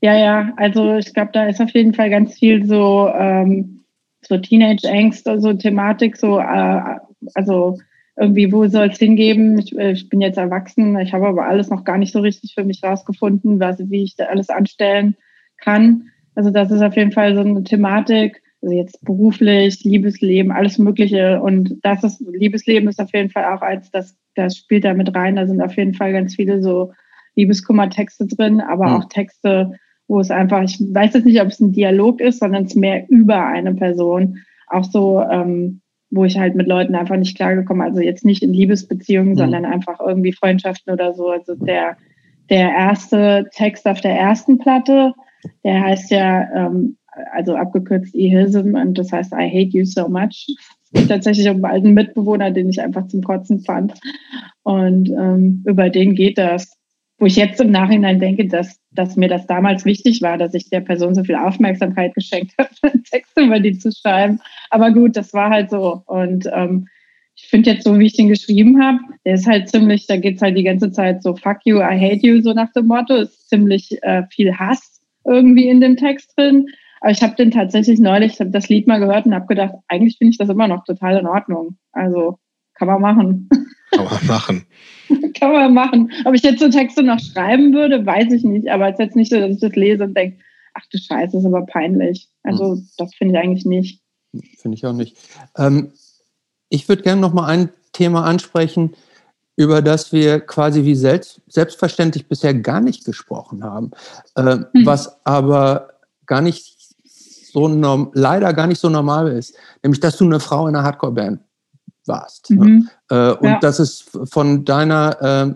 Ja, ja, also ich glaube, da ist auf jeden Fall ganz viel so, ähm, so Teenage-Angst, so Thematik, so, äh, also irgendwie, wo soll es hingeben? Ich, äh, ich, bin jetzt erwachsen, ich habe aber alles noch gar nicht so richtig für mich rausgefunden, was, wie ich da alles anstellen kann. Also das ist auf jeden Fall so eine Thematik, also jetzt beruflich, Liebesleben, alles Mögliche. Und das ist, Liebesleben ist auf jeden Fall auch als, das, das spielt da mit rein. Da sind auf jeden Fall ganz viele so Liebeskummer-Texte drin, aber mhm. auch Texte, wo es einfach, ich weiß jetzt nicht, ob es ein Dialog ist, sondern es mehr über eine Person. Auch so, ähm, wo ich halt mit Leuten einfach nicht klargekommen, also jetzt nicht in Liebesbeziehungen, mhm. sondern einfach irgendwie Freundschaften oder so. Also der, der erste Text auf der ersten Platte, der heißt ja, ähm, also abgekürzt Ehism und das heißt I hate you so much. Es geht tatsächlich um einen alten Mitbewohner, den ich einfach zum Kotzen fand. Und ähm, über den geht das wo ich jetzt im Nachhinein denke, dass, dass mir das damals wichtig war, dass ich der Person so viel Aufmerksamkeit geschenkt habe, Texte über die zu schreiben. Aber gut, das war halt so. Und ähm, ich finde jetzt so, wie ich den geschrieben habe, der ist halt ziemlich, da geht's halt die ganze Zeit so, fuck you, I hate you, so nach dem Motto. Ist ziemlich äh, viel Hass irgendwie in dem Text drin. Aber ich habe den tatsächlich neulich, ich habe das Lied mal gehört und habe gedacht, eigentlich finde ich das immer noch total in Ordnung. Also kann man machen. Kann man machen. Kann man machen. Ob ich jetzt so Texte noch schreiben würde, weiß ich nicht. Aber es ist jetzt nicht so, dass ich das lese und denke, ach du Scheiße, ist aber peinlich. Also hm. das finde ich eigentlich nicht. Finde ich auch nicht. Ähm, ich würde gerne noch mal ein Thema ansprechen, über das wir quasi wie selbst, selbstverständlich bisher gar nicht gesprochen haben, äh, hm. was aber gar nicht so leider gar nicht so normal ist, nämlich dass du eine Frau in einer Hardcore-Band warst. Ne? Mhm. Ne? Äh, und ja. dass es von deiner äh,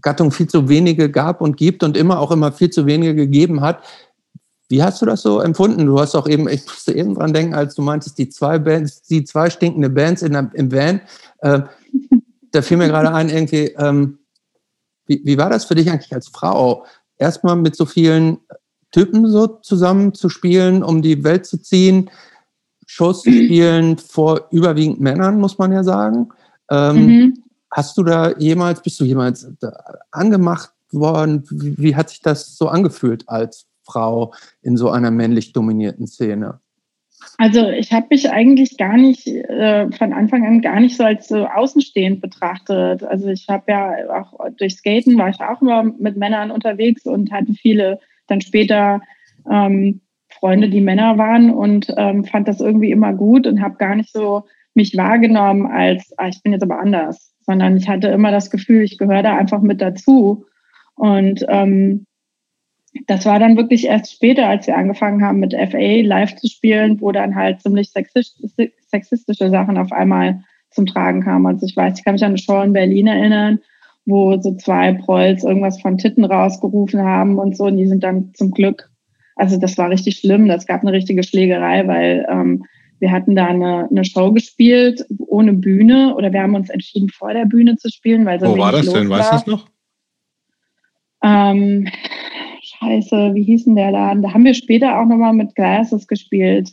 Gattung viel zu wenige gab und gibt und immer auch immer viel zu wenige gegeben hat. Wie hast du das so empfunden? Du hast auch eben, ich musste eben dran denken, als du meintest, die zwei Bands, die zwei stinkende Bands in, im Van. Äh, da fiel mir gerade ein, irgendwie, ähm, wie, wie war das für dich eigentlich als Frau? Erstmal mit so vielen Typen so zusammen zu spielen, um die Welt zu ziehen, Shows zu spielen vor überwiegend Männern, muss man ja sagen. Ähm, mhm. Hast du da jemals, bist du jemals angemacht worden? Wie, wie hat sich das so angefühlt als Frau in so einer männlich dominierten Szene? Also ich habe mich eigentlich gar nicht äh, von Anfang an gar nicht so als so außenstehend betrachtet. Also ich habe ja auch durch Skaten war ich auch immer mit Männern unterwegs und hatte viele dann später ähm, Freunde, die Männer waren und ähm, fand das irgendwie immer gut und habe gar nicht so mich wahrgenommen als, ah, ich bin jetzt aber anders, sondern ich hatte immer das Gefühl, ich gehöre da einfach mit dazu. Und ähm, das war dann wirklich erst später, als wir angefangen haben, mit FA live zu spielen, wo dann halt ziemlich sexistische Sachen auf einmal zum Tragen kamen. Also ich weiß, ich kann mich an eine Show in Berlin erinnern, wo so zwei Prolls irgendwas von Titten rausgerufen haben und so. Und die sind dann zum Glück, also das war richtig schlimm. Das gab eine richtige Schlägerei, weil ähm, wir hatten da eine, eine Show gespielt ohne Bühne oder wir haben uns entschieden, vor der Bühne zu spielen, weil so Wo war das denn? Weißt du das noch? Ähm, scheiße, wie hieß denn der Laden? Da haben wir später auch nochmal mit Glasses gespielt.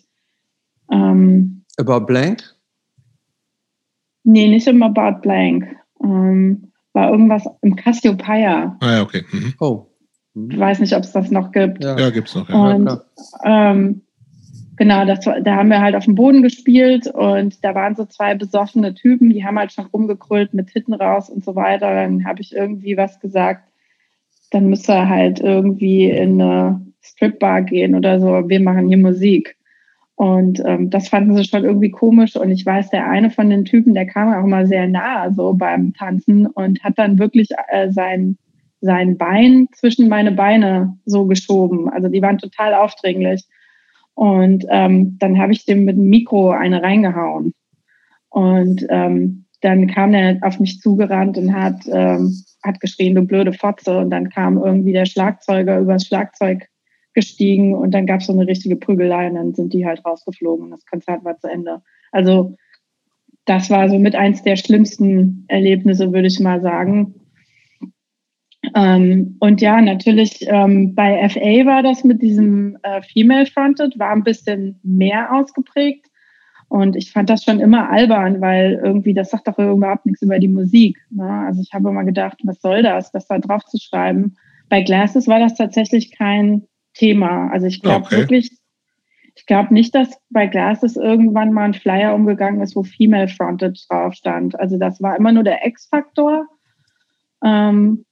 Ähm, About Blank? Nee, nicht im About Blank. Ähm, war irgendwas im Cassiopeia. Ah ja, okay. Mhm. Oh. Ich weiß nicht, ob es das noch gibt. Ja, ja gibt es noch. Ja. Und, ähm, genau, das, da haben wir halt auf dem Boden gespielt und da waren so zwei besoffene Typen, die haben halt schon rumgekrüllt mit Hitten raus und so weiter. Dann habe ich irgendwie was gesagt dann müsste er halt irgendwie in eine Stripbar gehen oder so. Wir machen hier Musik. Und ähm, das fanden sie schon irgendwie komisch. Und ich weiß, der eine von den Typen, der kam auch immer sehr nah so beim Tanzen und hat dann wirklich äh, sein, sein Bein zwischen meine Beine so geschoben. Also die waren total aufdringlich. Und ähm, dann habe ich dem mit dem Mikro eine reingehauen. Und ähm, dann kam er auf mich zugerannt und hat ähm, hat geschrien, du blöde Fotze. Und dann kam irgendwie der Schlagzeuger übers Schlagzeug gestiegen und dann gab es so eine richtige Prügelei und dann sind die halt rausgeflogen und das Konzert war zu Ende. Also das war so mit eins der schlimmsten Erlebnisse, würde ich mal sagen. Ähm, und ja, natürlich ähm, bei FA war das mit diesem äh, Female Fronted, war ein bisschen mehr ausgeprägt. Und ich fand das schon immer albern, weil irgendwie, das sagt doch überhaupt nichts über die Musik. Ne? Also ich habe immer gedacht, was soll das, das da drauf zu schreiben. Bei Glasses war das tatsächlich kein Thema. Also ich glaube okay. wirklich, ich glaube nicht, dass bei Glasses irgendwann mal ein Flyer umgegangen ist, wo Female Fronted drauf stand. Also das war immer nur der X-Faktor. Ähm,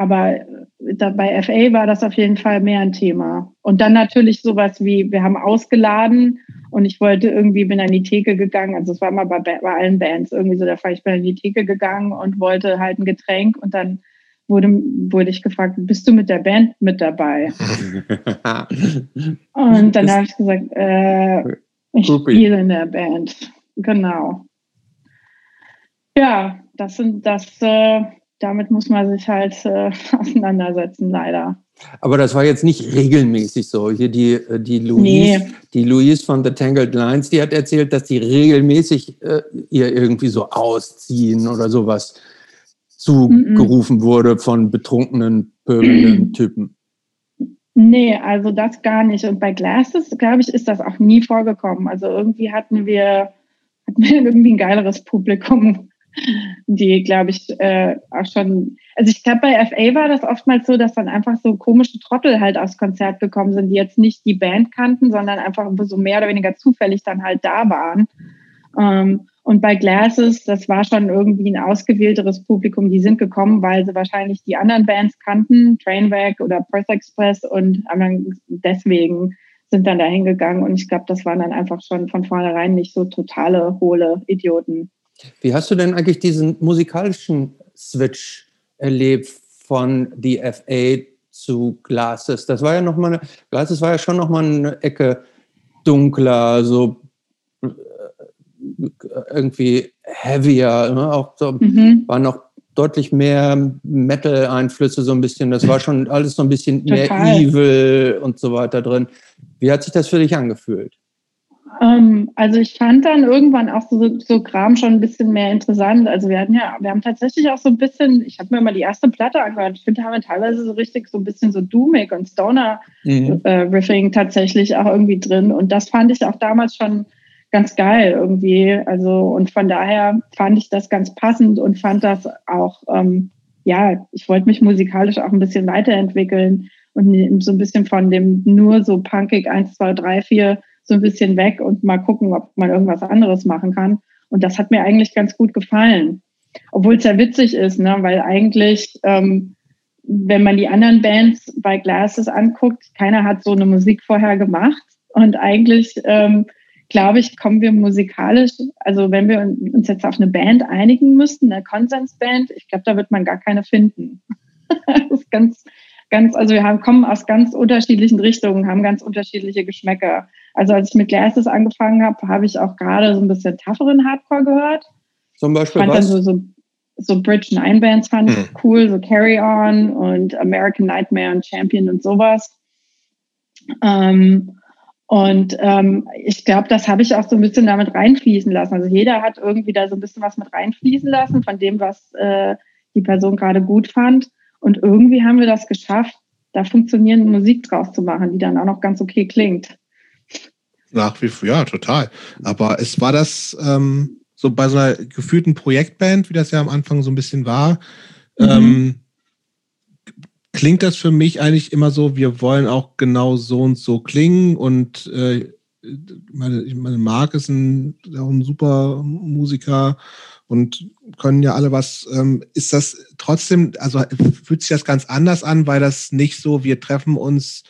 aber da, bei FA war das auf jeden Fall mehr ein Thema. Und dann natürlich sowas wie, wir haben ausgeladen und ich wollte irgendwie, bin an die Theke gegangen, also es war immer bei, bei allen Bands irgendwie so der Fall, ich bin an die Theke gegangen und wollte halt ein Getränk und dann wurde, wurde ich gefragt, bist du mit der Band mit dabei? und dann habe ich gesagt, äh, ich spiele in der Band. Genau. Ja, das sind das, äh, damit muss man sich halt äh, auseinandersetzen, leider. Aber das war jetzt nicht regelmäßig so. Hier die, äh, die, Louise, nee. die Louise von The Tangled Lines, die hat erzählt, dass die regelmäßig äh, ihr irgendwie so ausziehen oder sowas zugerufen mm -mm. wurde von betrunkenen, pöbelnden Typen. Nee, also das gar nicht. Und bei Glasses, glaube ich, ist das auch nie vorgekommen. Also irgendwie hatten wir, hatten wir irgendwie ein geileres Publikum die, glaube ich, äh, auch schon. Also ich glaube, bei FA war das oftmals so, dass dann einfach so komische Trottel halt aufs Konzert gekommen sind, die jetzt nicht die Band kannten, sondern einfach so mehr oder weniger zufällig dann halt da waren. Ähm, und bei Glasses, das war schon irgendwie ein ausgewählteres Publikum, die sind gekommen, weil sie wahrscheinlich die anderen Bands kannten, Trainwreck oder Perth Express und deswegen sind dann da hingegangen. Und ich glaube, das waren dann einfach schon von vornherein nicht so totale hohle Idioten. Wie hast du denn eigentlich diesen musikalischen Switch erlebt von DFA zu Glasses? Das war ja noch mal eine, Glasses war ja schon noch mal eine Ecke dunkler, so äh, irgendwie heavier, ne? auch so, mhm. war noch deutlich mehr Metal-Einflüsse so ein bisschen. Das war schon alles so ein bisschen Total. mehr Evil und so weiter drin. Wie hat sich das für dich angefühlt? Ähm, also ich fand dann irgendwann auch so, so Kram schon ein bisschen mehr interessant. Also wir hatten ja, wir haben tatsächlich auch so ein bisschen, ich habe mir immer die erste Platte angehört. Ich finde, haben wir teilweise so richtig so ein bisschen so Doomig und Stoner-Riffing mhm. äh, tatsächlich auch irgendwie drin. Und das fand ich auch damals schon ganz geil irgendwie. Also und von daher fand ich das ganz passend und fand das auch, ähm, ja, ich wollte mich musikalisch auch ein bisschen weiterentwickeln und so ein bisschen von dem nur so punkig 1, 2, 3, 4 so ein bisschen weg und mal gucken, ob man irgendwas anderes machen kann. Und das hat mir eigentlich ganz gut gefallen. Obwohl es ja witzig ist, ne? weil eigentlich, ähm, wenn man die anderen Bands bei Glasses anguckt, keiner hat so eine Musik vorher gemacht. Und eigentlich, ähm, glaube ich, kommen wir musikalisch, also wenn wir uns jetzt auf eine Band einigen müssten, eine Konsensband, ich glaube, da wird man gar keine finden. das ist ganz, ganz, also wir haben, kommen aus ganz unterschiedlichen Richtungen, haben ganz unterschiedliche Geschmäcker. Also als ich mit Glasses angefangen habe, habe ich auch gerade so ein bisschen tougheren Hardcore gehört. Zum Beispiel fand was? Dann so, so, so Bridge Nine Bands fand ich hm. cool, so Carry On und American Nightmare und Champion und sowas. Ähm, und ähm, ich glaube, das habe ich auch so ein bisschen damit reinfließen lassen. Also jeder hat irgendwie da so ein bisschen was mit reinfließen lassen von dem, was äh, die Person gerade gut fand. Und irgendwie haben wir das geschafft, da funktionierende Musik draus zu machen, die dann auch noch ganz okay klingt. Nach wie vor, ja, total. Aber es war das ähm, so bei so einer gefühlten Projektband, wie das ja am Anfang so ein bisschen war, mhm. ähm, klingt das für mich eigentlich immer so, wir wollen auch genau so und so klingen und äh, meine, meine Marc ist ein, ein super Musiker und können ja alle was. Ähm, ist das trotzdem, also fühlt sich das ganz anders an, weil das nicht so, wir treffen uns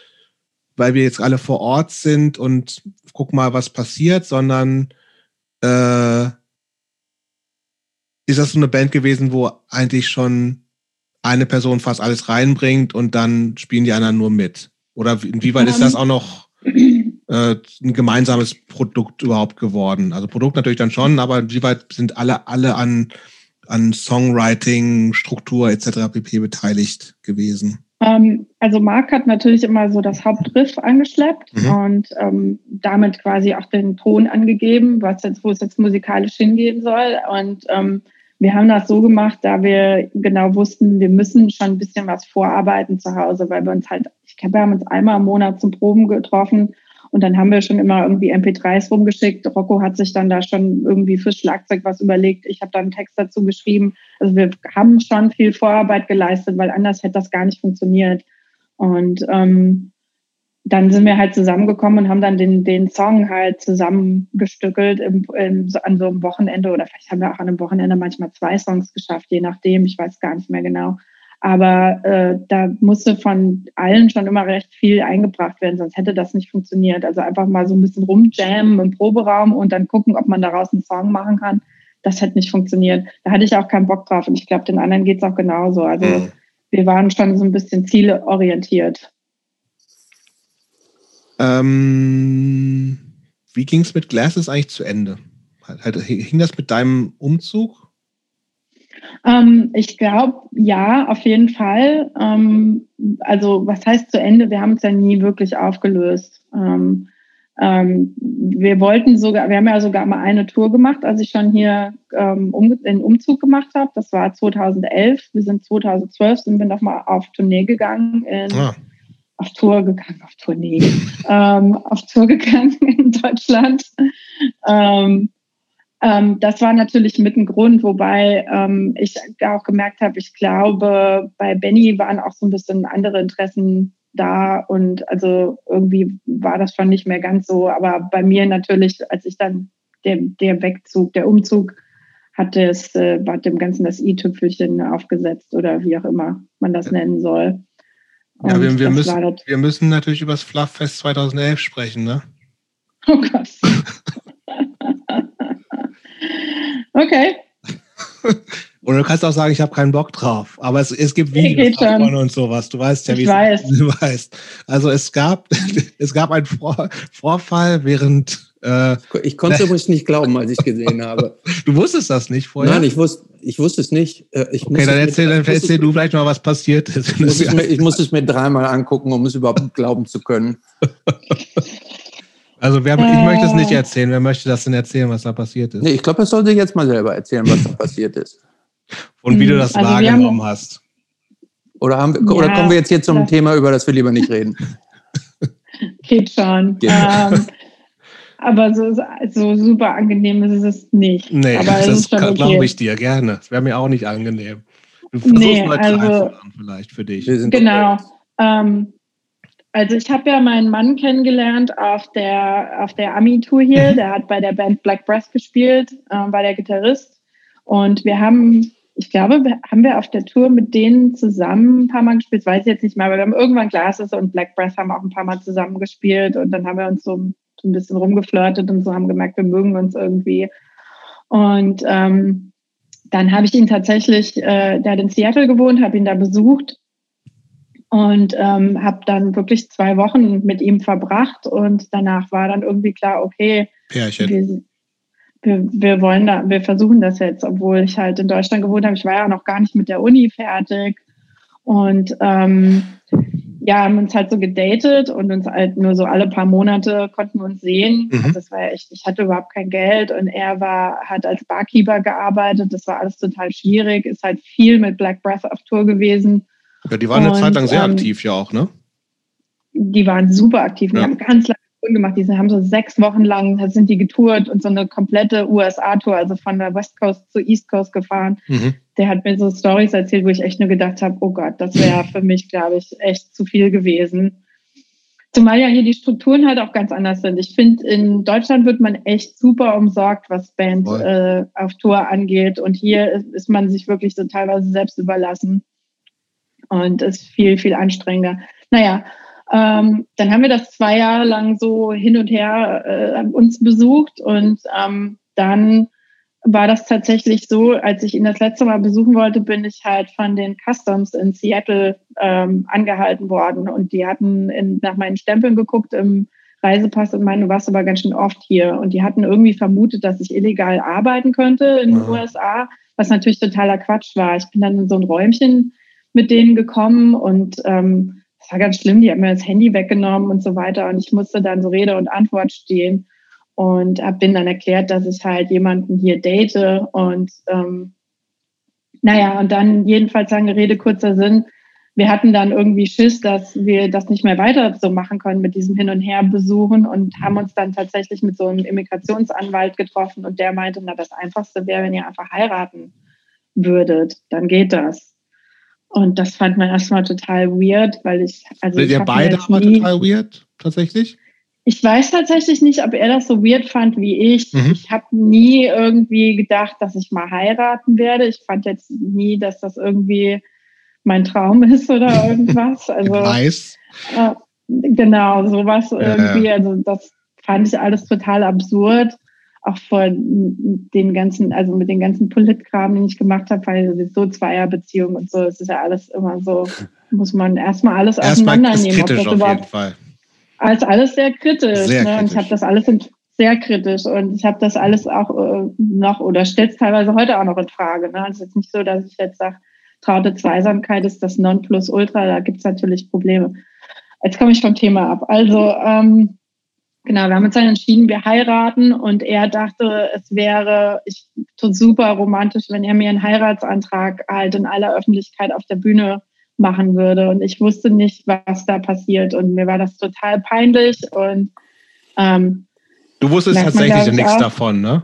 weil wir jetzt alle vor Ort sind und guck mal, was passiert, sondern äh, ist das so eine Band gewesen, wo eigentlich schon eine Person fast alles reinbringt und dann spielen die anderen nur mit? Oder inwieweit ist das auch noch äh, ein gemeinsames Produkt überhaupt geworden? Also Produkt natürlich dann schon, aber inwieweit sind alle, alle an, an Songwriting, Struktur etc. pp. beteiligt gewesen? Ähm, also Marc hat natürlich immer so das Hauptriff angeschleppt mhm. und ähm, damit quasi auch den Ton angegeben, was jetzt, wo es jetzt musikalisch hingehen soll. Und ähm, wir haben das so gemacht, da wir genau wussten, wir müssen schon ein bisschen was vorarbeiten zu Hause, weil wir uns halt, ich glaube, wir haben uns einmal im Monat zum Proben getroffen und dann haben wir schon immer irgendwie MP3s rumgeschickt. Rocco hat sich dann da schon irgendwie fürs Schlagzeug was überlegt. Ich habe da einen Text dazu geschrieben. Also wir haben schon viel Vorarbeit geleistet, weil anders hätte das gar nicht funktioniert. Und ähm, dann sind wir halt zusammengekommen und haben dann den, den Song halt zusammengestückelt im, im, an so einem Wochenende oder vielleicht haben wir auch an einem Wochenende manchmal zwei Songs geschafft, je nachdem, ich weiß gar nicht mehr genau. Aber äh, da musste von allen schon immer recht viel eingebracht werden, sonst hätte das nicht funktioniert. Also einfach mal so ein bisschen rumjammen im Proberaum und dann gucken, ob man daraus einen Song machen kann. Das hätte nicht funktioniert. Da hatte ich auch keinen Bock drauf und ich glaube, den anderen geht es auch genauso. Also mhm. wir waren schon so ein bisschen zieleorientiert. Ähm, wie ging es mit Glasses eigentlich zu Ende? Hing das mit deinem Umzug? Ähm, ich glaube, ja, auf jeden Fall. Ähm, also, was heißt zu Ende? Wir haben es ja nie wirklich aufgelöst. Ähm, ähm wir wollten sogar, wir haben ja sogar mal eine Tour gemacht, als ich schon hier ähm, um, den Umzug gemacht habe. Das war 2011. Wir sind 2012, sind wir nochmal auf Tournee gegangen. In, ah. Auf Tour gegangen, auf Tournee, ähm, auf Tour gegangen in Deutschland. Ähm, ähm, das war natürlich mit ein Grund, wobei ähm, ich auch gemerkt habe, ich glaube, bei Benny waren auch so ein bisschen andere Interessen da und also irgendwie war das schon nicht mehr ganz so. Aber bei mir natürlich, als ich dann der, der Wegzug, der Umzug hatte es, äh, hat dem Ganzen das i-Tüpfelchen aufgesetzt oder wie auch immer man das nennen soll. Und ja, wir, wir müssen, wir müssen natürlich über das Flufffest 2011 sprechen, ne? Oh Gott. Okay. Oder du kannst auch sagen, ich habe keinen Bock drauf. Aber es, es gibt Videos davon und sowas. Du weißt ja, wie es du weißt. Also es gab, es gab einen Vor Vorfall während. Äh, ich konnte es übrigens nicht glauben, als ich gesehen habe. Du wusstest das nicht vorher? Nein, ich wusste, ich wusste es nicht. Äh, ich okay, dann erzähl, mit, dann erzähl du vielleicht mal, was passiert ist. Ich muss, es mir, ich muss es mir dreimal angucken, um es überhaupt glauben zu können. Also wer, ich möchte es nicht erzählen. Wer möchte das denn erzählen, was da passiert ist? Nee, ich glaube, er sollte jetzt mal selber erzählen, was da passiert ist. Und wie du das also wahrgenommen hast. Oder, haben wir, ja, oder kommen wir jetzt hier zum Thema, über das wir lieber nicht reden? Geht schon. Ähm, aber so, so super angenehm ist es nicht. Nee, aber das okay. glaube ich dir gerne. Das wäre mir auch nicht angenehm. Du versuchst nee, also, vielleicht für dich. Genau. Ähm, also ich habe ja meinen Mann kennengelernt auf der, auf der Ami-Tour hier. Mhm. Der hat bei der Band Black Breath gespielt, äh, war der Gitarrist. Und wir haben, ich glaube, haben wir auf der Tour mit denen zusammen ein paar Mal gespielt, weiß ich jetzt nicht mehr, aber wir haben irgendwann Glasses und Black Breath haben auch ein paar Mal zusammen gespielt und dann haben wir uns so, so ein bisschen rumgeflirtet und so haben gemerkt, wir mögen uns irgendwie. Und ähm, dann habe ich ihn tatsächlich, äh, der hat in Seattle gewohnt, habe ihn da besucht und ähm, habe dann wirklich zwei Wochen mit ihm verbracht und danach war dann irgendwie klar, okay, Pärchen. Wir, wir, wir, wollen da, wir versuchen das jetzt, obwohl ich halt in Deutschland gewohnt habe. Ich war ja noch gar nicht mit der Uni fertig und ähm, ja, haben uns halt so gedatet und uns halt nur so alle paar Monate konnten wir uns sehen. Mhm. Also das war ja echt, ich hatte überhaupt kein Geld und er war, hat als Barkeeper gearbeitet. Das war alles total schwierig, ist halt viel mit Black Breath auf Tour gewesen ja, die waren und, eine Zeit lang sehr ähm, aktiv ja auch, ne? Die waren super aktiv. Die ja. haben ganz lange gemacht. Die haben so sechs Wochen lang, sind die getourt und so eine komplette USA-Tour, also von der West Coast zu East Coast gefahren. Mhm. Der hat mir so Stories erzählt, wo ich echt nur gedacht habe, oh Gott, das wäre für mich, glaube ich, echt zu viel gewesen. Zumal ja hier die Strukturen halt auch ganz anders sind. Ich finde, in Deutschland wird man echt super umsorgt, was Band äh, auf Tour angeht. Und hier ist, ist man sich wirklich so teilweise selbst überlassen und ist viel, viel anstrengender. Naja, ähm, dann haben wir das zwei Jahre lang so hin und her äh, uns besucht und ähm, dann war das tatsächlich so, als ich ihn das letzte Mal besuchen wollte, bin ich halt von den Customs in Seattle ähm, angehalten worden. Und die hatten in, nach meinen Stempeln geguckt im Reisepass und meinen, du warst aber ganz schön oft hier. Und die hatten irgendwie vermutet, dass ich illegal arbeiten könnte in den USA, was natürlich totaler Quatsch war. Ich bin dann in so ein Räumchen mit denen gekommen und ähm, war ganz schlimm. Die haben mir das Handy weggenommen und so weiter und ich musste dann so Rede und Antwort stehen und habe denen dann erklärt, dass ich halt jemanden hier date und ähm, naja, und dann jedenfalls lange Rede, kurzer Sinn. Wir hatten dann irgendwie Schiss, dass wir das nicht mehr weiter so machen können mit diesem Hin- und Her besuchen und haben uns dann tatsächlich mit so einem Immigrationsanwalt getroffen und der meinte, na, das Einfachste wäre, wenn ihr einfach heiraten würdet, dann geht das. Und das fand man erstmal total weird, weil ich. Also Seid ihr beide aber total weird, tatsächlich? Ich weiß tatsächlich nicht, ob er das so weird fand wie ich. Mhm. Ich habe nie irgendwie gedacht, dass ich mal heiraten werde. Ich fand jetzt nie, dass das irgendwie mein Traum ist oder irgendwas. Also, weiß. Äh, genau, sowas irgendwie. Also das fand ich alles total absurd auch vor den ganzen, also mit den ganzen Politkram, den ich gemacht habe, weil so Zweierbeziehungen und so, es ist ja alles immer so, muss man erstmal alles auseinandernehmen. Erstmal kritisch auf jeden Fall. Als alles sehr kritisch. Sehr ne? kritisch. Und ich habe das alles in, sehr kritisch und ich habe das alles auch äh, noch oder stellt es teilweise heute auch noch in Frage. Ne? Also es ist nicht so, dass ich jetzt sage, traute Zweisamkeit ist das Nonplusultra, da gibt es natürlich Probleme. Jetzt komme ich vom Thema ab. Also ähm, Genau, wir haben uns dann entschieden, wir heiraten und er dachte, es wäre ich, super romantisch, wenn er mir einen Heiratsantrag halt in aller Öffentlichkeit auf der Bühne machen würde. Und ich wusste nicht, was da passiert. Und mir war das total peinlich. Und ähm, du wusstest tatsächlich man, nichts auch, davon, ne?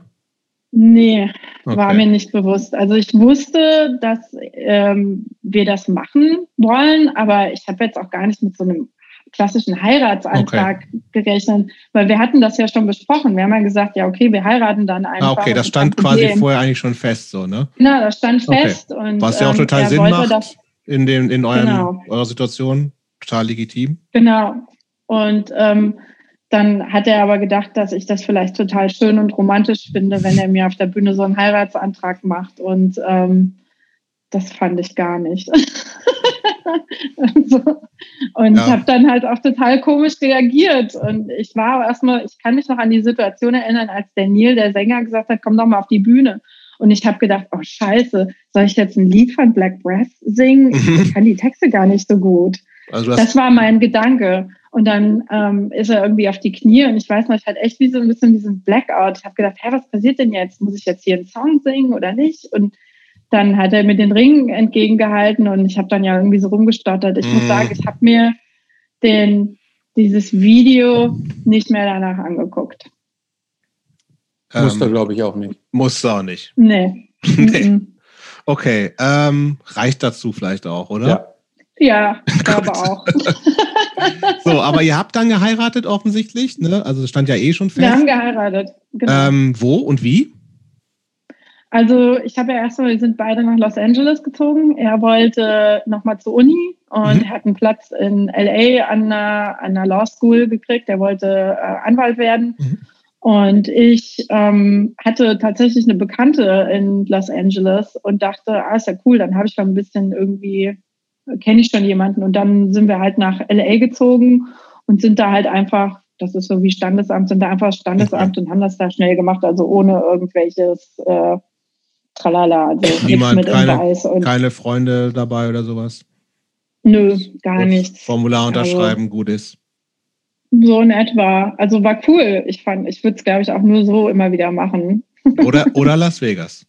Nee, okay. war mir nicht bewusst. Also ich wusste, dass ähm, wir das machen wollen, aber ich habe jetzt auch gar nicht mit so einem klassischen Heiratsantrag okay. gerechnet, weil wir hatten das ja schon besprochen. Wir haben ja gesagt, ja, okay, wir heiraten dann einfach. Ah, okay, das stand quasi vorher eigentlich schon fest, so, ne? Genau, das stand okay. fest. Und, Was ja auch ähm, total ähm, Sinn macht das, in, dem, in eurem, genau. eurer Situation. Total legitim. Genau. Und ähm, dann hat er aber gedacht, dass ich das vielleicht total schön und romantisch finde, wenn er mir auf der Bühne so einen Heiratsantrag macht. Und ähm, das fand ich gar nicht. so. Und ja. habe dann halt auch total komisch reagiert. Und ich war erstmal, ich kann mich noch an die Situation erinnern, als der Neil, der Sänger, gesagt hat, komm doch mal auf die Bühne. Und ich habe gedacht, oh scheiße, soll ich jetzt ein Lied von Black Breath singen? Ich kann die Texte gar nicht so gut. Also das, das war mein Gedanke. Und dann ähm, ist er irgendwie auf die Knie und ich weiß noch, ich hatte echt wie so ein bisschen diesen Blackout. Ich habe gedacht, hä, was passiert denn jetzt? Muss ich jetzt hier einen Song singen oder nicht? Und dann hat er mir den Ring entgegengehalten und ich habe dann ja irgendwie so rumgestottert. Ich mm. muss mhm. sagen, ich habe mir den, dieses Video nicht mehr danach angeguckt. Ähm, Musste, glaube ich, auch nicht. Musste auch nicht. Nee. nee. Okay, ähm, reicht dazu vielleicht auch, oder? Ja. Ja, ich glaube auch. so, aber ihr habt dann geheiratet offensichtlich, ne? Also es stand ja eh schon fest. Wir haben geheiratet. Genau. Ähm, wo und wie? Also ich habe ja erstmal, wir sind beide nach Los Angeles gezogen. Er wollte nochmal zur Uni und mhm. hat einen Platz in LA an einer, an einer Law School gekriegt. Er wollte äh, Anwalt werden. Mhm. Und ich ähm, hatte tatsächlich eine Bekannte in Los Angeles und dachte, ah, ist ja cool, dann habe ich schon ein bisschen irgendwie, kenne ich schon jemanden. Und dann sind wir halt nach LA gezogen und sind da halt einfach, das ist so wie Standesamt, sind da einfach Standesamt und haben das da schnell gemacht, also ohne irgendwelches äh, tralala. Also Niemand, keine, keine Freunde dabei oder sowas? Nö, gar Gut, nichts. Formular also unterschreiben, also, gut ist. So in etwa. Also war cool. Ich fand, ich würde es, glaube ich, auch nur so immer wieder machen. Oder, oder Las Vegas.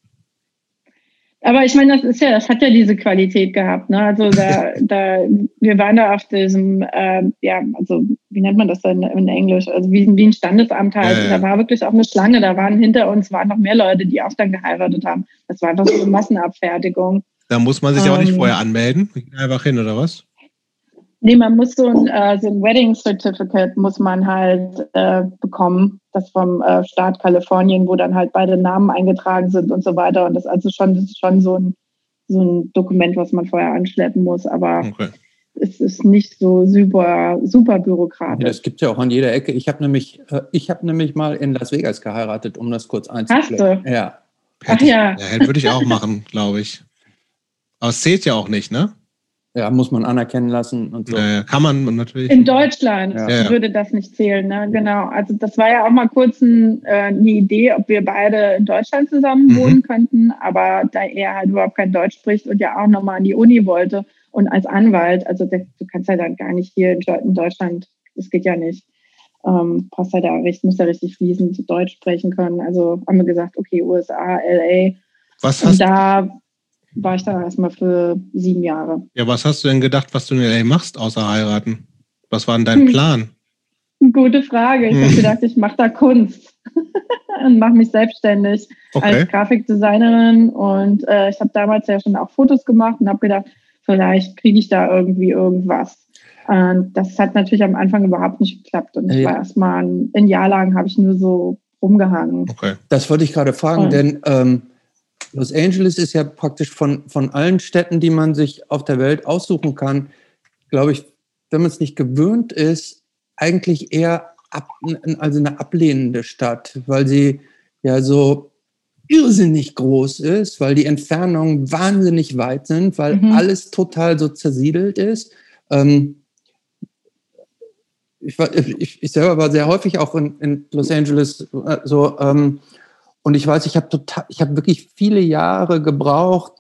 Aber ich meine, das ist ja, das hat ja diese Qualität gehabt. Ne? Also da, da, wir waren da auf diesem, äh, ja, also wie nennt man das denn in Englisch? Also wie, wie ein Standesamt halt. Ja, ja. Da war wirklich auch eine Schlange. Da waren hinter uns waren noch mehr Leute, die auch dann geheiratet haben. Das war einfach so eine Massenabfertigung. Da muss man sich ähm, auch nicht ähm, vorher anmelden. Einfach hin, oder was? Nee, man muss so ein, äh, so ein Wedding Certificate muss man halt äh, bekommen, das vom äh, Staat Kalifornien, wo dann halt beide Namen eingetragen sind und so weiter. Und das ist also schon, das ist schon so ein, so ein Dokument, was man vorher anschleppen muss, aber okay. es ist nicht so super, super bürokratisch. Ja, das gibt ja auch an jeder Ecke. Ich habe nämlich, äh, ich habe nämlich mal in Las Vegas geheiratet, um das kurz einzuklären. Hast du? Ja. Ach ja. Ja, würde ich auch machen, glaube ich. Aber es zählt ja auch nicht, ne? Ja, muss man anerkennen lassen und so. Ja, kann man natürlich. In Deutschland ja. würde das nicht zählen, ne? Genau. Also das war ja auch mal kurz ein, äh, eine Idee, ob wir beide in Deutschland zusammen mhm. wohnen könnten, aber da er halt überhaupt kein Deutsch spricht und ja auch nochmal an die Uni wollte und als Anwalt, also der, du kannst ja dann gar nicht hier in Deutschland, das geht ja nicht. Ähm, passt ja da richtig, muss ja richtig fließend Deutsch sprechen können. Also haben wir gesagt, okay, USA, LA. Was hast, da war ich da erstmal für sieben Jahre. Ja, was hast du denn gedacht, was du in LA machst, außer heiraten? Was war denn dein hm. Plan? Gute Frage. Ich hm. habe gedacht, ich mache da Kunst und mache mich selbstständig okay. als Grafikdesignerin. Und äh, ich habe damals ja schon auch Fotos gemacht und habe gedacht, vielleicht kriege ich da irgendwie irgendwas. Und das hat natürlich am Anfang überhaupt nicht geklappt. Und ich ja. war erstmal ein, ein Jahr lang, habe ich nur so rumgehangen. Okay. Das wollte ich gerade fragen, und, denn ähm, Los Angeles ist ja praktisch von, von allen Städten, die man sich auf der Welt aussuchen kann, glaube ich, wenn man es nicht gewöhnt ist, eigentlich eher ab, also eine ablehnende Stadt, weil sie ja so irrsinnig groß ist, weil die Entfernungen wahnsinnig weit sind, weil mhm. alles total so zersiedelt ist. Ähm, ich, war, ich, ich, selber war sehr häufig auch in, in Los Angeles äh, so ähm, und ich weiß, ich habe total, ich habe wirklich viele Jahre gebraucht,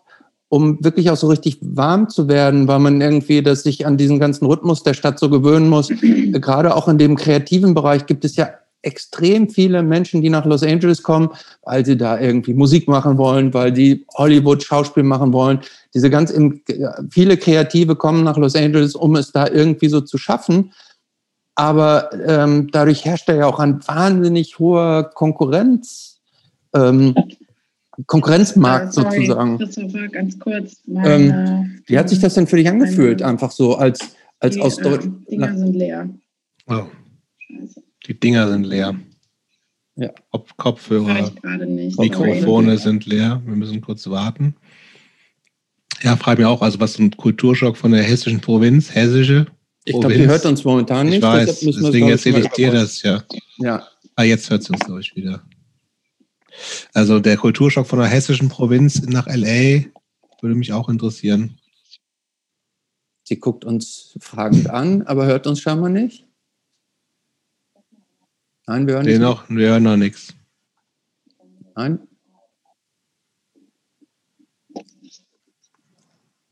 um wirklich auch so richtig warm zu werden, weil man irgendwie, dass sich an diesen ganzen Rhythmus der Stadt so gewöhnen muss. Gerade auch in dem kreativen Bereich gibt es ja extrem viele Menschen, die nach Los Angeles kommen, weil sie da irgendwie Musik machen wollen, weil die Hollywood Schauspiel machen wollen. Diese ganz viele Kreative kommen nach Los Angeles, um es da irgendwie so zu schaffen. Aber ähm, dadurch herrscht ja auch ein wahnsinnig hoher Konkurrenz ähm, Konkurrenzmarkt sorry, sozusagen. Christopher, ganz kurz. Meine, ähm, wie hat sich das denn für dich angefühlt, meine, einfach so als, als die, aus Deutschland? Die Dinger sind leer. Oh. Die Dinger sind leer. Ja. Kopf, Kopfhörer, Mikrofone sind leer. Wir müssen kurz warten. Ja, frage mich auch, also was ein Kulturschock von der hessischen Provinz, hessische Ich glaube, ihr hört uns momentan nicht. Ich weiß, deswegen erzähle ich dir das ja. Ja. Ah, jetzt hört es uns, glaube ich, wieder. Also der Kulturschock von der hessischen Provinz nach LA Würde mich auch interessieren. Sie guckt uns fragend an, aber hört uns scheinbar nicht. Nein, wir hören noch, wir hören noch nichts. Nein.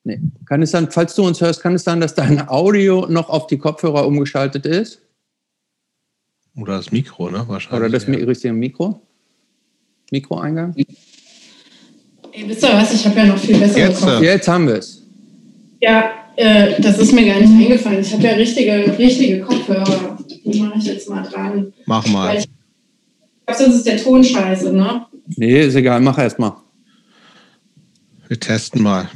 Nee. Kann es dann, falls du uns hörst, kann es sein, dass dein Audio noch auf die Kopfhörer umgeschaltet ist? Oder das Mikro, ne? Wahrscheinlich. Oder das ja. richtige Mikro? Mikroeingang? Ey, wisst ihr was? Ich habe ja noch viel besser Jetzt, bekommen. Jetzt haben wir es. Ja, äh, das ist mir gar nicht eingefallen. Ich habe ja richtige, richtige Kopfhörer. Die mache ich jetzt mal dran. Mach mal. Ich glaube, sonst ist der Ton scheiße, ne? Nee, ist egal. Mach erst mal. Wir testen mal.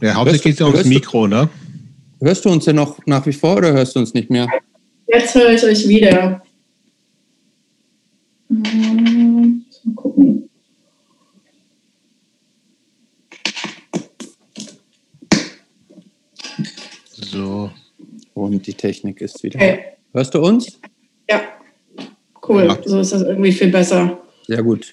Ja, hauptsächlich geht es ja ums Mikro, ne? Hörst du uns denn noch nach wie vor oder hörst du uns nicht mehr? Jetzt höre ich euch wieder. Mal gucken. So. Und die Technik ist wieder. Okay. Hörst du uns? Ja. Cool. Ja. So ist das irgendwie viel besser. Sehr gut.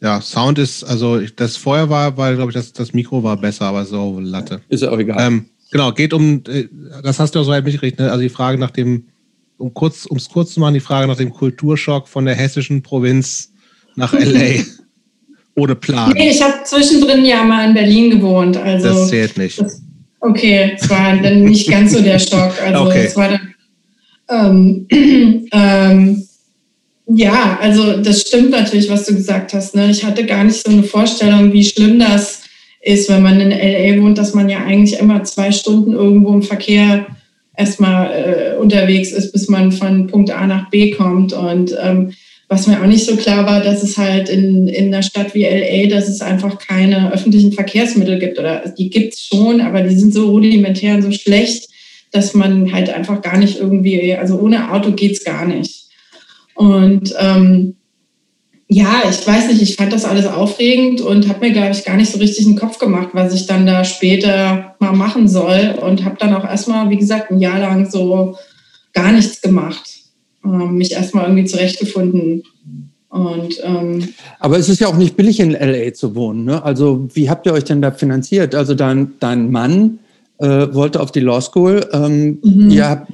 Ja, Sound ist, also das vorher war, weil, glaube ich, das, das Mikro war besser, aber so Latte. Ist ja auch egal. Ähm, genau, geht um, äh, das hast du auch so weit mitgekriegt, ne? also die Frage nach dem, um kurz, um es kurz zu machen, die Frage nach dem Kulturschock von der hessischen Provinz nach L.A. ohne Plan. Nee, ich habe zwischendrin ja mal in Berlin gewohnt. Also das zählt nicht. Das, okay, es war dann nicht ganz so der Schock. Also okay. es war dann, ähm, ähm, ja, also das stimmt natürlich, was du gesagt hast. Ne? Ich hatte gar nicht so eine Vorstellung, wie schlimm das ist, wenn man in LA wohnt, dass man ja eigentlich immer zwei Stunden irgendwo im Verkehr erstmal äh, unterwegs ist, bis man von Punkt A nach B kommt. Und ähm, was mir auch nicht so klar war, dass es halt in, in einer Stadt wie LA, dass es einfach keine öffentlichen Verkehrsmittel gibt. Oder die gibt es schon, aber die sind so rudimentär und so schlecht, dass man halt einfach gar nicht irgendwie, also ohne Auto geht es gar nicht. Und ähm, ja, ich weiß nicht, ich fand das alles aufregend und habe mir, glaube ich, gar nicht so richtig einen Kopf gemacht, was ich dann da später mal machen soll. Und habe dann auch erstmal, wie gesagt, ein Jahr lang so gar nichts gemacht. Ähm, mich erstmal irgendwie zurechtgefunden. Und, ähm, Aber es ist ja auch nicht billig in LA zu wohnen. Ne? Also wie habt ihr euch denn da finanziert? Also dein, dein Mann äh, wollte auf die Law School. Ähm, mhm. Ihr habt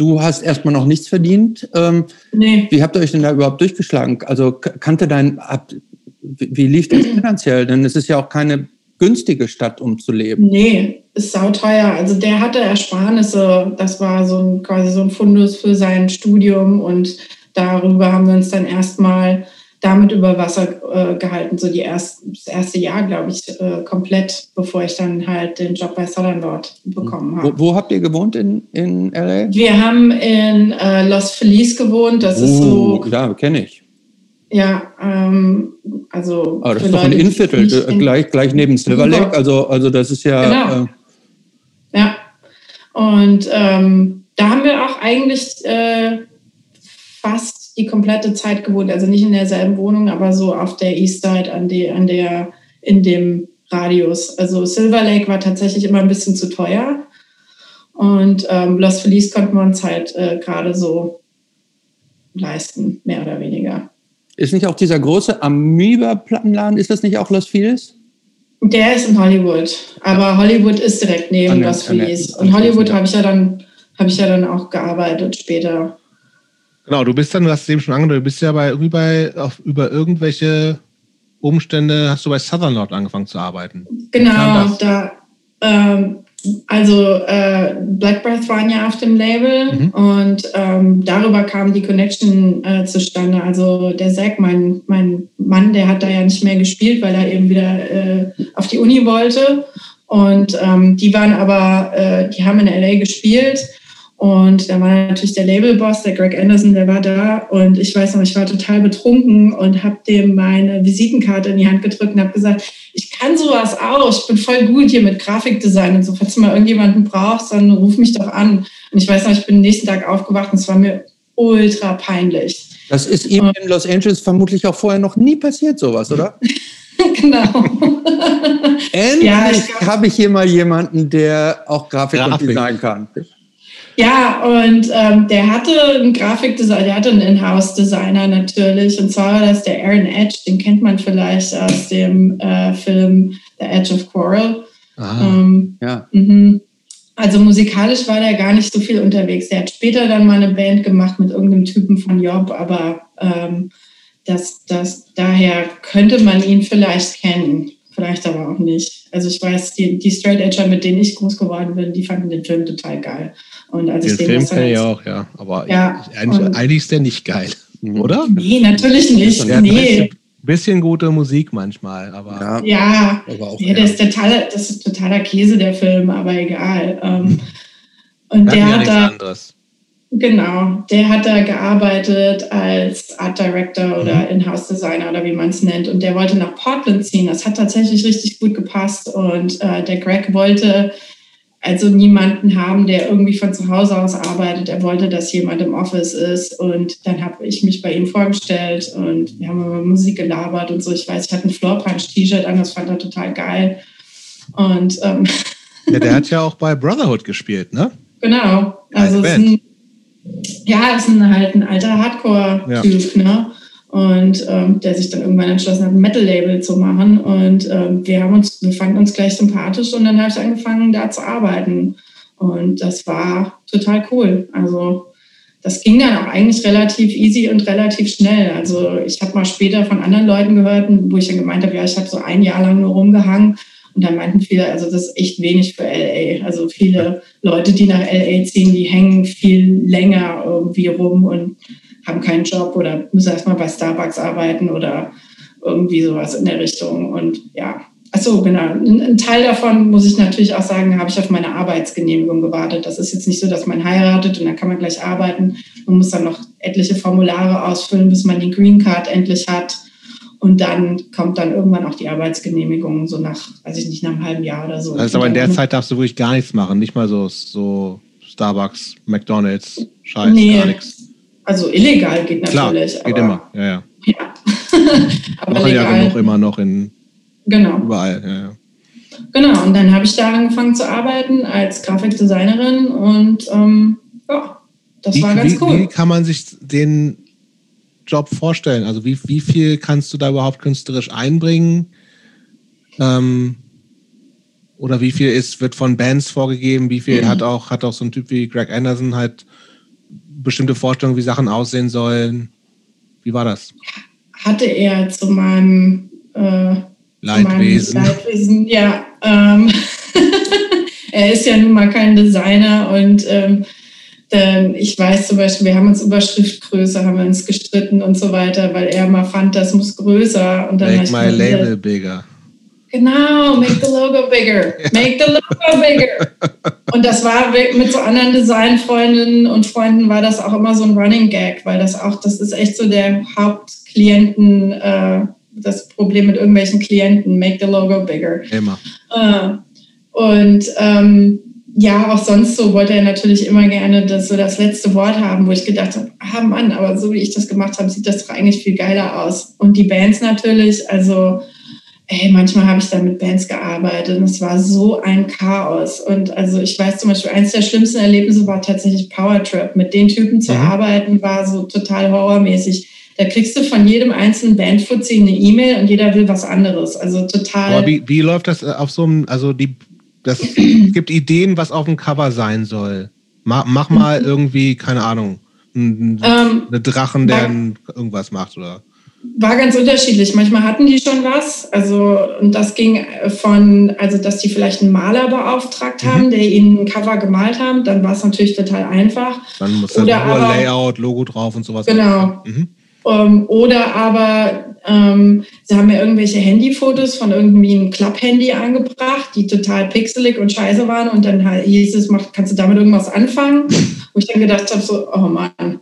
Du hast erstmal noch nichts verdient. Ähm, nee. Wie habt ihr euch denn da überhaupt durchgeschlagen? Also kannte dein, habt, wie lief das finanziell? Denn es ist ja auch keine günstige Stadt, um zu leben. Nee, ist sauteuer. Also der hatte Ersparnisse. Das war so ein, quasi so ein Fundus für sein Studium und darüber haben wir uns dann erstmal damit über Wasser äh, gehalten, so die erst, das erste Jahr, glaube ich, äh, komplett, bevor ich dann halt den Job bei Southern Lord bekommen habe. Wo, wo, habt ihr gewohnt in, in LA? Wir haben in äh, Los Feliz gewohnt, das oh, ist so. Oh, Ja, kenne ich. Ja, ähm, also. Aber das ist doch ein Innenviertel, gleich, gleich neben Silver Lake, also, also das ist ja. Genau. Äh, ja. Und ähm, da haben wir auch eigentlich äh, fast die komplette Zeit gewohnt, also nicht in derselben Wohnung, aber so auf der East Side an, die, an der, in dem Radius. Also Silver Lake war tatsächlich immer ein bisschen zu teuer. Und ähm, Los Feliz konnten wir uns halt äh, gerade so leisten, mehr oder weniger. Ist nicht auch dieser große Amoeba-Plattenladen, ist das nicht auch Los Feliz? Der ist in Hollywood, aber Hollywood ist direkt neben Los Feliz. Und Hollywood habe ich ja dann habe ich ja dann auch gearbeitet später. Genau, du bist dann, du hast es eben schon angedeutet, du bist ja bei, irgendwie bei, auf, über irgendwelche Umstände hast du bei Southern Lord angefangen zu arbeiten. Genau, da, ähm, also äh, Black Breath waren ja auf dem Label mhm. und ähm, darüber kam die Connection äh, zustande. Also der Zack, mein, mein Mann, der hat da ja nicht mehr gespielt, weil er eben wieder äh, auf die Uni wollte. Und ähm, die waren aber, äh, die haben in LA gespielt und da war natürlich der Labelboss, der Greg Anderson, der war da. Und ich weiß noch, ich war total betrunken und habe dem meine Visitenkarte in die Hand gedrückt und habe gesagt, ich kann sowas auch. Ich bin voll gut hier mit Grafikdesign und so. Falls du mal irgendjemanden brauchst, dann ruf mich doch an. Und ich weiß noch, ich bin den nächsten Tag aufgewacht und es war mir ultra peinlich. Das ist ihm und, in Los Angeles vermutlich auch vorher noch nie passiert, sowas, oder? genau. Endlich ja, habe ich hier mal jemanden, der auch Grafik, Grafik. und Design kann. Ja, und ähm, der hatte einen Grafikdesigner, der hatte einen Inhouse-Designer natürlich. Und zwar war das der Aaron Edge, den kennt man vielleicht aus dem äh, Film The Edge of Quarrel. Ähm, ja. Mhm. Also musikalisch war der gar nicht so viel unterwegs. Der hat später dann mal eine Band gemacht mit irgendeinem Typen von Job, aber ähm, das, das, daher könnte man ihn vielleicht kennen, vielleicht aber auch nicht. Also ich weiß, die, die Straight Edger, mit denen ich groß geworden bin, die fanden den Film total geil. Und als den, den Film kenne ich auch, ja. Aber ja, eigentlich, eigentlich ist der nicht geil, oder? Nee, natürlich nicht. Nee bisschen gute Musik manchmal, aber. Ja, ja, aber auch, ja das, ist totaler, das ist totaler Käse, der Film, aber egal. Ähm, und der hat da. Anderes. Genau, der hat da gearbeitet als Art Director oder mhm. In-house Designer oder wie man es nennt. Und der wollte nach Portland ziehen. Das hat tatsächlich richtig gut gepasst. Und äh, der Greg wollte also niemanden haben, der irgendwie von zu Hause aus arbeitet. Er wollte, dass jemand im Office ist. Und dann habe ich mich bei ihm vorgestellt und wir haben über Musik gelabert und so. Ich weiß, ich hatte ein Floorpunch-T-Shirt an, das fand er total geil. Und ähm, ja, der hat ja auch bei Brotherhood gespielt, ne? Genau. Also ist ein, ja, ist ein, halt ein alter Hardcore-Typ, ja. ne? Und ähm, der sich dann irgendwann entschlossen hat, ein Metal-Label zu machen. Und ähm, wir haben uns, wir fanden uns gleich sympathisch und dann habe ich angefangen, da zu arbeiten. Und das war total cool. Also das ging dann auch eigentlich relativ easy und relativ schnell. Also ich habe mal später von anderen Leuten gehört, wo ich dann gemeint habe, ja, ich habe so ein Jahr lang nur rumgehangen. Und dann meinten viele, also das ist echt wenig für LA. Also viele Leute, die nach LA ziehen, die hängen viel länger irgendwie rum und haben keinen Job oder müssen erstmal bei Starbucks arbeiten oder irgendwie sowas in der Richtung. Und ja, achso, genau. Ein, Teil davon, muss ich natürlich auch sagen, habe ich auf meine Arbeitsgenehmigung gewartet. Das ist jetzt nicht so, dass man heiratet und dann kann man gleich arbeiten. Man muss dann noch etliche Formulare ausfüllen, bis man die Green Card endlich hat. Und dann kommt dann irgendwann auch die Arbeitsgenehmigung, so nach, weiß ich nicht, nach einem halben Jahr oder so. Also aber in der Zeit darfst du wirklich gar nichts machen, nicht mal so, so Starbucks, McDonalds, Scheiß, nee, gar nichts. Also illegal geht natürlich. Klar, geht immer, ja, ja. ja. aber Machen legal. ja genug immer noch in genau. überall, ja, ja. Genau, und dann habe ich da angefangen zu arbeiten als Grafikdesignerin und ähm, ja, das wie, war ganz wie, cool. Wie kann man sich den Job vorstellen? Also wie, wie viel kannst du da überhaupt künstlerisch einbringen? Ähm, oder wie viel ist, wird von Bands vorgegeben? Wie viel mhm. hat, auch, hat auch so ein Typ wie Greg Anderson halt bestimmte Vorstellungen, wie Sachen aussehen sollen? Wie war das? Hatte er zu meinem äh, Leidwesen. Zu meinem Leidwesen, ja. Ähm, er ist ja nun mal kein Designer und ähm, denn ich weiß zum Beispiel, wir haben uns über Schriftgröße, haben wir uns gestritten und so weiter, weil er mal fand, das muss größer. Und dann Make my label bigger. Genau, make the logo bigger. Make the logo bigger. Und das war mit so anderen Designfreundinnen und Freunden war das auch immer so ein Running Gag, weil das auch, das ist echt so der Hauptklienten, äh, das Problem mit irgendwelchen Klienten, make the logo bigger. Immer. Äh, und ähm, ja, auch sonst so wollte er natürlich immer gerne das, so das letzte Wort haben, wo ich gedacht habe, ah Mann, aber so wie ich das gemacht habe, sieht das doch eigentlich viel geiler aus. Und die Bands natürlich, also ey, manchmal habe ich da mit Bands gearbeitet und es war so ein Chaos. Und also ich weiß zum Beispiel, eins der schlimmsten Erlebnisse war tatsächlich Power Trip. Mit den Typen zu mhm. arbeiten war so total horrormäßig. Da kriegst du von jedem einzelnen Bandfuzzi eine E-Mail und jeder will was anderes. Also total. Aber wie, wie läuft das auf so einem, also die, das es gibt Ideen, was auf dem Cover sein soll. Mach, mach mal irgendwie, keine Ahnung, einen, ähm, eine Drachen, der irgendwas macht, oder? War ganz unterschiedlich. Manchmal hatten die schon was. Also, und das ging von, also, dass die vielleicht einen Maler beauftragt haben, mhm. der ihnen ein Cover gemalt haben. Dann war es natürlich total einfach. Dann muss da nur Layout, Logo drauf und sowas. Genau. Mhm. Um, ähm, oder aber ähm, sie haben mir irgendwelche Handyfotos von irgendwie einem Klapp-Handy angebracht, die total pixelig und scheiße waren. Und dann hieß es, kannst du damit irgendwas anfangen? Wo ich dann gedacht habe, so, oh Mann.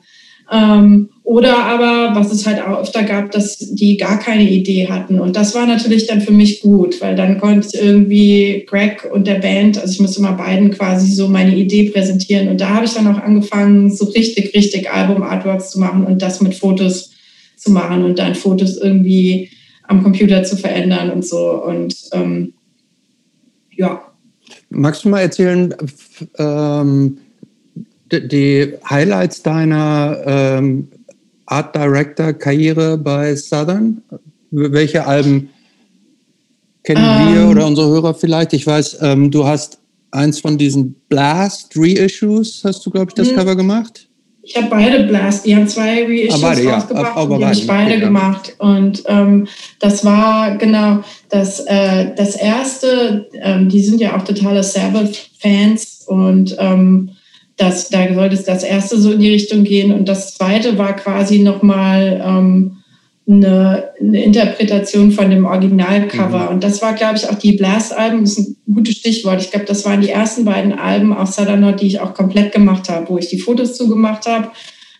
Ähm, oder aber, was es halt auch öfter gab, dass die gar keine Idee hatten. Und das war natürlich dann für mich gut, weil dann konnte ich irgendwie Greg und der Band, also ich musste mal beiden quasi so meine Idee präsentieren. Und da habe ich dann auch angefangen, so richtig, richtig Album-Artworks zu machen und das mit Fotos zu machen und dann Fotos irgendwie am Computer zu verändern und so. Und ähm, ja. Magst du mal erzählen, ähm, die Highlights deiner ähm, Art Director Karriere bei Southern? Welche Alben kennen ähm, wir oder unsere Hörer vielleicht. Ich weiß, ähm, du hast eins von diesen Blast Reissues, hast du, glaube ich, das mhm. Cover gemacht? Ich habe beide Blast, die haben zwei Reissues ah, beide, rausgebracht ja. die habe ich beide okay, gemacht. Und ähm, das war genau das, äh, das erste, ähm, die sind ja auch totale Sabbath-Fans und ähm, das, da sollte es das erste so in die Richtung gehen. Und das zweite war quasi nochmal ähm, eine, eine Interpretation von dem Originalcover. Mhm. Und das war, glaube ich, auch die Blast-Alben, das ist ein gutes Stichwort. Ich glaube, das waren die ersten beiden Alben auf Southern die ich auch komplett gemacht habe, wo ich die Fotos zugemacht habe,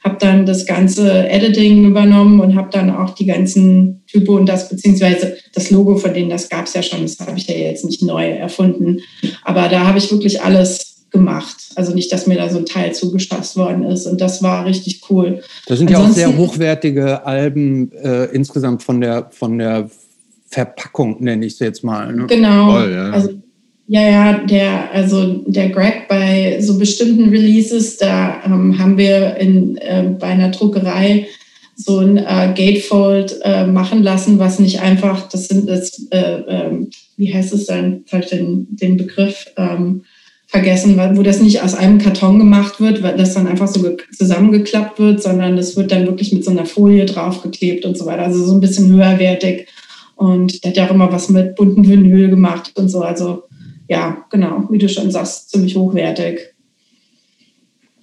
habe dann das ganze Editing übernommen und habe dann auch die ganzen Typo und das, beziehungsweise das Logo von denen, das gab es ja schon, das habe ich ja jetzt nicht neu erfunden. Aber da habe ich wirklich alles gemacht. Also nicht, dass mir da so ein Teil zugeschasst worden ist. Und das war richtig cool. Das sind Ansonsten, ja auch sehr hochwertige Alben äh, insgesamt von der, von der Verpackung, nenne ich es jetzt mal. Ne? Genau. Voll, ja. Also, ja, ja, der, also der Greg bei so bestimmten Releases, da ähm, haben wir in, äh, bei einer Druckerei so ein äh, Gatefold äh, machen lassen, was nicht einfach, das sind das, äh, ähm, wie heißt es dann, den, den Begriff, ähm, vergessen, wo das nicht aus einem Karton gemacht wird, weil das dann einfach so zusammengeklappt wird, sondern das wird dann wirklich mit so einer Folie draufgeklebt und so weiter. Also so ein bisschen höherwertig. Und der hat ja auch immer was mit bunten Vinyl gemacht und so. Also ja, genau, wie du schon sagst, ziemlich hochwertig.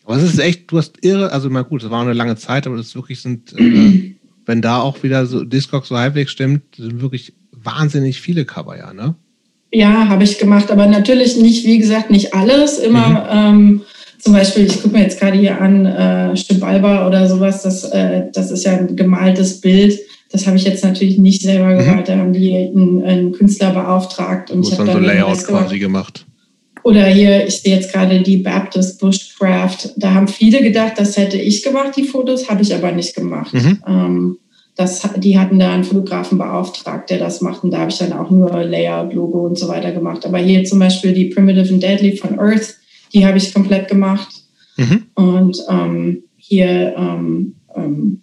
Aber es ist echt, du hast irre, also mal gut, das war eine lange Zeit, aber das wirklich sind, äh, wenn da auch wieder so Discogs so halbwegs stimmt, sind wirklich wahnsinnig viele Cover, ja, ne? Ja, habe ich gemacht, aber natürlich nicht, wie gesagt, nicht alles. Immer mhm. ähm, zum Beispiel, ich gucke mir jetzt gerade hier an, äh, Stibalba oder sowas, das, äh, das ist ja ein gemaltes Bild. Das habe ich jetzt natürlich nicht selber mhm. gemalt. Da haben die einen, einen Künstler beauftragt. Und ich habe dann so Layout quasi gemacht. Oder hier, ich sehe jetzt gerade die Baptist Bushcraft. Da haben viele gedacht, das hätte ich gemacht, die Fotos, habe ich aber nicht gemacht. Mhm. Ähm, das, die hatten da einen Fotografen beauftragt, der das macht. Und da habe ich dann auch nur Layout, Logo und so weiter gemacht. Aber hier zum Beispiel die Primitive and Deadly von Earth, die habe ich komplett gemacht. Mhm. Und ähm, hier ähm, ähm,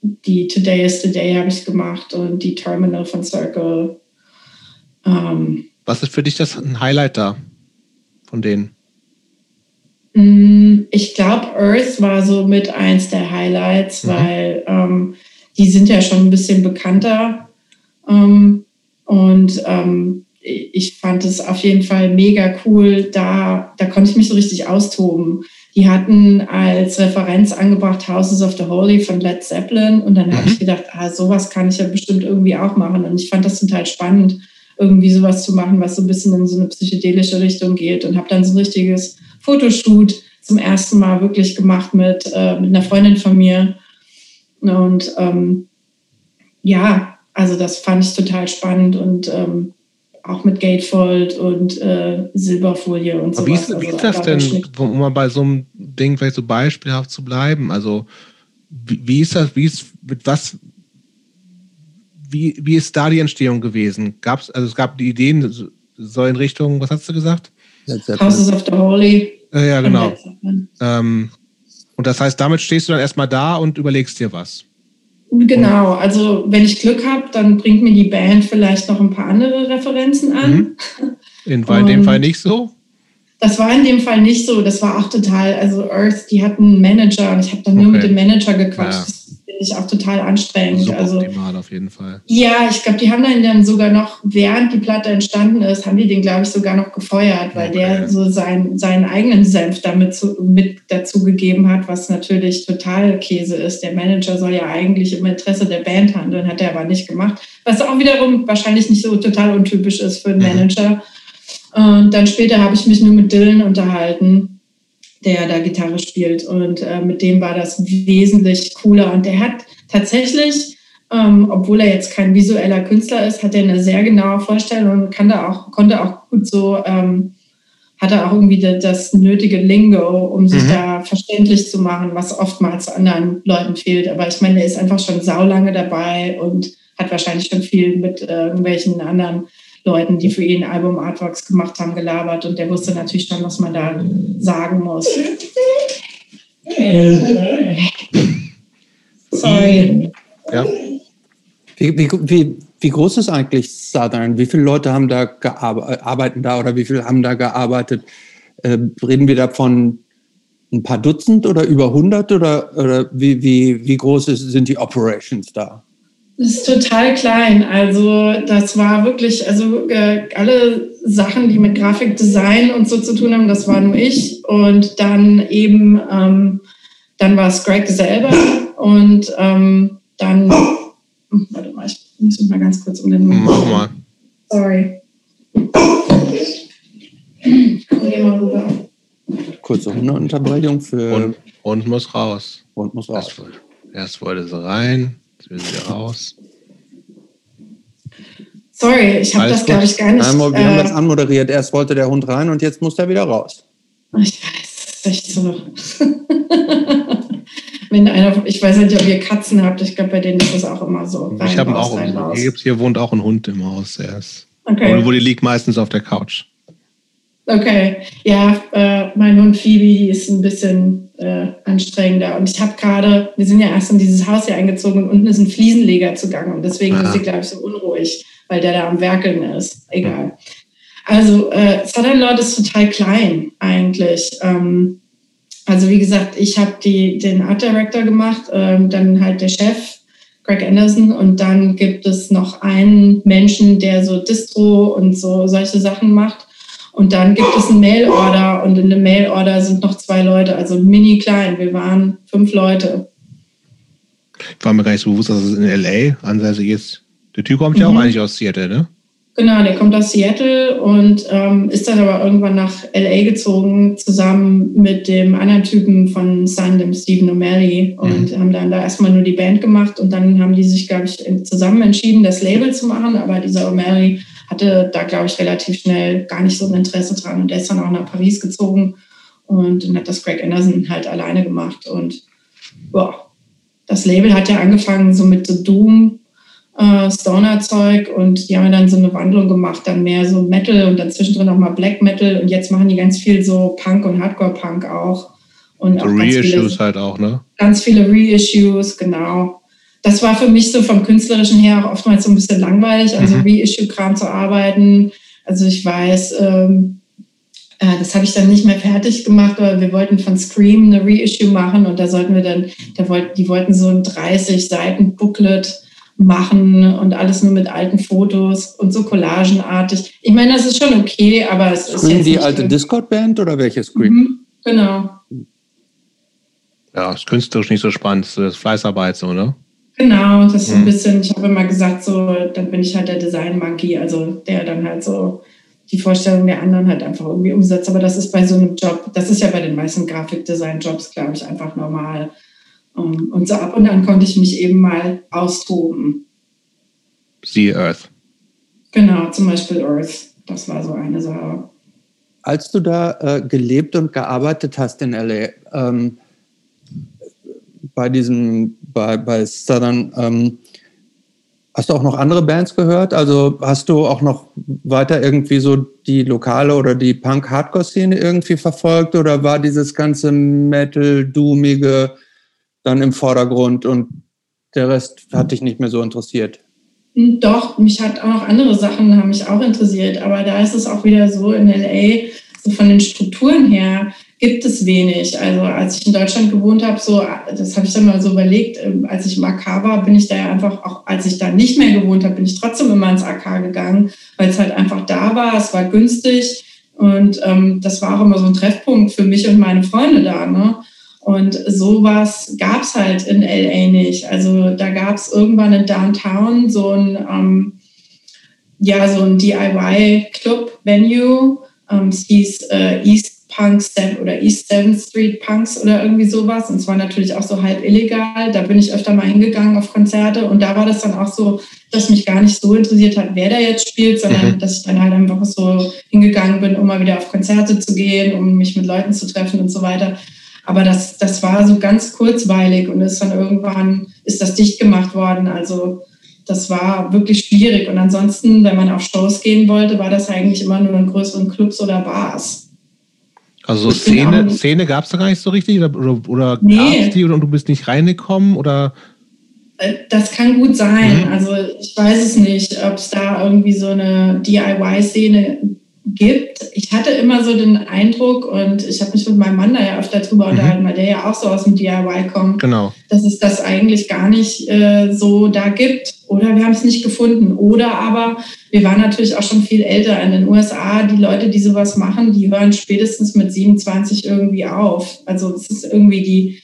die Today is the Day habe ich gemacht und die Terminal von Circle. Ähm. Was ist für dich das ein Highlight da von denen? Mm, ich glaube, Earth war so mit eins der Highlights, mhm. weil ähm, die sind ja schon ein bisschen bekannter. Ähm, und ähm, ich fand es auf jeden Fall mega cool. Da, da konnte ich mich so richtig austoben. Die hatten als Referenz angebracht Houses of the Holy von Led Zeppelin. Und dann mhm. habe ich gedacht, ah, sowas kann ich ja bestimmt irgendwie auch machen. Und ich fand das total spannend, irgendwie sowas zu machen, was so ein bisschen in so eine psychedelische Richtung geht. Und habe dann so ein richtiges Fotoshoot zum ersten Mal wirklich gemacht mit, äh, mit einer Freundin von mir. Und ähm, ja, also das fand ich total spannend und ähm, auch mit Gatefold und äh, Silberfolie und so. Wie ist, wie ist also, das denn, um mal bei so einem Ding vielleicht so beispielhaft zu bleiben? Also wie, wie ist das, wie ist, mit was, wie, wie ist da die Entstehung gewesen? Gab es, also es gab die Ideen, so in Richtung, was hast du gesagt? Houses of the Holy. Äh, ja, genau. Ähm, und das heißt, damit stehst du dann erstmal da und überlegst dir was. Genau, also wenn ich Glück habe, dann bringt mir die Band vielleicht noch ein paar andere Referenzen an. Mhm. In, war in dem Fall nicht so? Das war in dem Fall nicht so. Das war auch total, also Earth, die hatten einen Manager und ich habe dann okay. nur mit dem Manager gequatscht. Ja finde ich auch total anstrengend. also, optimal auf jeden Fall. Ja, ich glaube, die haben dann, dann sogar noch, während die Platte entstanden ist, haben die den, glaube ich, sogar noch gefeuert, weil okay. der so sein, seinen eigenen Senf damit zu, mit dazu gegeben hat, was natürlich total Käse ist. Der Manager soll ja eigentlich im Interesse der Band handeln, hat er aber nicht gemacht. Was auch wiederum wahrscheinlich nicht so total untypisch ist für einen mhm. Manager. Und dann später habe ich mich nur mit Dylan unterhalten der da Gitarre spielt. Und äh, mit dem war das wesentlich cooler. Und der hat tatsächlich, ähm, obwohl er jetzt kein visueller Künstler ist, hat er eine sehr genaue Vorstellung und kann da auch, konnte auch gut so, ähm, hatte auch irgendwie das, das nötige Lingo, um sich mhm. da verständlich zu machen, was oftmals anderen Leuten fehlt. Aber ich meine, er ist einfach schon saulange dabei und hat wahrscheinlich schon viel mit äh, irgendwelchen anderen Leuten, die für ihn Album-Artworks gemacht haben, gelabert und der wusste natürlich schon, was man da sagen muss. Sorry. Ja. Wie, wie, wie, wie groß ist eigentlich Southern? Wie viele Leute haben da arbeiten da oder wie viele haben da gearbeitet? Äh, reden wir da von ein paar Dutzend oder über 100 oder, oder wie, wie, wie groß ist, sind die Operations da? Das ist total klein. Also das war wirklich, also äh, alle Sachen, die mit Grafikdesign und so zu tun haben, das war nur ich. Und dann eben, ähm, dann war es Greg selber und ähm, dann, hm, warte mal, ich muss mich mal ganz kurz um den Mund. Mach mal. Sorry. Komm, geh mal rüber. Kurze Unterbrechung für. Und, und muss raus. Und muss raus. Erst, erst wollte sie rein. Jetzt will sie raus. Sorry, ich habe das, glaube ich, gar nicht. Wir äh, haben das anmoderiert. Erst wollte der Hund rein und jetzt muss er wieder raus. Ich weiß, das ist echt so. Wenn einer, ich weiß nicht, ob ihr Katzen habt, ich glaube, bei denen ist das auch immer so. Rein, ich habe auch. Rein, hier, hier wohnt auch ein Hund im Haus. Er ist, okay. Wo die liegt meistens auf der Couch. Okay, ja, äh, mein Hund Phoebe, die ist ein bisschen äh, anstrengender. Und ich habe gerade, wir sind ja erst in dieses Haus hier eingezogen und unten ist ein Fliesenleger zugange. Und deswegen ah. ist sie, glaube ich, so unruhig, weil der da am Werkeln ist. Egal. Also, äh, Sutherland ist total klein eigentlich. Ähm, also, wie gesagt, ich habe den Art Director gemacht, ähm, dann halt der Chef, Greg Anderson. Und dann gibt es noch einen Menschen, der so Distro und so solche Sachen macht. Und dann gibt es einen Mail-Order und in dem Mail-Order sind noch zwei Leute, also mini klein. Wir waren fünf Leute. Ich war mir gar nicht so bewusst, dass es in L.A. ansässig ist. Der Typ kommt mhm. ja auch mhm. eigentlich aus Seattle, ne? Genau, der kommt aus Seattle und ähm, ist dann aber irgendwann nach LA gezogen, zusammen mit dem anderen Typen von Sun, dem Stephen O'Malley. Und mhm. haben dann da erstmal nur die Band gemacht und dann haben die sich, glaube ich, zusammen entschieden, das Label zu machen. Aber dieser O'Malley hatte da, glaube ich, relativ schnell gar nicht so ein Interesse dran. Und der ist dann auch nach Paris gezogen und dann hat das Greg Anderson halt alleine gemacht. Und boah, das Label hat ja angefangen so mit so Doom, äh, Stoner-Zeug und die haben dann so eine Wandlung gemacht, dann mehr so Metal und dann zwischendrin auch mal Black Metal und jetzt machen die ganz viel so Punk und Hardcore-Punk auch. Und so Reissues halt auch, ne? Ganz viele Reissues, genau das war für mich so vom Künstlerischen her auch oftmals so ein bisschen langweilig, also mhm. Reissue-Kram zu arbeiten. Also ich weiß, ähm, äh, das habe ich dann nicht mehr fertig gemacht, aber wir wollten von Scream eine Reissue machen und da sollten wir dann, da wollten, die wollten so ein 30 Seiten Booklet machen und alles nur mit alten Fotos und so collagenartig. Ich meine, das ist schon okay, aber es Scream ist jetzt die alte Discord-Band oder welche Scream? Mhm, genau. Ja, ist künstlerisch nicht so spannend, das ist Fleißarbeit so, ne? Genau, das ist so ein mhm. bisschen, ich habe immer gesagt, so, dann bin ich halt der Design-Monkey, also der dann halt so die Vorstellung der anderen halt einfach irgendwie umsetzt. Aber das ist bei so einem Job, das ist ja bei den meisten Grafikdesign-Jobs, glaube ich, einfach normal. Und so ab und an konnte ich mich eben mal austoben. See Earth. Genau, zum Beispiel Earth. Das war so eine Sache. Als du da äh, gelebt und gearbeitet hast in LA, ähm, bei diesem, bei, bei Southern, ähm, hast du auch noch andere Bands gehört? Also hast du auch noch weiter irgendwie so die lokale oder die Punk-Hardcore-Szene irgendwie verfolgt oder war dieses ganze Metal-Doomige dann im Vordergrund und der Rest hat dich nicht mehr so interessiert? Doch, mich hat auch noch andere Sachen haben mich auch interessiert, aber da ist es auch wieder so in LA, so von den Strukturen her, gibt es wenig. Also als ich in Deutschland gewohnt habe, so, das habe ich dann mal so überlegt, ähm, als ich im AK war, bin ich da ja einfach, auch als ich da nicht mehr gewohnt habe, bin ich trotzdem immer ins AK gegangen, weil es halt einfach da war, es war günstig und ähm, das war auch immer so ein Treffpunkt für mich und meine Freunde da. Ne? Und sowas gab es halt in LA nicht. Also da gab es irgendwann in Downtown so ein, ähm, ja, so ein DIY-Club-Venue. Ähm, es hieß äh, East Punks oder East 7th Street Punks oder irgendwie sowas. Und zwar natürlich auch so halb illegal. Da bin ich öfter mal hingegangen auf Konzerte. Und da war das dann auch so, dass mich gar nicht so interessiert hat, wer da jetzt spielt, sondern mhm. dass ich dann halt einfach so hingegangen bin, um mal wieder auf Konzerte zu gehen, um mich mit Leuten zu treffen und so weiter. Aber das, das war so ganz kurzweilig und ist dann irgendwann, ist das dicht gemacht worden. Also das war wirklich schwierig. Und ansonsten, wenn man auf Shows gehen wollte, war das eigentlich immer nur in größeren Clubs oder Bars. Also Szene, Szene gab es da gar nicht so richtig oder, oder, oder nee. gab es die und du bist nicht reingekommen oder? Äh, das kann gut sein. Mhm. Also ich weiß es nicht, ob es da irgendwie so eine DIY-Szene gibt. Ich hatte immer so den Eindruck, und ich habe mich mit meinem Mann da ja öfter drüber mhm. unterhalten, weil der ja auch so aus dem DIY kommt, genau. dass es das eigentlich gar nicht äh, so da gibt. Oder wir haben es nicht gefunden. Oder aber wir waren natürlich auch schon viel älter. In den USA, die Leute, die sowas machen, die hören spätestens mit 27 irgendwie auf. Also es ist irgendwie die,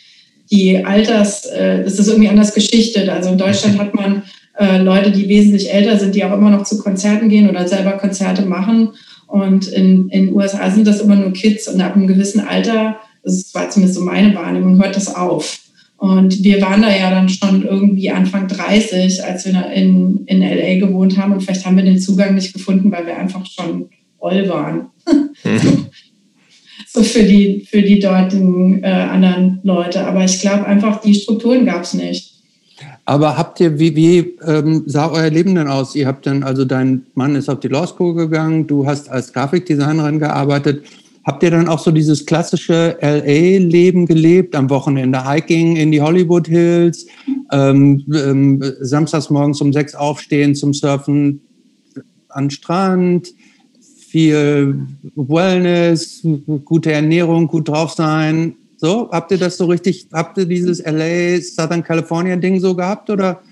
die Alters, äh, das ist irgendwie anders geschichtet. Also in Deutschland hat man äh, Leute, die wesentlich älter sind, die auch immer noch zu Konzerten gehen oder selber Konzerte machen. Und in den USA sind das immer nur Kids und ab einem gewissen Alter, das war zumindest so meine Wahrnehmung, hört das auf. Und wir waren da ja dann schon irgendwie Anfang 30, als wir in, in LA gewohnt haben. Und vielleicht haben wir den Zugang nicht gefunden, weil wir einfach schon voll waren. Mhm. so für die, für die dortigen äh, anderen Leute. Aber ich glaube einfach, die Strukturen gab es nicht. Aber habt ihr, wie, wie ähm, sah euer Leben denn aus? Ihr habt dann, also dein Mann ist auf die Law School gegangen, du hast als Grafikdesignerin gearbeitet. Habt ihr dann auch so dieses klassische LA-Leben gelebt, am Wochenende Hiking in die Hollywood Hills, ähm, ähm, samstags morgens um sechs aufstehen zum Surfen an Strand, viel Wellness, gute Ernährung, gut drauf sein, so, habt ihr das so richtig, habt ihr dieses LA, Southern California Ding so gehabt oder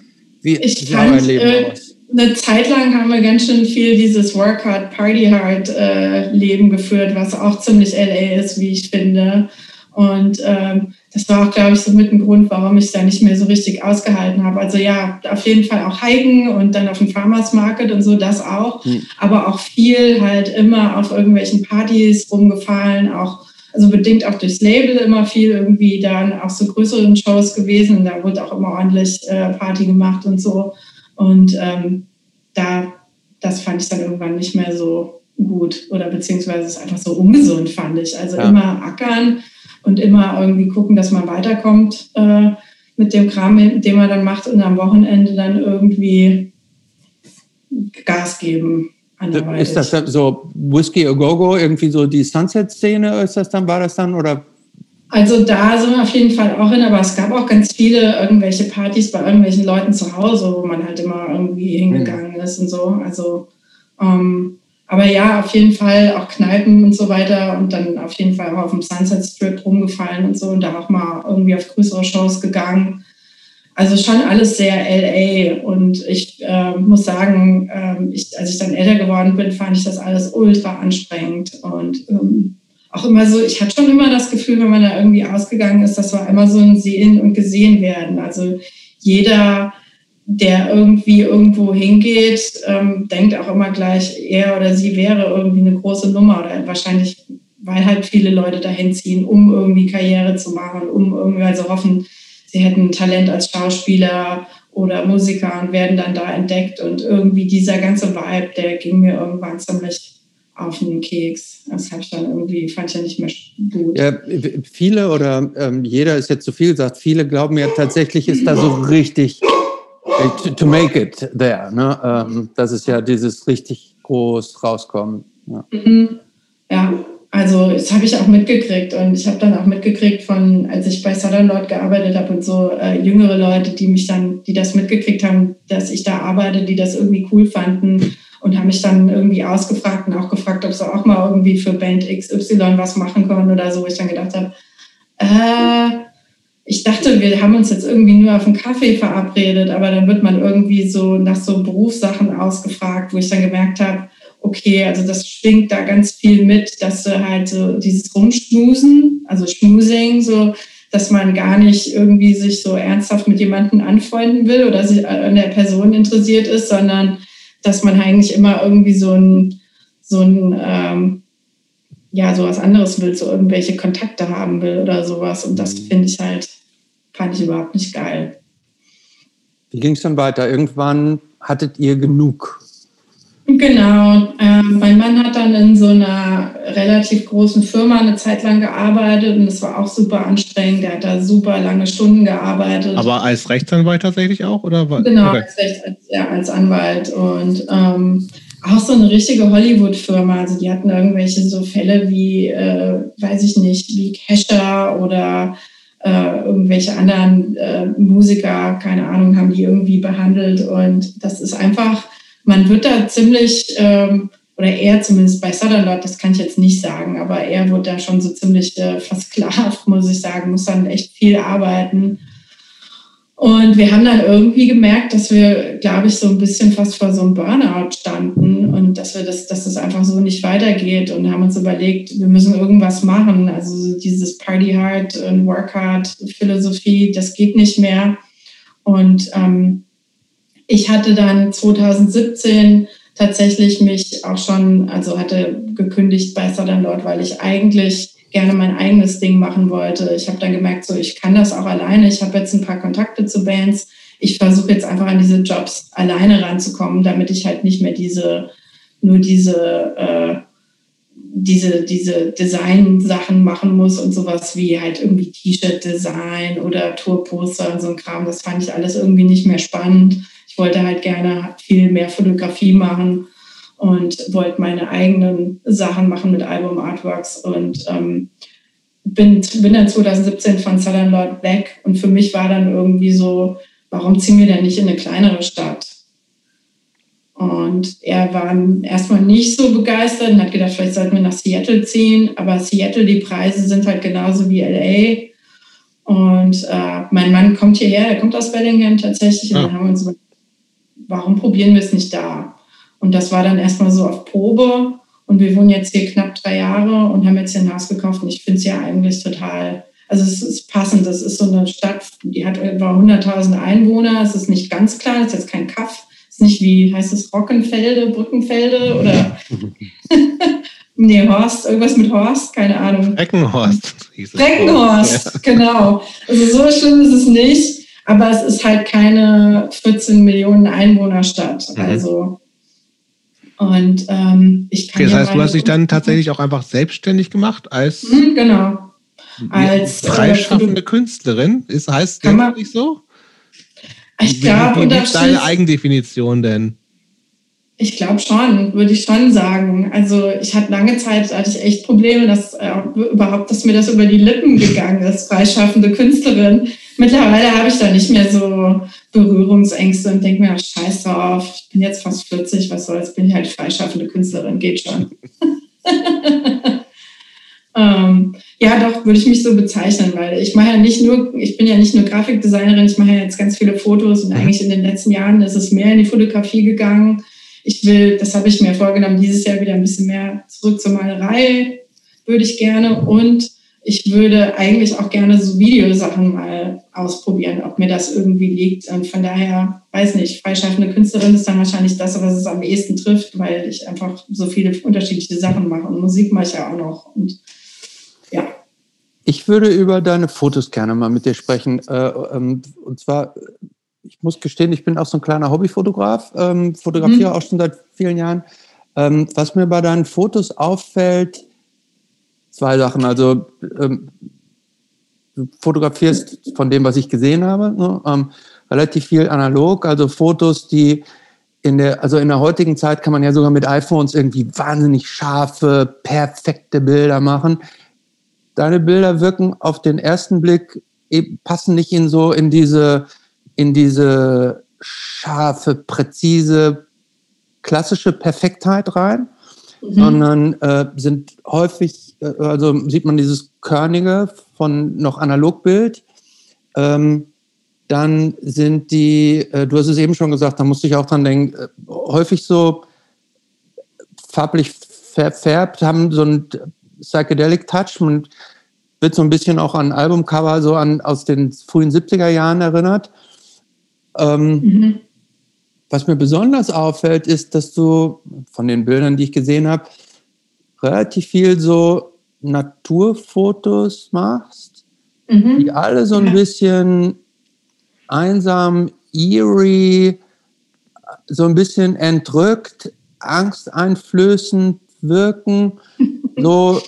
wie ich sah euer Leben äh, aus? Eine Zeit lang haben wir ganz schön viel dieses Work Hard, Party Hard äh, Leben geführt, was auch ziemlich LA ist, wie ich finde. Und ähm, das war auch, glaube ich, so mit ein Grund, warum ich es da nicht mehr so richtig ausgehalten habe. Also ja, auf jeden Fall auch hiken und dann auf dem Farmers Market und so, das auch. Mhm. Aber auch viel halt immer auf irgendwelchen Partys rumgefallen, auch also bedingt auch durchs Label immer viel irgendwie dann auch so größeren Shows gewesen. Und da wurde auch immer ordentlich äh, Party gemacht und so. Und ähm, da, das fand ich dann irgendwann nicht mehr so gut oder beziehungsweise es einfach so ungesund fand ich. Also ja. immer ackern und immer irgendwie gucken, dass man weiterkommt äh, mit dem Kram, den man dann macht und am Wochenende dann irgendwie Gas geben. Ist das so Whiskey a Go-Go, irgendwie so die Sunset-Szene, ist das dann, war das dann, oder? Also da sind wir auf jeden Fall auch hin, aber es gab auch ganz viele irgendwelche Partys bei irgendwelchen Leuten zu Hause, wo man halt immer irgendwie hingegangen mhm. ist und so. Also, ähm, aber ja, auf jeden Fall auch Kneipen und so weiter und dann auf jeden Fall auch auf dem Sunset Strip rumgefallen und so und da auch mal irgendwie auf größere Shows gegangen. Also schon alles sehr LA. Und ich äh, muss sagen, äh, ich, als ich dann älter geworden bin, fand ich das alles ultra anstrengend. Und ähm, auch immer so, ich hatte schon immer das Gefühl, wenn man da irgendwie ausgegangen ist, das war immer so ein Sehen und Gesehen werden. Also jeder, der irgendwie irgendwo hingeht, ähm, denkt auch immer gleich, er oder sie wäre irgendwie eine große Nummer oder wahrscheinlich, weil halt viele Leute dahin ziehen, um irgendwie Karriere zu machen, um irgendwie also hoffen, sie hätten Talent als Schauspieler oder Musiker und werden dann da entdeckt. Und irgendwie dieser ganze Vibe, der ging mir irgendwann ziemlich auf den Keks. Das habe ich dann irgendwie, fand ich ja nicht mehr gut. Ja, viele oder ähm, jeder ist jetzt zu viel gesagt, viele glauben ja tatsächlich ist da so richtig äh, to, to make it there. Ne? Ähm, das ist ja dieses richtig groß rauskommen. Ja. Mhm. ja. Also das habe ich auch mitgekriegt und ich habe dann auch mitgekriegt von, als ich bei Southern Lord gearbeitet habe und so äh, jüngere Leute, die mich dann, die das mitgekriegt haben, dass ich da arbeite, die das irgendwie cool fanden und haben mich dann irgendwie ausgefragt und auch gefragt, ob sie auch mal irgendwie für Band XY was machen können oder so. Wo ich dann gedacht habe, äh, ich dachte, wir haben uns jetzt irgendwie nur auf einen Kaffee verabredet, aber dann wird man irgendwie so nach so Berufssachen ausgefragt, wo ich dann gemerkt habe, okay, also das schwingt da ganz viel mit, dass du halt so dieses Rumschmusen, also Schmusing, so, dass man gar nicht irgendwie sich so ernsthaft mit jemandem anfreunden will oder sich an der Person interessiert ist, sondern dass man eigentlich immer irgendwie so ein, so ein, ähm, ja, so was anderes will, so irgendwelche Kontakte haben will oder sowas. Und das mhm. finde ich halt, fand ich überhaupt nicht geil. Wie ging es dann weiter? Irgendwann hattet ihr genug Genau. Ähm, mein Mann hat dann in so einer relativ großen Firma eine Zeit lang gearbeitet und das war auch super anstrengend. Der hat da super lange Stunden gearbeitet. Aber als Rechtsanwalt tatsächlich auch? Oder? Genau, okay. als, Recht, als, ja, als Anwalt. Und ähm, auch so eine richtige Hollywood-Firma. Also die hatten irgendwelche so Fälle wie, äh, weiß ich nicht, wie Kescher oder äh, irgendwelche anderen äh, Musiker, keine Ahnung, haben die irgendwie behandelt. Und das ist einfach, man wird da ziemlich, ähm, oder er zumindest bei Sutherland, das kann ich jetzt nicht sagen, aber er wird da schon so ziemlich äh, versklavt, muss ich sagen, muss dann echt viel arbeiten und wir haben dann irgendwie gemerkt, dass wir, glaube ich, so ein bisschen fast vor so einem Burnout standen und dass wir das, dass das einfach so nicht weitergeht und haben uns überlegt, wir müssen irgendwas machen. Also dieses Party Hard und Work Hard Philosophie, das geht nicht mehr. Und ähm, ich hatte dann 2017 tatsächlich mich auch schon, also hatte gekündigt bei Southern Lord, weil ich eigentlich gerne mein eigenes Ding machen wollte. Ich habe dann gemerkt, so ich kann das auch alleine. Ich habe jetzt ein paar Kontakte zu Bands. Ich versuche jetzt einfach an diese Jobs alleine ranzukommen, damit ich halt nicht mehr diese nur diese äh, diese diese Design-Sachen machen muss und sowas wie halt irgendwie T-Shirt-Design oder Tourposter und so ein Kram. Das fand ich alles irgendwie nicht mehr spannend. Ich wollte halt gerne viel mehr Fotografie machen und wollte meine eigenen Sachen machen mit Album Artworks und ähm, bin, bin dann 2017 von Southern Lord weg und für mich war dann irgendwie so, warum ziehen wir denn nicht in eine kleinere Stadt? Und er war erstmal nicht so begeistert und hat gedacht, vielleicht sollten wir nach Seattle ziehen. Aber Seattle, die Preise sind halt genauso wie LA. Und äh, mein Mann kommt hierher, er kommt aus Bellingham tatsächlich. Und dann haben wir uns warum probieren wir es nicht da? Und das war dann erstmal so auf Probe. Und wir wohnen jetzt hier knapp drei Jahre und haben jetzt hier ein Haus gekauft. Und ich finde es ja eigentlich total, also es ist passend. Das ist so eine Stadt, die hat etwa 100.000 Einwohner. Es ist nicht ganz klein, es ist jetzt kein Kaff. Es ist nicht wie, heißt es Rockenfelde, Brückenfelde oder nee, Horst, irgendwas mit Horst, keine Ahnung. Reckenhorst. Reckenhorst, ja. genau. Also so schlimm ist es nicht. Aber es ist halt keine 14 Millionen Einwohnerstadt. Mhm. Also und ähm, ich kann. Okay, das heißt, du hast dich dann tatsächlich auch einfach selbstständig gemacht als. Mhm, genau. Als äh, freischaffende äh, Künstlerin. Ist, heißt das nicht so? Ich glaube, wie, wie ist deine Eigendefinition denn? Ich glaube schon, würde ich schon sagen. Also ich hatte lange Zeit, hatte ich echt Probleme, dass äh, überhaupt, dass mir das über die Lippen gegangen ist, freischaffende Künstlerin. Mittlerweile habe ich da nicht mehr so Berührungsängste und denke mir, scheiß drauf, ich bin jetzt fast 40, was soll's, bin ich halt freischaffende Künstlerin, geht schon. ähm, ja, doch, würde ich mich so bezeichnen, weil ich mache ja nicht nur, ich bin ja nicht nur Grafikdesignerin, ich mache ja jetzt ganz viele Fotos und mhm. eigentlich in den letzten Jahren ist es mehr in die Fotografie gegangen. Ich will, das habe ich mir vorgenommen, dieses Jahr wieder ein bisschen mehr zurück zur Malerei, würde ich gerne und ich würde eigentlich auch gerne so Videosachen mal ausprobieren, ob mir das irgendwie liegt. Und von daher, weiß nicht, freischaffende Künstlerin ist dann wahrscheinlich das, was es am ehesten trifft, weil ich einfach so viele unterschiedliche Sachen mache. Und Musik mache ich ja auch noch. Und ja. Ich würde über deine Fotos gerne mal mit dir sprechen. Äh, ähm, und zwar, ich muss gestehen, ich bin auch so ein kleiner Hobbyfotograf, ähm, fotografiere mhm. auch schon seit vielen Jahren. Ähm, was mir bei deinen Fotos auffällt, zwei Sachen. Also ähm, du fotografierst von dem, was ich gesehen habe, ne, ähm, relativ viel analog, also Fotos, die in der, also in der heutigen Zeit kann man ja sogar mit iPhones irgendwie wahnsinnig scharfe, perfekte Bilder machen. Deine Bilder wirken auf den ersten Blick, passen nicht in so in diese, in diese scharfe, präzise, klassische Perfektheit rein, mhm. sondern äh, sind häufig, äh, also sieht man dieses Körnige von noch Analogbild. Ähm, dann sind die, äh, du hast es eben schon gesagt, da musste ich auch dran denken, äh, häufig so farblich verfärbt, haben so einen Psychedelic Touch. Man wird so ein bisschen auch an Albumcover so an, aus den frühen 70er Jahren erinnert. Ähm, mhm. Was mir besonders auffällt, ist, dass du von den Bildern, die ich gesehen habe, relativ viel so Naturfotos machst, mhm. die alle so ein ja. bisschen einsam, eerie, so ein bisschen entrückt, angsteinflößend wirken, so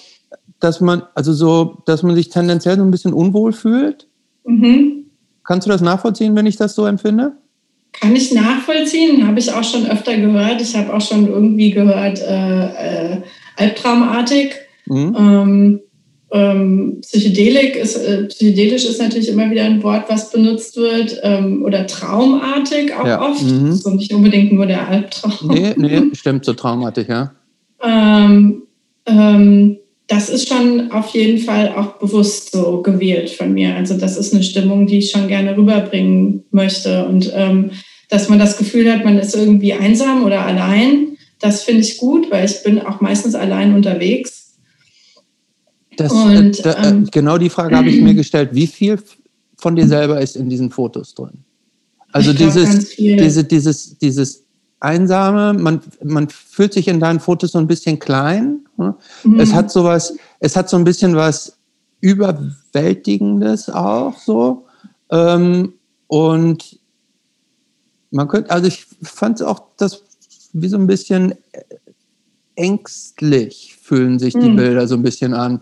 dass man, also so, dass man sich tendenziell so ein bisschen unwohl fühlt. Mhm. Kannst du das nachvollziehen, wenn ich das so empfinde? Kann ich nachvollziehen, habe ich auch schon öfter gehört. Ich habe auch schon irgendwie gehört, äh, äh, albtraumartig. Mhm. Ähm, ähm, Psychedelik ist, äh, psychedelisch ist natürlich immer wieder ein Wort, was benutzt wird, ähm, oder traumartig auch ja. oft. Mhm. So nicht unbedingt nur der Albtraum. Nee, nee, stimmt, so traumartig, ja. Ähm, ähm, das ist schon auf jeden Fall auch bewusst so gewählt von mir. Also das ist eine Stimmung, die ich schon gerne rüberbringen möchte. Und ähm, dass man das Gefühl hat, man ist irgendwie einsam oder allein, das finde ich gut, weil ich bin auch meistens allein unterwegs. Das, und, äh, da, ähm, genau die Frage habe ich mir gestellt. Wie viel von dir selber ist in diesen Fotos drin? Also dieses, diese, dieses, dieses Einsame, man, man fühlt sich in deinen Fotos so ein bisschen klein. Ne? Mhm. Es hat sowas, es hat so ein bisschen was Überwältigendes auch so. Ähm, und man könnte, also ich fand es auch das wie so ein bisschen ängstlich fühlen sich die mhm. Bilder so ein bisschen an.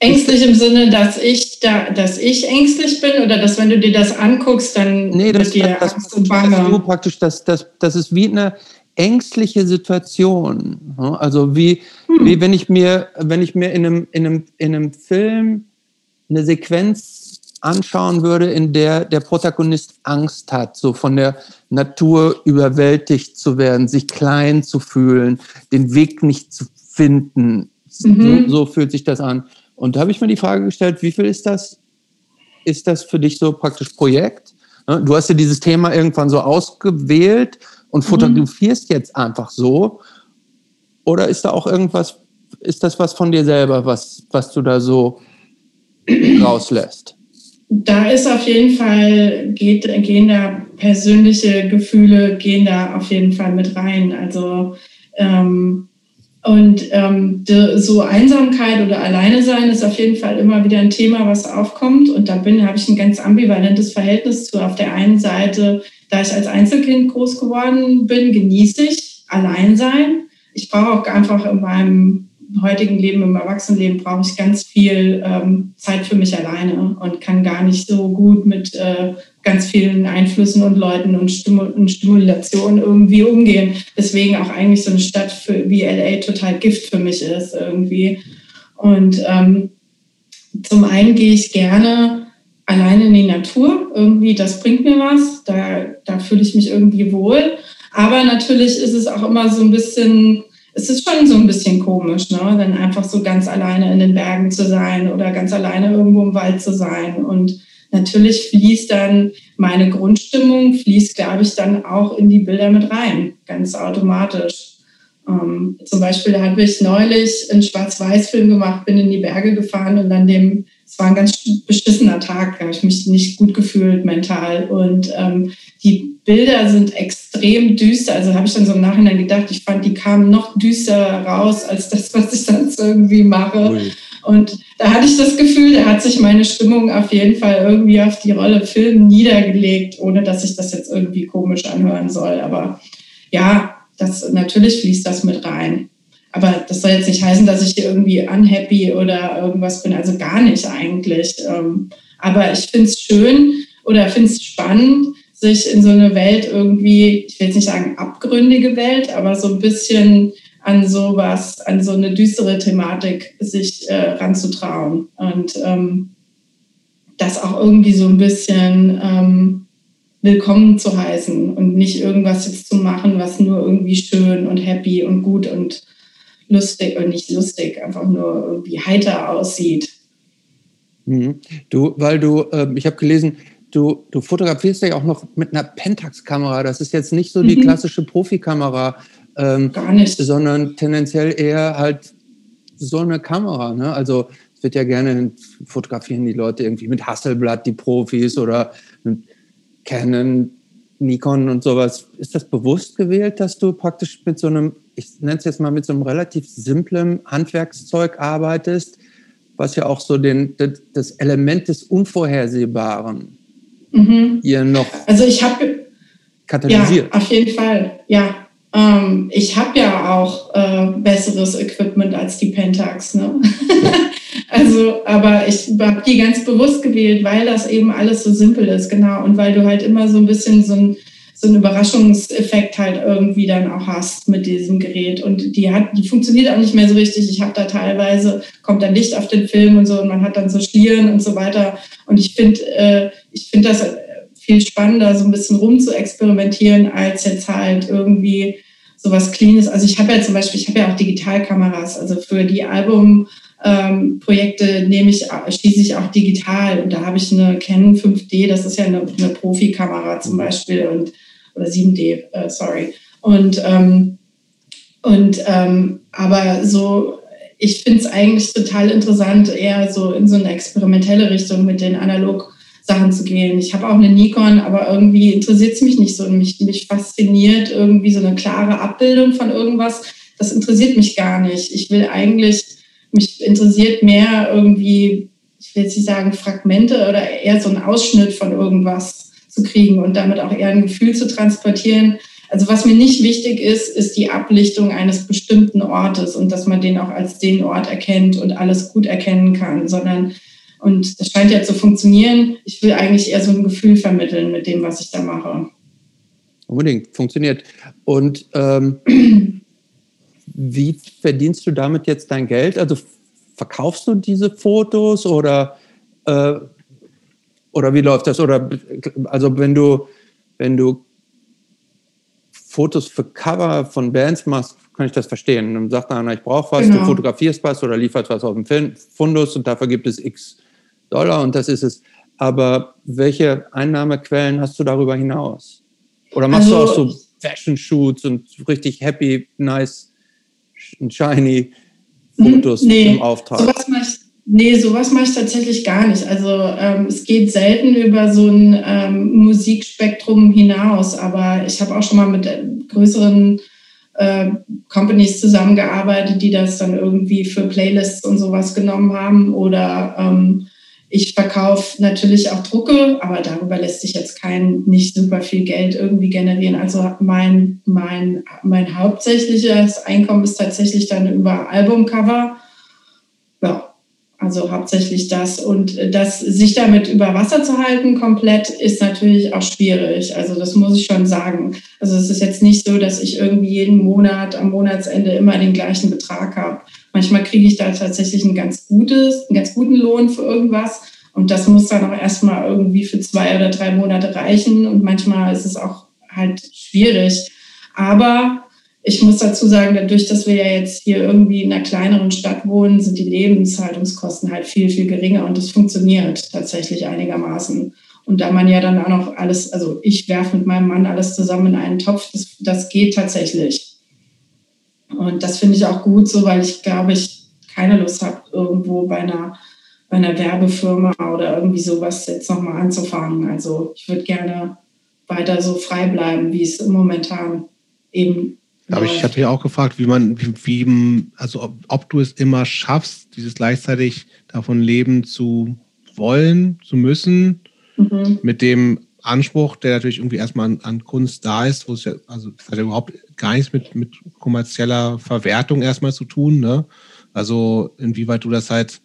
Ängstlich im Sinne, dass ich da, dass ich ängstlich bin oder dass wenn du dir das anguckst, dann nee, das, wird dir das, Angst und Bange. Das ist praktisch, das, das, das ist wie eine ängstliche Situation. Also wie, hm. wie wenn ich mir, wenn ich mir in einem, in einem, in einem Film eine Sequenz anschauen würde, in der der Protagonist Angst hat, so von der Natur überwältigt zu werden, sich klein zu fühlen, den Weg nicht zu finden. Mhm. So, so fühlt sich das an. Und da habe ich mir die Frage gestellt, wie viel ist das, ist das für dich so praktisch Projekt? Du hast ja dieses Thema irgendwann so ausgewählt und mhm. fotografierst mhm. jetzt einfach so. Oder ist da auch irgendwas, ist das was von dir selber, was, was du da so rauslässt? Da ist auf jeden Fall, geht, gehen da persönliche Gefühle, gehen da auf jeden Fall mit rein. Also ähm, und ähm, so Einsamkeit oder Alleine sein ist auf jeden Fall immer wieder ein Thema, was aufkommt. Und da bin, habe ich ein ganz ambivalentes Verhältnis zu. Auf der einen Seite, da ich als Einzelkind groß geworden bin, genieße ich Alleinsein. Ich brauche auch einfach in meinem heutigen Leben, im Erwachsenenleben, brauche ich ganz viel ähm, Zeit für mich alleine und kann gar nicht so gut mit äh, ganz vielen Einflüssen und Leuten und, Stimulation irgendwie umgehen. Deswegen auch eigentlich so eine Stadt für, wie LA total Gift für mich ist irgendwie. Und ähm, zum einen gehe ich gerne alleine in die Natur. Irgendwie, das bringt mir was. Da, da fühle ich mich irgendwie wohl. Aber natürlich ist es auch immer so ein bisschen, es ist schon so ein bisschen komisch, ne? dann einfach so ganz alleine in den Bergen zu sein oder ganz alleine irgendwo im Wald zu sein. Und natürlich fließt dann meine Grundstimmung, fließt, glaube ich, dann auch in die Bilder mit rein, ganz automatisch. Ähm, zum Beispiel habe ich neulich einen Schwarz-Weiß-Film gemacht, bin in die Berge gefahren und dann dem, es war ein ganz beschissener Tag, da habe ich mich nicht gut gefühlt mental und ähm, die Bilder sind extrem düster. Also habe ich dann so im Nachhinein gedacht, ich fand, die kamen noch düster raus als das, was ich sonst irgendwie mache. Ui. Und da hatte ich das Gefühl, da hat sich meine Stimmung auf jeden Fall irgendwie auf die Rolle Film niedergelegt, ohne dass ich das jetzt irgendwie komisch anhören soll. Aber ja, das, natürlich fließt das mit rein. Aber das soll jetzt nicht heißen, dass ich hier irgendwie unhappy oder irgendwas bin. Also gar nicht eigentlich. Ähm, aber ich finde es schön oder finde es spannend, sich in so eine Welt irgendwie, ich will jetzt nicht sagen abgründige Welt, aber so ein bisschen an sowas, an so eine düstere Thematik sich äh, ranzutrauen und ähm, das auch irgendwie so ein bisschen ähm, willkommen zu heißen und nicht irgendwas jetzt zu machen, was nur irgendwie schön und happy und gut und lustig und nicht lustig, einfach nur irgendwie heiter aussieht. Mhm. Du, weil du, äh, ich habe gelesen, du, du fotografierst ja auch noch mit einer Pentax-Kamera. Das ist jetzt nicht so die mhm. klassische Profikamera. Ähm, Gar nicht. Sondern tendenziell eher halt so eine Kamera. Ne? Also es wird ja gerne fotografieren die Leute irgendwie mit Hasselblatt, die Profis oder Canon, Nikon und sowas. Ist das bewusst gewählt, dass du praktisch mit so einem, ich nenne es jetzt mal mit so einem relativ simplen Handwerkszeug arbeitest, was ja auch so den, das Element des Unvorhersehbaren mhm. hier noch also ich habe katalysiert. Ja, auf jeden Fall, ja. Ähm, ich habe ja auch äh, besseres Equipment als die Pentax. Ne? also, aber ich habe die ganz bewusst gewählt, weil das eben alles so simpel ist, genau. Und weil du halt immer so ein bisschen so ein, so einen Überraschungseffekt halt irgendwie dann auch hast mit diesem Gerät. Und die hat, die funktioniert auch nicht mehr so richtig. Ich habe da teilweise, kommt dann Licht auf den Film und so und man hat dann so Schlieren und so weiter. Und ich finde, äh, ich finde das viel spannender, so ein bisschen rum zu experimentieren, als jetzt halt irgendwie sowas Cleanes. Also ich habe ja zum Beispiel, ich habe ja auch Digitalkameras, also für die Album ähm, Projekte nehme ich, schließe ich auch digital. Und da habe ich eine Canon 5D, das ist ja eine, eine Profikamera zum Beispiel. Und oder 7D, äh, sorry. Und, ähm, und ähm, aber so, ich finde es eigentlich total interessant, eher so in so eine experimentelle Richtung mit den Analog-Sachen zu gehen. Ich habe auch eine Nikon, aber irgendwie interessiert es mich nicht so. Mich, mich fasziniert irgendwie so eine klare Abbildung von irgendwas. Das interessiert mich gar nicht. Ich will eigentlich, mich interessiert mehr irgendwie, ich will jetzt nicht sagen Fragmente oder eher so ein Ausschnitt von irgendwas zu kriegen und damit auch eher ein Gefühl zu transportieren. Also was mir nicht wichtig ist, ist die Ablichtung eines bestimmten Ortes und dass man den auch als den Ort erkennt und alles gut erkennen kann, sondern und das scheint ja zu funktionieren. Ich will eigentlich eher so ein Gefühl vermitteln mit dem, was ich da mache. Unbedingt, funktioniert. Und ähm, wie verdienst du damit jetzt dein Geld? Also verkaufst du diese Fotos oder äh, oder wie läuft das? Oder also wenn du, wenn du Fotos für Cover von Bands machst, kann ich das verstehen. Dann sagt einer, ich brauche was, genau. du fotografierst was oder lieferst was auf dem Fundus und dafür gibt es X Dollar und das ist es. Aber welche Einnahmequellen hast du darüber hinaus? Oder machst also, du auch so Fashion Shoots und richtig happy, nice, shiny Fotos nee, im Auftrag? Sowas mache ich Nee, sowas mache ich tatsächlich gar nicht. Also ähm, es geht selten über so ein ähm, Musikspektrum hinaus, aber ich habe auch schon mal mit äh, größeren äh, Companies zusammengearbeitet, die das dann irgendwie für Playlists und sowas genommen haben. Oder ähm, ich verkaufe natürlich auch Drucke, aber darüber lässt sich jetzt kein nicht super viel Geld irgendwie generieren. Also mein, mein, mein hauptsächliches Einkommen ist tatsächlich dann über Albumcover. Ja, also hauptsächlich das. Und das, sich damit über Wasser zu halten komplett, ist natürlich auch schwierig. Also das muss ich schon sagen. Also es ist jetzt nicht so, dass ich irgendwie jeden Monat am Monatsende immer den gleichen Betrag habe. Manchmal kriege ich da tatsächlich ein ganz gutes, einen ganz guten Lohn für irgendwas. Und das muss dann auch erstmal irgendwie für zwei oder drei Monate reichen. Und manchmal ist es auch halt schwierig. Aber ich muss dazu sagen, dadurch, dass wir ja jetzt hier irgendwie in einer kleineren Stadt wohnen, sind die Lebenshaltungskosten halt viel, viel geringer und das funktioniert tatsächlich einigermaßen. Und da man ja dann auch noch alles, also ich werfe mit meinem Mann alles zusammen in einen Topf, das, das geht tatsächlich. Und das finde ich auch gut so, weil ich glaube, ich keine Lust habe, irgendwo bei einer, bei einer Werbefirma oder irgendwie sowas jetzt nochmal anzufangen. Also ich würde gerne weiter so frei bleiben, wie es momentan eben aber ich hatte ja auch gefragt, wie man, wie, wie also ob, ob, du es immer schaffst, dieses gleichzeitig davon leben zu wollen, zu müssen, mhm. mit dem Anspruch, der natürlich irgendwie erstmal an, an Kunst da ist, wo es ja, also es hat ja überhaupt gar nichts mit, mit kommerzieller Verwertung erstmal zu tun, ne? Also inwieweit du das halt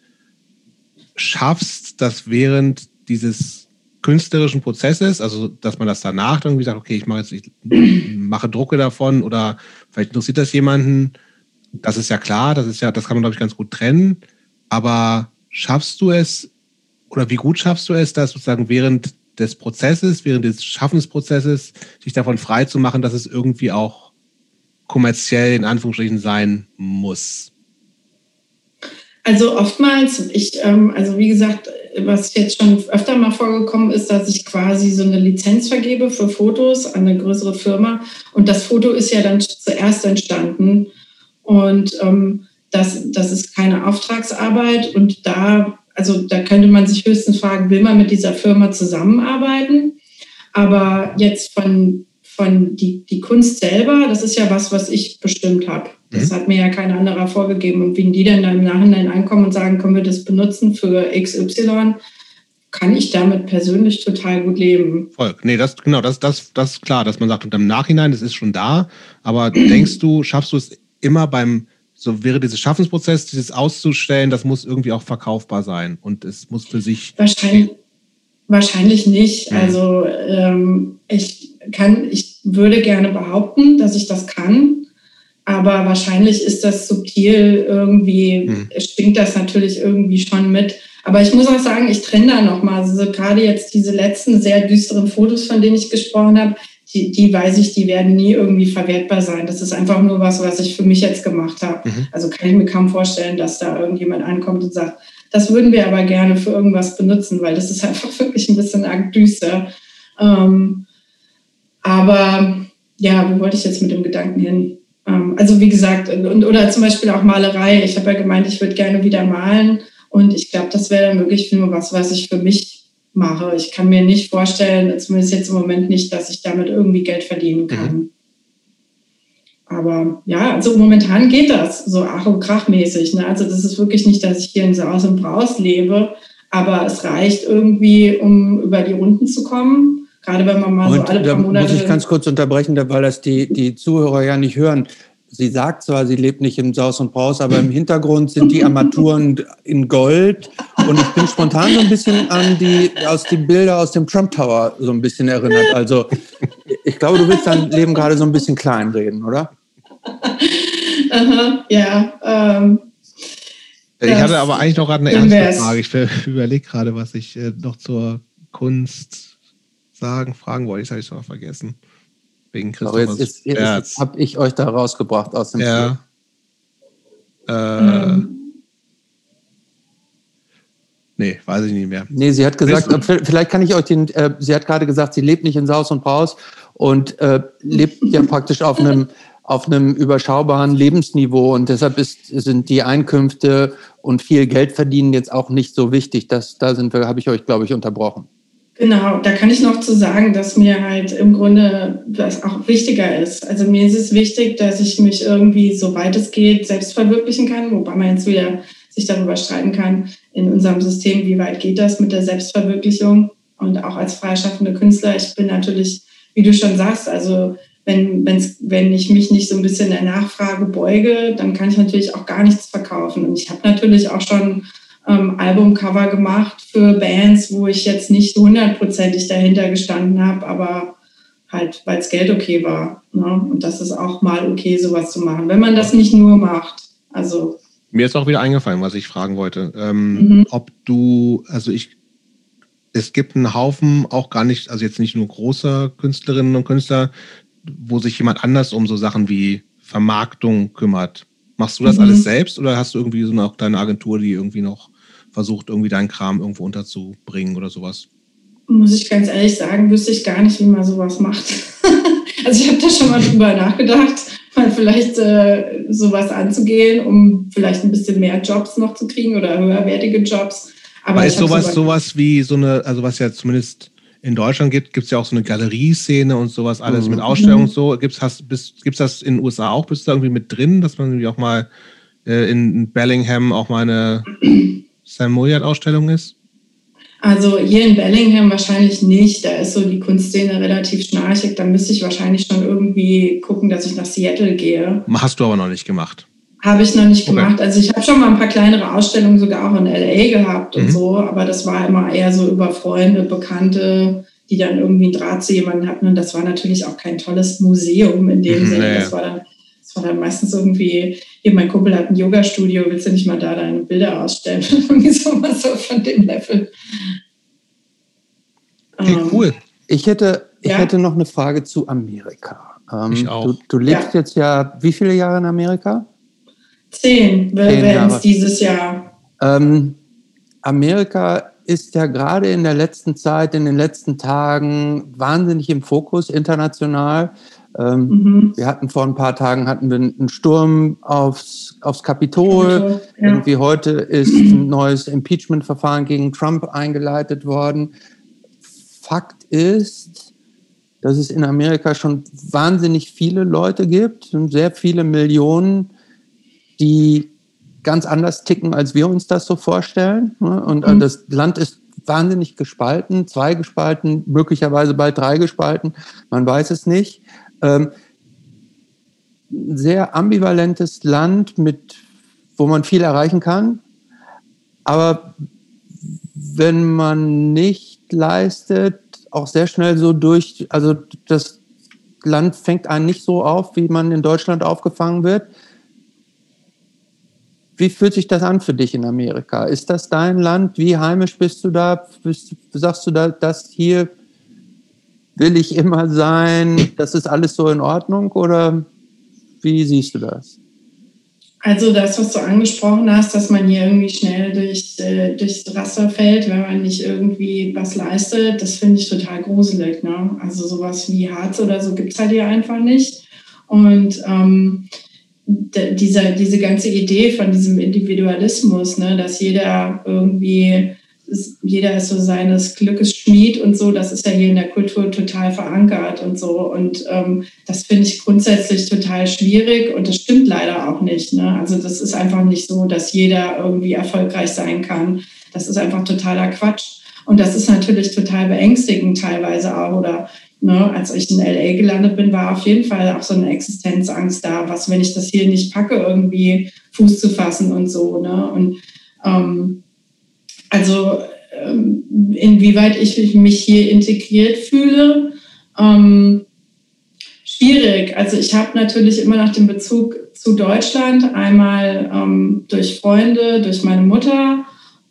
schaffst, dass während dieses künstlerischen Prozesses, also dass man das danach irgendwie sagt, okay, ich mache jetzt, ich mache Drucke davon oder vielleicht interessiert das jemanden. Das ist ja klar, das ist ja, das kann man, glaube ich, ganz gut trennen. Aber schaffst du es oder wie gut schaffst du es, dass sozusagen während des Prozesses, während des Schaffensprozesses, sich davon frei zu machen, dass es irgendwie auch kommerziell in Anführungsstrichen sein muss? Also oftmals, ich, ähm, also wie gesagt, was jetzt schon öfter mal vorgekommen ist, dass ich quasi so eine Lizenz vergebe für Fotos an eine größere Firma. Und das Foto ist ja dann zuerst entstanden. Und ähm, das, das ist keine Auftragsarbeit. Und da, also da könnte man sich höchstens fragen, will man mit dieser Firma zusammenarbeiten? Aber jetzt von, von die, die Kunst selber, das ist ja was, was ich bestimmt habe. Das mhm. hat mir ja kein anderer vorgegeben. Und wenn die dann, im Nachhinein ankommen und sagen, können wir das benutzen für XY, kann ich damit persönlich total gut leben. Voll. Nee, das, genau, das, das, das ist klar, dass man sagt, und im Nachhinein, das ist schon da, aber denkst du, schaffst du es immer beim, so wäre dieser Schaffensprozess, dieses auszustellen, das muss irgendwie auch verkaufbar sein und es muss für sich. Wahrscheinlich, wahrscheinlich nicht. Mhm. Also ähm, ich, kann, ich würde gerne behaupten, dass ich das kann. Aber wahrscheinlich ist das subtil irgendwie, hm. stinkt das natürlich irgendwie schon mit. Aber ich muss auch sagen, ich trenne da nochmal. Also gerade jetzt diese letzten sehr düsteren Fotos, von denen ich gesprochen habe, die, die weiß ich, die werden nie irgendwie verwertbar sein. Das ist einfach nur was, was ich für mich jetzt gemacht habe. Mhm. Also kann ich mir kaum vorstellen, dass da irgendjemand ankommt und sagt, das würden wir aber gerne für irgendwas benutzen, weil das ist einfach wirklich ein bisschen arg düster. Ähm, aber ja, wo wollte ich jetzt mit dem Gedanken hin? Ähm, also wie gesagt, und, oder zum Beispiel auch Malerei. Ich habe ja gemeint, ich würde gerne wieder malen. Und ich glaube, das wäre dann wirklich nur was, was ich für mich mache. Ich kann mir nicht vorstellen, zumindest jetzt im Moment nicht, dass ich damit irgendwie Geld verdienen kann. Mhm. Aber ja, also momentan geht das so ach und krachmäßig. Ne? Also das ist wirklich nicht, dass ich hier in Saus und Braus lebe, aber es reicht irgendwie, um über die Runden zu kommen. Gerade wenn man mal und so alle paar Monate... muss ich ganz kurz unterbrechen, weil das die, die Zuhörer ja nicht hören. Sie sagt zwar, sie lebt nicht im Saus und Braus, aber im Hintergrund sind die Armaturen in Gold. Und ich bin spontan so ein bisschen an die, aus die Bilder aus dem Trump Tower so ein bisschen erinnert. Also ich glaube, du willst dein Leben gerade so ein bisschen kleinreden, oder? Aha, ja. Ähm, ich hatte aber eigentlich noch gerade eine ernste Frage. Ich überlege gerade, was ich äh, noch zur Kunst sagen, fragen wollte. Das habe ich schon mal vergessen. Wegen Christoph. jetzt, jetzt, jetzt, jetzt habe ich euch da rausgebracht aus dem Ja. Äh, mhm. Nee, weiß ich nicht mehr. Nee, sie hat gesagt, vielleicht kann ich euch den, äh, sie hat gerade gesagt, sie lebt nicht in Saus und Braus und äh, lebt ja praktisch auf einem auf einem überschaubaren Lebensniveau und deshalb ist, sind die Einkünfte und viel Geld verdienen jetzt auch nicht so wichtig. Das, da sind wir, habe ich euch, glaube ich, unterbrochen. Genau, da kann ich noch zu sagen, dass mir halt im Grunde das auch wichtiger ist. Also mir ist es wichtig, dass ich mich irgendwie, soweit es geht, selbst verwirklichen kann, wobei man jetzt wieder sich darüber streiten kann, in unserem System, wie weit geht das mit der Selbstverwirklichung und auch als freischaffende Künstler. Ich bin natürlich, wie du schon sagst, also wenn, wenn's, wenn ich mich nicht so ein bisschen der Nachfrage beuge, dann kann ich natürlich auch gar nichts verkaufen. Und ich habe natürlich auch schon ähm, Albumcover gemacht für Bands, wo ich jetzt nicht hundertprozentig dahinter gestanden habe, aber halt, weil es Geld okay war. Ne? Und das ist auch mal okay, sowas zu machen, wenn man das nicht nur macht. Also mir ist auch wieder eingefallen, was ich fragen wollte. Ähm, mhm. Ob du, also ich, es gibt einen Haufen, auch gar nicht, also jetzt nicht nur großer Künstlerinnen und Künstler, wo sich jemand anders um so Sachen wie Vermarktung kümmert. Machst du das mhm. alles selbst oder hast du irgendwie so eine, auch deine Agentur, die irgendwie noch versucht, irgendwie deinen Kram irgendwo unterzubringen oder sowas? Muss ich ganz ehrlich sagen, wüsste ich gar nicht, wie man sowas macht. also ich habe da schon mal drüber nachgedacht, mal vielleicht äh, sowas anzugehen, um vielleicht ein bisschen mehr Jobs noch zu kriegen oder höherwertige Jobs. Aber ist sowas, sowas wie so eine, also was ja zumindest in Deutschland gibt, gibt es ja auch so eine Galerieszene und sowas alles mhm. mit Ausstellungen und so. Gibt es das in den USA auch? Bist du da irgendwie mit drin, dass man irgendwie auch mal äh, in Bellingham auch mal eine Sam Moyard-Ausstellung ist? Also hier in Bellingham wahrscheinlich nicht. Da ist so die Kunstszene relativ schnarchig. Da müsste ich wahrscheinlich schon irgendwie gucken, dass ich nach Seattle gehe. Hast du aber noch nicht gemacht. Habe ich noch nicht okay. gemacht. Also ich habe schon mal ein paar kleinere Ausstellungen sogar auch in LA gehabt und mhm. so, aber das war immer eher so über Freunde, Bekannte, die dann irgendwie einen Draht zu jemandem hatten. Und das war natürlich auch kein tolles Museum in dem mhm, Sinne. Nee. Das, war dann, das war dann meistens irgendwie, hier mein Kumpel hat ein Yoga-Studio, willst du nicht mal da deine Bilder ausstellen? irgendwie sowas so von dem Level. Okay, ähm, cool. Ich hätte, ich ja? hätte noch eine Frage zu Amerika. Ähm, ich auch. Du, du lebst ja. jetzt ja wie viele Jahre in Amerika? Zehn werden es dieses Jahr. Ähm, Amerika ist ja gerade in der letzten Zeit, in den letzten Tagen wahnsinnig im Fokus international. Ähm, mhm. Wir hatten vor ein paar Tagen hatten wir einen Sturm aufs, aufs Kapitol. Ja. Irgendwie heute ist ein neues Impeachment-Verfahren gegen Trump eingeleitet worden. Fakt ist, dass es in Amerika schon wahnsinnig viele Leute gibt, sehr viele Millionen die ganz anders ticken, als wir uns das so vorstellen. Ne? Und äh, mhm. das Land ist wahnsinnig gespalten, zwei gespalten, möglicherweise bald drei gespalten, man weiß es nicht. Ähm, sehr ambivalentes Land, mit, wo man viel erreichen kann. Aber wenn man nicht leistet, auch sehr schnell so durch, also das Land fängt einen nicht so auf, wie man in Deutschland aufgefangen wird. Wie fühlt sich das an für dich in Amerika? Ist das dein Land? Wie heimisch bist du da? Bist, sagst du da, das hier will ich immer sein? Das ist alles so in Ordnung? Oder wie siehst du das? Also das, was du angesprochen hast, dass man hier irgendwie schnell durch, äh, durchs Raster fällt, wenn man nicht irgendwie was leistet, das finde ich total gruselig. Ne? Also sowas wie Harz oder so gibt es halt hier einfach nicht. Und ähm, dieser, diese ganze Idee von diesem Individualismus, ne, dass jeder irgendwie ist, jeder ist so seines Glückes Schmied und so, das ist ja hier in der Kultur total verankert und so. Und ähm, das finde ich grundsätzlich total schwierig und das stimmt leider auch nicht. Ne? Also das ist einfach nicht so, dass jeder irgendwie erfolgreich sein kann. Das ist einfach totaler Quatsch. Und das ist natürlich total beängstigend teilweise auch. Oder ne, als ich in LA gelandet bin, war auf jeden Fall auch so eine Existenzangst da. Was, wenn ich das hier nicht packe, irgendwie Fuß zu fassen und so. Ne? Und ähm, also ähm, inwieweit ich mich hier integriert fühle, ähm, schwierig. Also ich habe natürlich immer noch den Bezug zu Deutschland, einmal ähm, durch Freunde, durch meine Mutter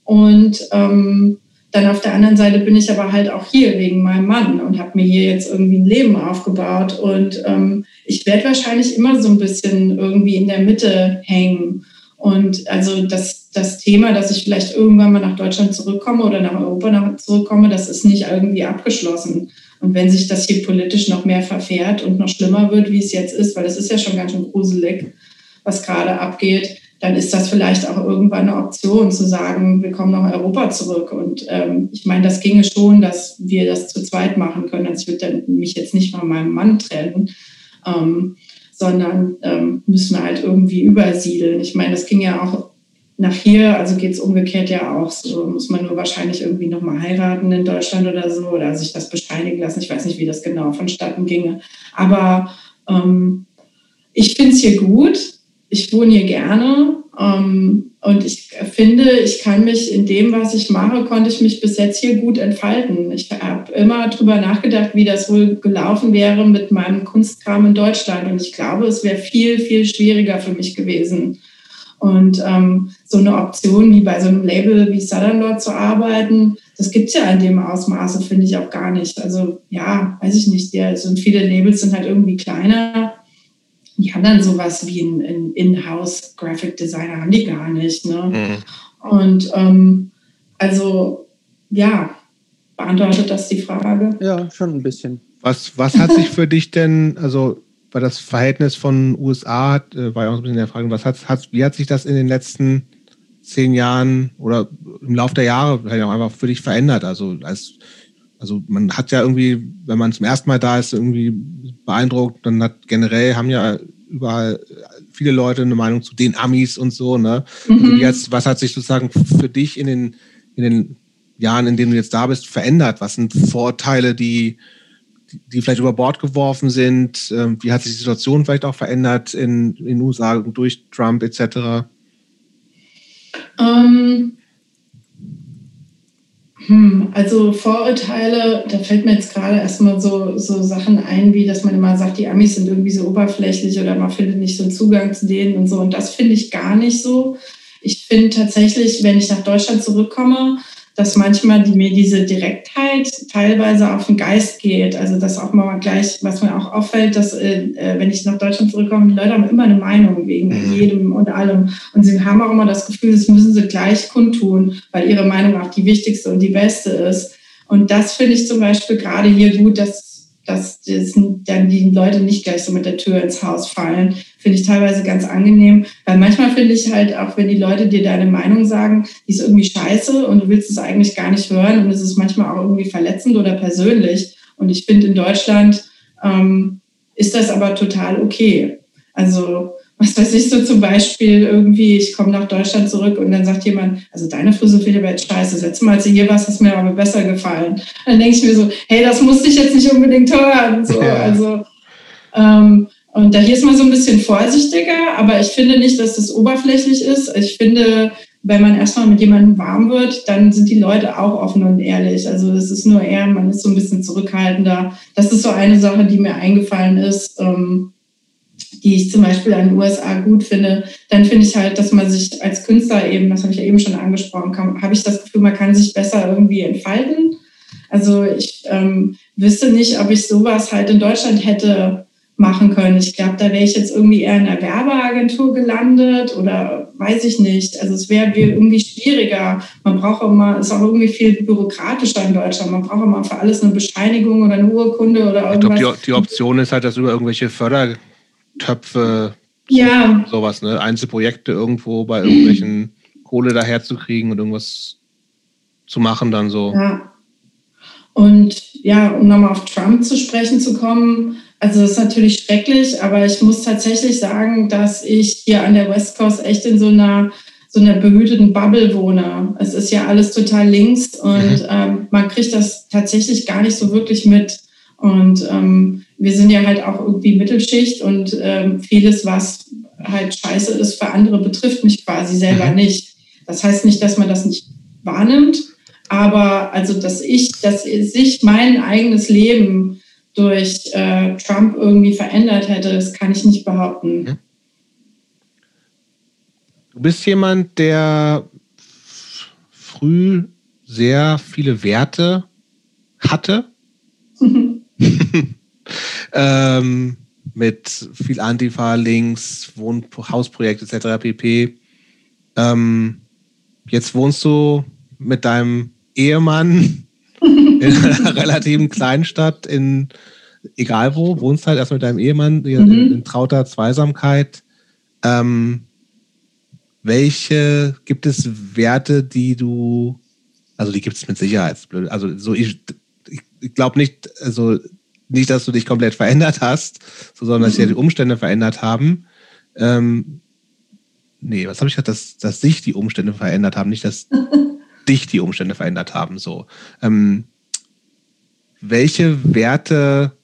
und ähm, dann auf der anderen Seite bin ich aber halt auch hier wegen meinem Mann und habe mir hier jetzt irgendwie ein Leben aufgebaut und ähm, ich werde wahrscheinlich immer so ein bisschen irgendwie in der Mitte hängen. Und also das, das Thema, dass ich vielleicht irgendwann mal nach Deutschland zurückkomme oder nach Europa zurückkomme, das ist nicht irgendwie abgeschlossen. Und wenn sich das hier politisch noch mehr verfährt und noch schlimmer wird, wie es jetzt ist, weil es ist ja schon ganz schön gruselig, was gerade abgeht, dann ist das vielleicht auch irgendwann eine Option zu sagen, wir kommen nach Europa zurück. Und ähm, ich meine, das ginge schon, dass wir das zu zweit machen können. Also ich würde mich jetzt nicht von meinem Mann trennen. Ähm, sondern ähm, müssen halt irgendwie übersiedeln. Ich meine, das ging ja auch nach hier, also geht es umgekehrt ja auch so, muss man nur wahrscheinlich irgendwie nochmal heiraten in Deutschland oder so oder sich das bescheinigen lassen. Ich weiß nicht, wie das genau vonstatten ginge. Aber ähm, ich finde es hier gut. Ich wohne hier gerne. Ähm, und ich finde, ich kann mich in dem, was ich mache, konnte ich mich bis jetzt hier gut entfalten. Ich habe immer darüber nachgedacht, wie das wohl gelaufen wäre mit meinem Kunstkram in Deutschland. Und ich glaube, es wäre viel, viel schwieriger für mich gewesen. Und ähm, so eine Option wie bei so einem Label wie Southern Lord zu arbeiten, das gibt es ja in dem Ausmaße, finde ich auch gar nicht. Also ja, weiß ich nicht. Ja, also viele Labels sind halt irgendwie kleiner die haben dann sowas wie ein, In-house Graphic Designer, haben die gar nicht. Ne? Mhm. Und ähm, also, ja, beantwortet das die Frage? Ja, schon ein bisschen. Was, was hat sich für dich denn, also weil das Verhältnis von USA hat, äh, war ja auch ein bisschen der Frage, was hat, hat, wie hat sich das in den letzten zehn Jahren oder im Laufe der Jahre vielleicht auch einfach für dich verändert? Also als also man hat ja irgendwie, wenn man zum ersten Mal da ist, irgendwie beeindruckt, dann hat generell haben ja überall viele Leute eine Meinung zu den Amis und so, ne? Also mhm. Also jetzt, was hat sich sozusagen für dich in den, in den Jahren, in denen du jetzt da bist, verändert? Was sind Vorteile, die, die vielleicht über Bord geworfen sind? Ähm, wie hat sich die Situation vielleicht auch verändert in, in den USA durch Trump etc.? Ähm, hm, also Vorurteile, da fällt mir jetzt gerade erstmal so, so Sachen ein, wie dass man immer sagt, die Amis sind irgendwie so oberflächlich oder man findet nicht so einen Zugang zu denen und so. Und das finde ich gar nicht so. Ich finde tatsächlich, wenn ich nach Deutschland zurückkomme, dass manchmal die, mir diese Direktheit teilweise auf den Geist geht. Also das auch mal gleich, was mir auch auffällt, dass äh, äh, wenn ich nach Deutschland zurückkomme, die Leute haben immer eine Meinung wegen mhm. jedem und allem. Und sie haben auch immer das Gefühl, das müssen sie gleich kundtun, weil ihre Meinung auch die wichtigste und die beste ist. Und das finde ich zum Beispiel gerade hier gut, dass dass das dann die Leute nicht gleich so mit der Tür ins Haus fallen. Finde ich teilweise ganz angenehm, weil manchmal finde ich halt auch, wenn die Leute dir deine Meinung sagen, die ist irgendwie scheiße und du willst es eigentlich gar nicht hören und es ist manchmal auch irgendwie verletzend oder persönlich. Und ich finde, in Deutschland ähm, ist das aber total okay. Also was weiß ich so zum Beispiel irgendwie, ich komme nach Deutschland zurück und dann sagt jemand, also deine Frisur finde ich aber jetzt scheiße, das letzte Mal, als du hier warst, hast mir aber besser gefallen. Dann denke ich mir so, hey, das musste ich jetzt nicht unbedingt hören. So, ja. Also, ähm, und da hier ist man so ein bisschen vorsichtiger, aber ich finde nicht, dass das oberflächlich ist. Ich finde, wenn man erstmal mit jemandem warm wird, dann sind die Leute auch offen und ehrlich. Also es ist nur eher, man ist so ein bisschen zurückhaltender. Das ist so eine Sache, die mir eingefallen ist, ähm, die ich zum Beispiel an den USA gut finde. Dann finde ich halt, dass man sich als Künstler eben, das habe ich ja eben schon angesprochen, habe ich das Gefühl, man kann sich besser irgendwie entfalten. Also ich ähm, wüsste nicht, ob ich sowas halt in Deutschland hätte machen können. Ich glaube, da wäre ich jetzt irgendwie eher in einer Werbeagentur gelandet oder weiß ich nicht. Also es wäre irgendwie schwieriger. Man braucht immer, ist auch irgendwie viel bürokratischer in Deutschland. Man braucht immer für alles eine Bescheinigung oder eine Urkunde oder irgendwas. Ich glaube, die, die, Option ist halt, dass über irgendwelche Fördertöpfe ja. sowas, ne? Einzelprojekte irgendwo bei irgendwelchen Kohle daherzukriegen und irgendwas zu machen dann so. Ja. Und ja, um nochmal auf Trump zu sprechen zu kommen, also das ist natürlich schrecklich, aber ich muss tatsächlich sagen, dass ich hier an der West Coast echt in so einer so einer behüteten Bubble wohne. Es ist ja alles total links und mhm. ähm, man kriegt das tatsächlich gar nicht so wirklich mit. Und ähm, wir sind ja halt auch irgendwie Mittelschicht und ähm, vieles, was halt scheiße ist für andere, betrifft mich quasi selber mhm. nicht. Das heißt nicht, dass man das nicht wahrnimmt, aber also, dass ich, dass sich mein eigenes Leben durch äh, Trump irgendwie verändert hätte, das kann ich nicht behaupten. Hm. Du bist jemand, der früh sehr viele Werte hatte. Ähm, mit viel Antifa, Links, Wohn Hausprojekt etc. pp. Ähm, jetzt wohnst du mit deinem Ehemann in einer relativen Kleinstadt in, egal wo, wohnst halt erst mit deinem Ehemann mhm. in, in, trauter Zweisamkeit. Ähm, welche gibt es Werte, die du, also die gibt es mit Sicherheit, also so ich, ich glaube nicht, also nicht, dass du dich komplett verändert hast, sondern dass sich ja die Umstände verändert haben. Ähm, nee, was habe ich gesagt, dass, dass sich die Umstände verändert haben, nicht, dass dich die Umstände verändert haben. So. Ähm, welche Werte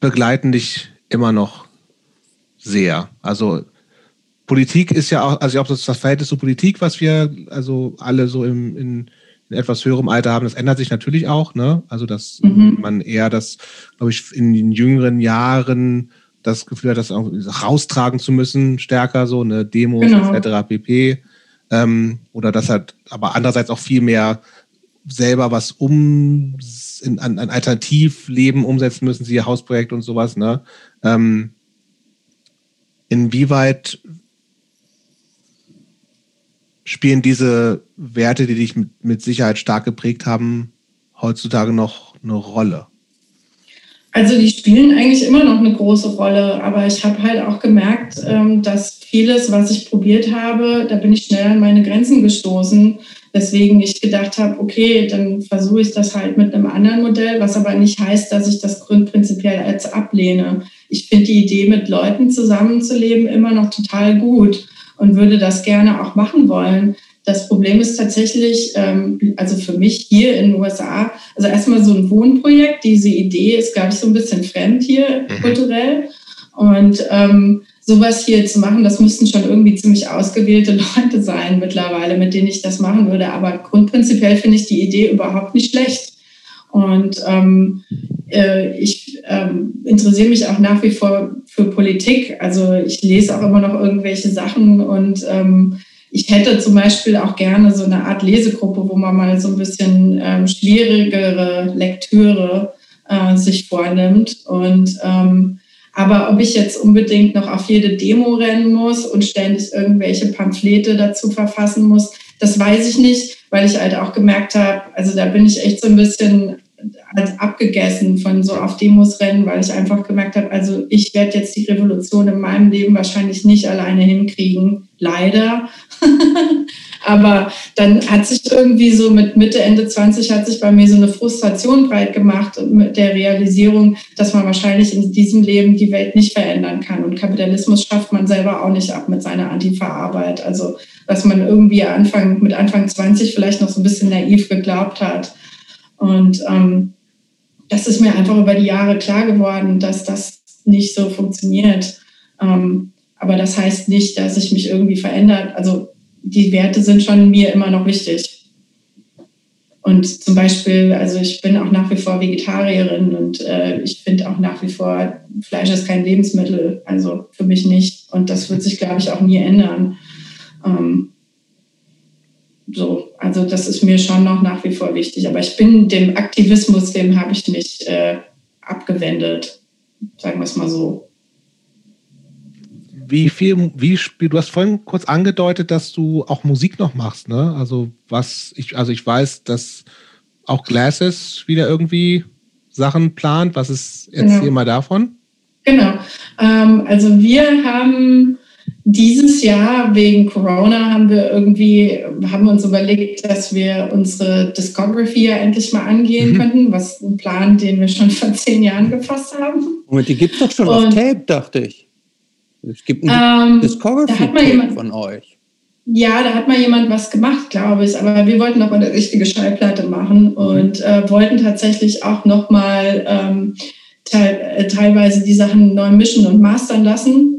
begleiten dich immer noch sehr? Also Politik ist ja auch, also ich glaube, das Verhältnis zur Politik, was wir also alle so im, in, in etwas höherem Alter haben, das ändert sich natürlich auch. Ne? Also dass mhm. man eher das, glaube ich, in den jüngeren Jahren das Gefühl hat, das auch raustragen zu müssen, stärker so, eine Demos genau. etc. pp. Ähm, oder das hat aber andererseits auch viel mehr selber was um in, an, an Alternativleben umsetzen müssen, sie ihr Hausprojekt und sowas. Ne? Ähm, inwieweit spielen diese Werte, die dich mit, mit Sicherheit stark geprägt haben, heutzutage noch eine Rolle? Also die spielen eigentlich immer noch eine große Rolle, aber ich habe halt auch gemerkt, ähm, dass vieles, was ich probiert habe, da bin ich schnell an meine Grenzen gestoßen. Deswegen ich gedacht habe, okay, dann versuche ich das halt mit einem anderen Modell, was aber nicht heißt, dass ich das grundprinzipiell als ablehne. Ich finde die Idee, mit Leuten zusammenzuleben, immer noch total gut und würde das gerne auch machen wollen. Das Problem ist tatsächlich, ähm, also für mich hier in den USA, also erstmal so ein Wohnprojekt, diese Idee ist, glaube ich, so ein bisschen fremd hier mhm. kulturell. Und ähm, sowas hier zu machen, das müssten schon irgendwie ziemlich ausgewählte Leute sein mittlerweile, mit denen ich das machen würde. Aber grundprinzipiell finde ich die Idee überhaupt nicht schlecht. Und ähm, äh, ich ähm, interessiere mich auch nach wie vor für Politik. Also ich lese auch immer noch irgendwelche Sachen und ähm, ich hätte zum Beispiel auch gerne so eine Art Lesegruppe, wo man mal so ein bisschen ähm, schwierigere Lektüre äh, sich vornimmt. Und ähm, aber ob ich jetzt unbedingt noch auf jede Demo rennen muss und ständig irgendwelche Pamphlete dazu verfassen muss, das weiß ich nicht, weil ich halt auch gemerkt habe, also da bin ich echt so ein bisschen als abgegessen von so auf Demos rennen, weil ich einfach gemerkt habe, also ich werde jetzt die Revolution in meinem Leben wahrscheinlich nicht alleine hinkriegen, leider. Aber dann hat sich irgendwie so mit Mitte, Ende 20 hat sich bei mir so eine Frustration breit gemacht mit der Realisierung, dass man wahrscheinlich in diesem Leben die Welt nicht verändern kann. Und Kapitalismus schafft man selber auch nicht ab mit seiner Antifa-Arbeit. Also, was man irgendwie Anfang, mit Anfang 20 vielleicht noch so ein bisschen naiv geglaubt hat. Und ähm, das ist mir einfach über die Jahre klar geworden, dass das nicht so funktioniert. Ähm, aber das heißt nicht, dass ich mich irgendwie verändert, also die Werte sind schon mir immer noch wichtig. Und zum Beispiel, also ich bin auch nach wie vor Vegetarierin und äh, ich finde auch nach wie vor, Fleisch ist kein Lebensmittel, also für mich nicht. Und das wird sich, glaube ich, auch nie ändern. Ähm, so, also das ist mir schon noch nach wie vor wichtig. Aber ich bin dem Aktivismus, dem habe ich mich äh, abgewendet, sagen wir es mal so. Wie viel, wie du hast vorhin kurz angedeutet, dass du auch Musik noch machst, ne? Also was ich, also ich weiß, dass auch Glasses wieder irgendwie Sachen plant. Was ist, erzähl genau. mal davon. Genau. Ähm, also wir haben dieses Jahr wegen Corona haben wir irgendwie, haben wir uns überlegt, dass wir unsere Discography ja endlich mal angehen mhm. könnten, was ein Plan, den wir schon vor zehn Jahren gefasst haben. Und die gibt es doch schon Und, auf Tape, dachte ich. Es gibt ein ähm, Discography von euch. Ja, da hat mal jemand was gemacht, glaube ich. Aber wir wollten noch mal eine richtige Schallplatte machen mhm. und äh, wollten tatsächlich auch noch mal ähm, te äh, teilweise die Sachen neu mischen und mastern lassen.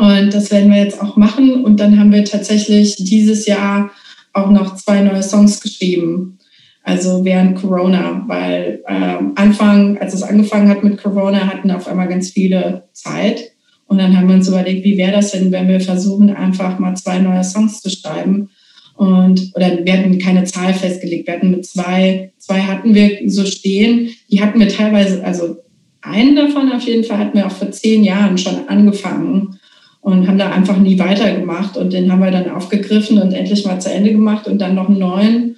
Und das werden wir jetzt auch machen. Und dann haben wir tatsächlich dieses Jahr auch noch zwei neue Songs geschrieben. Also während Corona, weil äh, Anfang, als es angefangen hat mit Corona, hatten auf einmal ganz viele Zeit und dann haben wir uns überlegt, wie wäre das denn, wenn wir versuchen, einfach mal zwei neue Songs zu schreiben. Und, oder wir hatten keine Zahl festgelegt. Wir hatten mit zwei, zwei hatten wir so stehen. Die hatten wir teilweise, also einen davon auf jeden Fall hatten wir auch vor zehn Jahren schon angefangen und haben da einfach nie weitergemacht. Und den haben wir dann aufgegriffen und endlich mal zu Ende gemacht und dann noch einen neuen.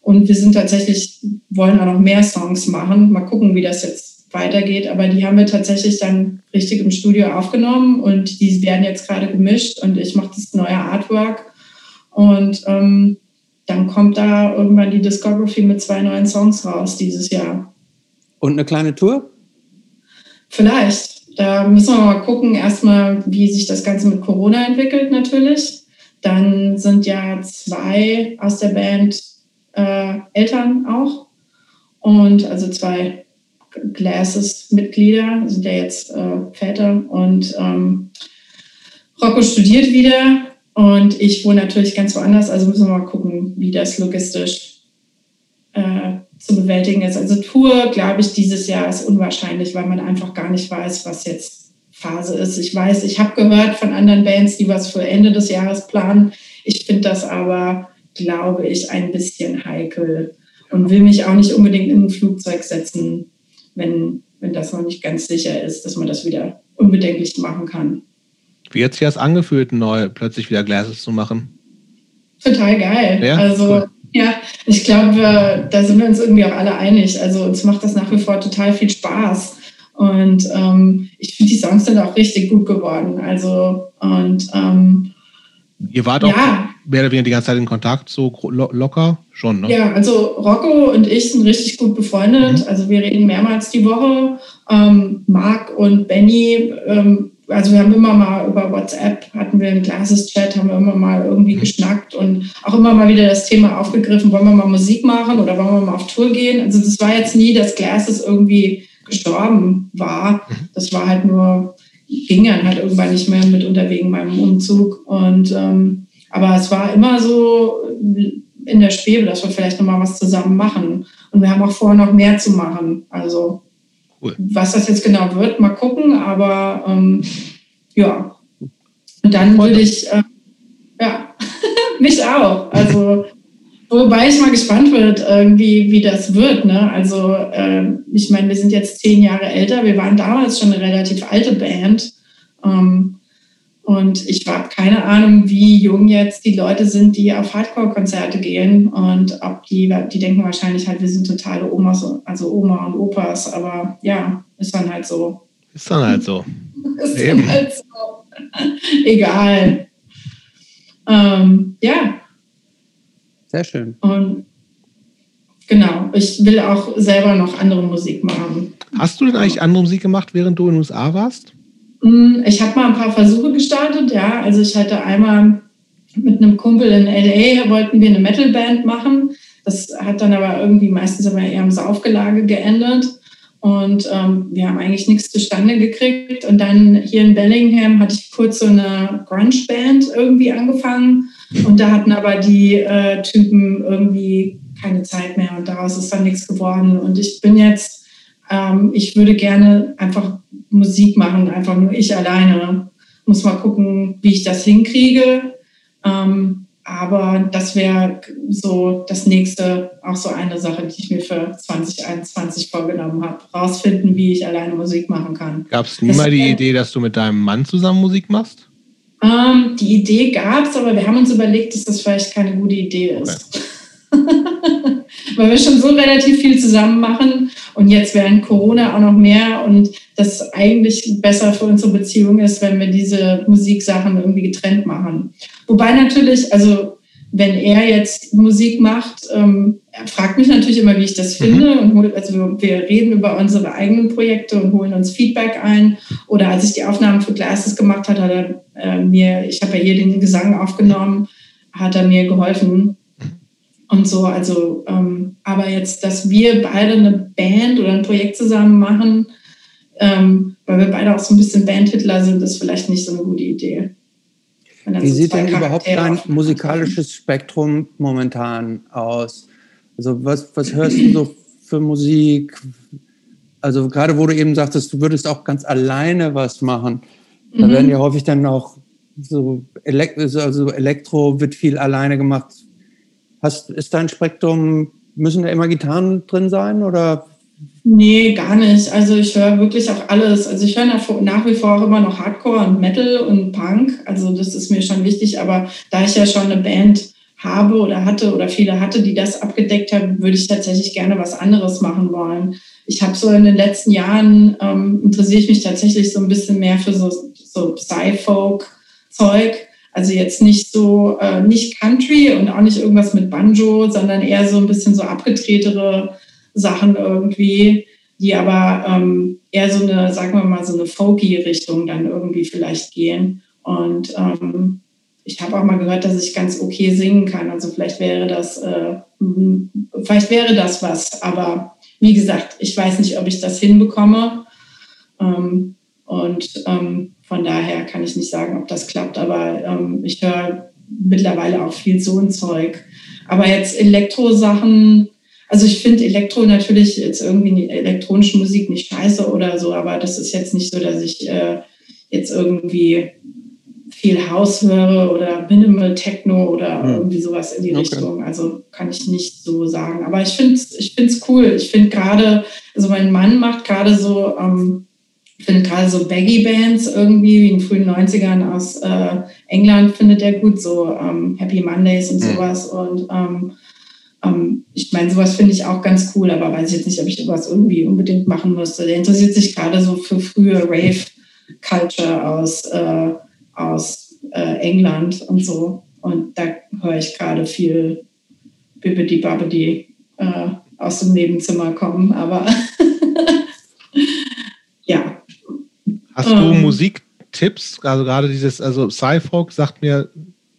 Und wir sind tatsächlich, wollen auch noch mehr Songs machen. Mal gucken, wie das jetzt weitergeht. Aber die haben wir tatsächlich dann richtig im Studio aufgenommen und die werden jetzt gerade gemischt und ich mache das neue Artwork. Und ähm, dann kommt da irgendwann die Discography mit zwei neuen Songs raus dieses Jahr. Und eine kleine Tour? Vielleicht. Da müssen wir mal gucken, erstmal, wie sich das Ganze mit Corona entwickelt, natürlich. Dann sind ja zwei aus der Band äh, Eltern auch. Und also zwei Glasses-Mitglieder, sind ja jetzt äh, Väter und ähm, Rocco studiert wieder und ich wohne natürlich ganz woanders, also müssen wir mal gucken, wie das logistisch zu bewältigen ist. Also Tour, glaube ich, dieses Jahr ist unwahrscheinlich, weil man einfach gar nicht weiß, was jetzt Phase ist. Ich weiß, ich habe gehört von anderen Bands, die was für Ende des Jahres planen. Ich finde das aber, glaube ich, ein bisschen heikel und will mich auch nicht unbedingt in ein Flugzeug setzen wenn, wenn das noch nicht ganz sicher ist, dass man das wieder unbedenklich machen kann. Wie hat sich das angefühlt, neu plötzlich wieder Glasses zu machen? Total geil. Ja? Also cool. Ja, ich glaube, da sind wir uns irgendwie auch alle einig. Also uns macht das nach wie vor total viel Spaß. Und ähm, ich finde, die Songs sind auch richtig gut geworden. Also und ähm, Ihr wart auch ja. mehr oder weniger die ganze Zeit in Kontakt, so lo locker schon, ne? Ja, also Rocco und ich sind richtig gut befreundet. Mhm. Also wir reden mehrmals die Woche. Ähm, Marc und Benny, ähm, also wir haben immer mal über WhatsApp, hatten wir einen Glasses-Chat, haben wir immer mal irgendwie mhm. geschnackt und auch immer mal wieder das Thema aufgegriffen, wollen wir mal Musik machen oder wollen wir mal auf Tour gehen? Also das war jetzt nie, dass Glasses irgendwie gestorben war. Mhm. Das war halt nur ging dann halt irgendwann nicht mehr mitunter wegen meinem Umzug. Und ähm, aber es war immer so in der Schwebe, dass wir vielleicht noch mal was zusammen machen. Und wir haben auch vor, noch mehr zu machen. Also cool. was das jetzt genau wird, mal gucken. Aber ähm, ja. Und dann würde ich, äh, ja, mich auch. Also Wobei ich mal gespannt wird, irgendwie, wie das wird. Ne? Also, äh, ich meine, wir sind jetzt zehn Jahre älter. Wir waren damals schon eine relativ alte Band. Ähm, und ich habe keine Ahnung, wie jung jetzt die Leute sind, die auf Hardcore-Konzerte gehen. Und ob die, die denken wahrscheinlich halt, wir sind totale Omas, also Oma und Opas. Aber ja, ist dann halt so. Ist dann halt so. ist Eben. dann halt so. Egal. Ähm, ja, sehr schön. Und genau, ich will auch selber noch andere Musik machen. Hast du denn eigentlich andere Musik gemacht, während du in den USA warst? Mm, ich habe mal ein paar Versuche gestartet, ja. Also ich hatte einmal mit einem Kumpel in LA, wollten wir eine Metalband machen. Das hat dann aber irgendwie meistens aber eher im Saufgelage geendet. Und ähm, wir haben eigentlich nichts zustande gekriegt. Und dann hier in Bellingham hatte ich kurz so eine Grunge-Band irgendwie angefangen. Und da hatten aber die äh, Typen irgendwie keine Zeit mehr und daraus ist dann nichts geworden. Und ich bin jetzt, ähm, ich würde gerne einfach Musik machen, einfach nur ich alleine. Muss mal gucken, wie ich das hinkriege. Ähm, aber das wäre so das nächste, auch so eine Sache, die ich mir für 2021 vorgenommen habe. Rausfinden, wie ich alleine Musik machen kann. Gab es nie mal die Idee, dass du mit deinem Mann zusammen Musik machst? Ähm, die Idee gab es, aber wir haben uns überlegt, dass das vielleicht keine gute Idee ist. Okay. Weil wir schon so relativ viel zusammen machen und jetzt während Corona auch noch mehr und das eigentlich besser für unsere Beziehung ist, wenn wir diese Musiksachen irgendwie getrennt machen. Wobei natürlich, also wenn er jetzt Musik macht, ähm, er fragt mich natürlich immer, wie ich das mhm. finde. Und holt, also wir reden über unsere eigenen Projekte und holen uns Feedback ein. Oder als ich die Aufnahmen für Glasses gemacht habe, hat er äh, mir, ich habe ja hier den Gesang aufgenommen, hat er mir geholfen. Und so, also, ähm, aber jetzt, dass wir beide eine Band oder ein Projekt zusammen machen, ähm, weil wir beide auch so ein bisschen Bandhitler sind, ist vielleicht nicht so eine gute Idee. Wie so sieht denn überhaupt dein musikalisches Spektrum momentan aus? Also was, was hörst du so für Musik? Also gerade wo du eben sagtest, du würdest auch ganz alleine was machen. Da mhm. werden ja häufig dann auch so Elektro, also Elektro wird viel alleine gemacht. Hast, ist dein Spektrum, müssen da immer Gitarren drin sein oder Nee, gar nicht. Also ich höre wirklich auch alles. Also ich höre nach, wie vor auch immer noch Hardcore und Metal und Punk. Also das ist mir schon wichtig. Aber da ich ja schon eine Band habe oder hatte oder viele hatte, die das abgedeckt haben, würde ich tatsächlich gerne was anderes machen wollen. Ich habe so in den letzten Jahren, ähm, interessiere ich mich tatsächlich so ein bisschen mehr für so, so Psy-Folk-Zeug. Also jetzt nicht so, äh, nicht Country und auch nicht irgendwas mit Banjo, sondern eher so ein bisschen so abgedrehtere Sachen irgendwie, die aber ähm, eher so eine, sagen wir mal, so eine folky Richtung dann irgendwie vielleicht gehen. Und ähm, ich habe auch mal gehört, dass ich ganz okay singen kann. Also vielleicht wäre das, äh, vielleicht wäre das was. Aber wie gesagt, ich weiß nicht, ob ich das hinbekomme. Ähm, und ähm, von daher kann ich nicht sagen, ob das klappt. Aber ähm, ich höre mittlerweile auch viel so ein Zeug. Aber jetzt Elektrosachen, also ich finde Elektro natürlich jetzt irgendwie elektronische Musik nicht scheiße oder so, aber das ist jetzt nicht so, dass ich äh, jetzt irgendwie viel Haus höre oder Minimal Techno oder hm. irgendwie sowas in die okay. Richtung. Also kann ich nicht so sagen. Aber ich finde es ich find's cool. Ich finde gerade, also mein Mann macht gerade so, ähm, finde gerade so Baggy-Bands irgendwie wie in den frühen 90ern aus äh, England findet er gut, so ähm, Happy Mondays und hm. sowas. Und ähm, ähm, ich meine, sowas finde ich auch ganz cool, aber weiß ich jetzt nicht, ob ich sowas irgendwie unbedingt machen müsste. Der interessiert sich gerade so für frühe Rave-Culture aus, äh, aus äh, England und so. Und da höre ich gerade viel Bibbidi Babbidi äh, aus dem Nebenzimmer kommen, aber. Hast du ähm, Musiktipps? Also gerade dieses, also Sci-Folk sagt mir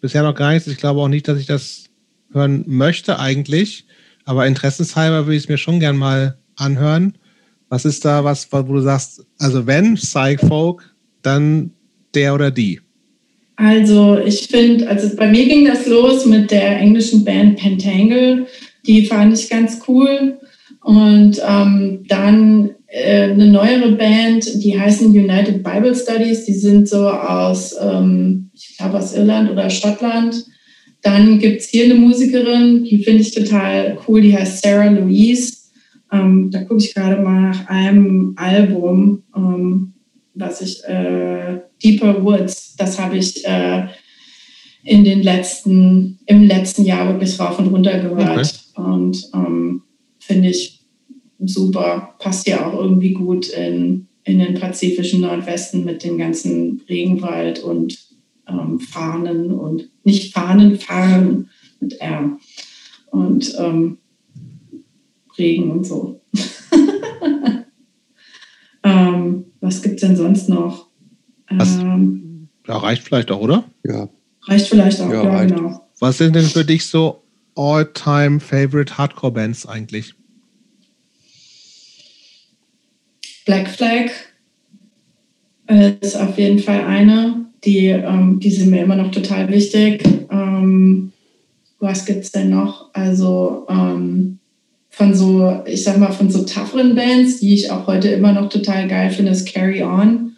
bisher noch gar nichts. Ich glaube auch nicht, dass ich das hören möchte eigentlich, aber interessenshalber würde ich es mir schon gern mal anhören. Was ist da was, wo du sagst, also wenn Psych-Folk, dann der oder die? Also ich finde, also bei mir ging das los mit der englischen Band Pentangle. Die fand ich ganz cool. Und ähm, dann äh, eine neuere Band, die heißen United Bible Studies. Die sind so aus, ähm, ich glaube aus Irland oder Schottland. Dann gibt es hier eine Musikerin, die finde ich total cool, die heißt Sarah Louise. Ähm, da gucke ich gerade mal nach einem Album, ähm, was ich, äh, Deeper Woods, das habe ich äh, in den letzten, im letzten Jahr wirklich rauf und runter gehört. Okay. Und ähm, finde ich super, passt ja auch irgendwie gut in, in den pazifischen Nordwesten mit dem ganzen Regenwald und ähm, Fahnen und nicht Fahnen, Fahren mit R und ähm, Regen und so. ähm, was gibt es denn sonst noch? Ähm, ja, reicht vielleicht auch, oder? Ja. Reicht vielleicht auch, ja, ja genau. Was sind denn für dich so all-time favorite Hardcore-Bands eigentlich? Black Flag ist auf jeden Fall eine die, ähm, die sind mir immer noch total wichtig. ähm, was gibt's denn noch? Also ähm, von so, ich sag mal, von so tougheren Bands, die ich auch heute immer noch total geil finde, ist Carry On.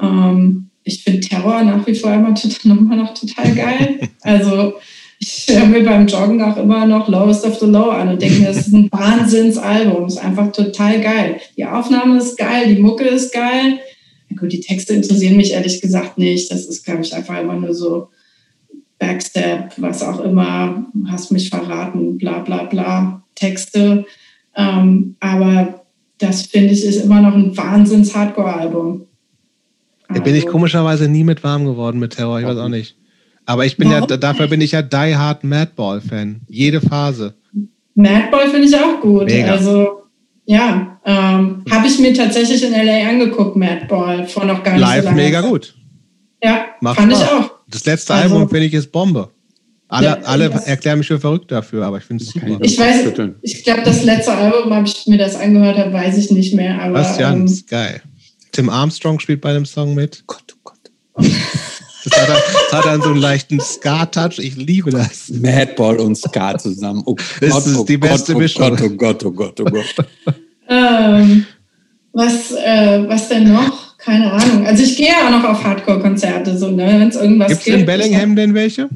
Ähm, ich finde Terror nach wie vor immer, total, immer noch total geil. Also ich höre mir beim Joggen auch immer noch Lowest of the Low an und denke mir, das ist ein Wahnsinnsalbum. Das ist einfach total geil. Die Aufnahme ist geil, die Mucke ist geil. Gut, die Texte interessieren mich ehrlich gesagt nicht. Das ist, glaube ich, einfach immer nur so Backstep, was auch immer, hast mich verraten, bla bla bla, Texte. Ähm, aber das finde ich ist immer noch ein Wahnsinns-Hardcore-Album. Da bin ich also komischerweise nie mit warm geworden mit Terror, ich weiß auch nicht. Aber ich bin Warum? ja, dafür bin ich ja Die Hard Madball-Fan. Jede Phase. Madball finde ich auch gut. Mega. Also, ja, ähm, habe ich mir tatsächlich in LA angeguckt, Madball, vor noch gar nicht Live so lange. mega gut. Ja, Macht fand Spaß. ich auch. Das letzte also, Album finde ich ist Bombe. Alle, ja, alle erklären mich für verrückt dafür, aber ich finde es super. Ich weiß, ich glaube, das letzte Album, habe ich mir das angehört habe, weiß ich nicht mehr. Aber, Was, Jan, ähm, ist geil. Tim Armstrong spielt bei dem Song mit. Gott, oh Gott. Das hat, das hat dann so einen leichten Ska-Touch. Ich liebe das. Madball und Ska zusammen. Oh das Gott, ist oh die beste Gott, Mischung. Oh Gott, oh Gott, oh Gott, oh Gott. ähm, was, äh, was denn noch? Keine Ahnung. Also ich gehe ja auch noch auf Hardcore-Konzerte, so, ne, wenn es irgendwas Gibt's gibt. Gibt es in Bellingham denn welche?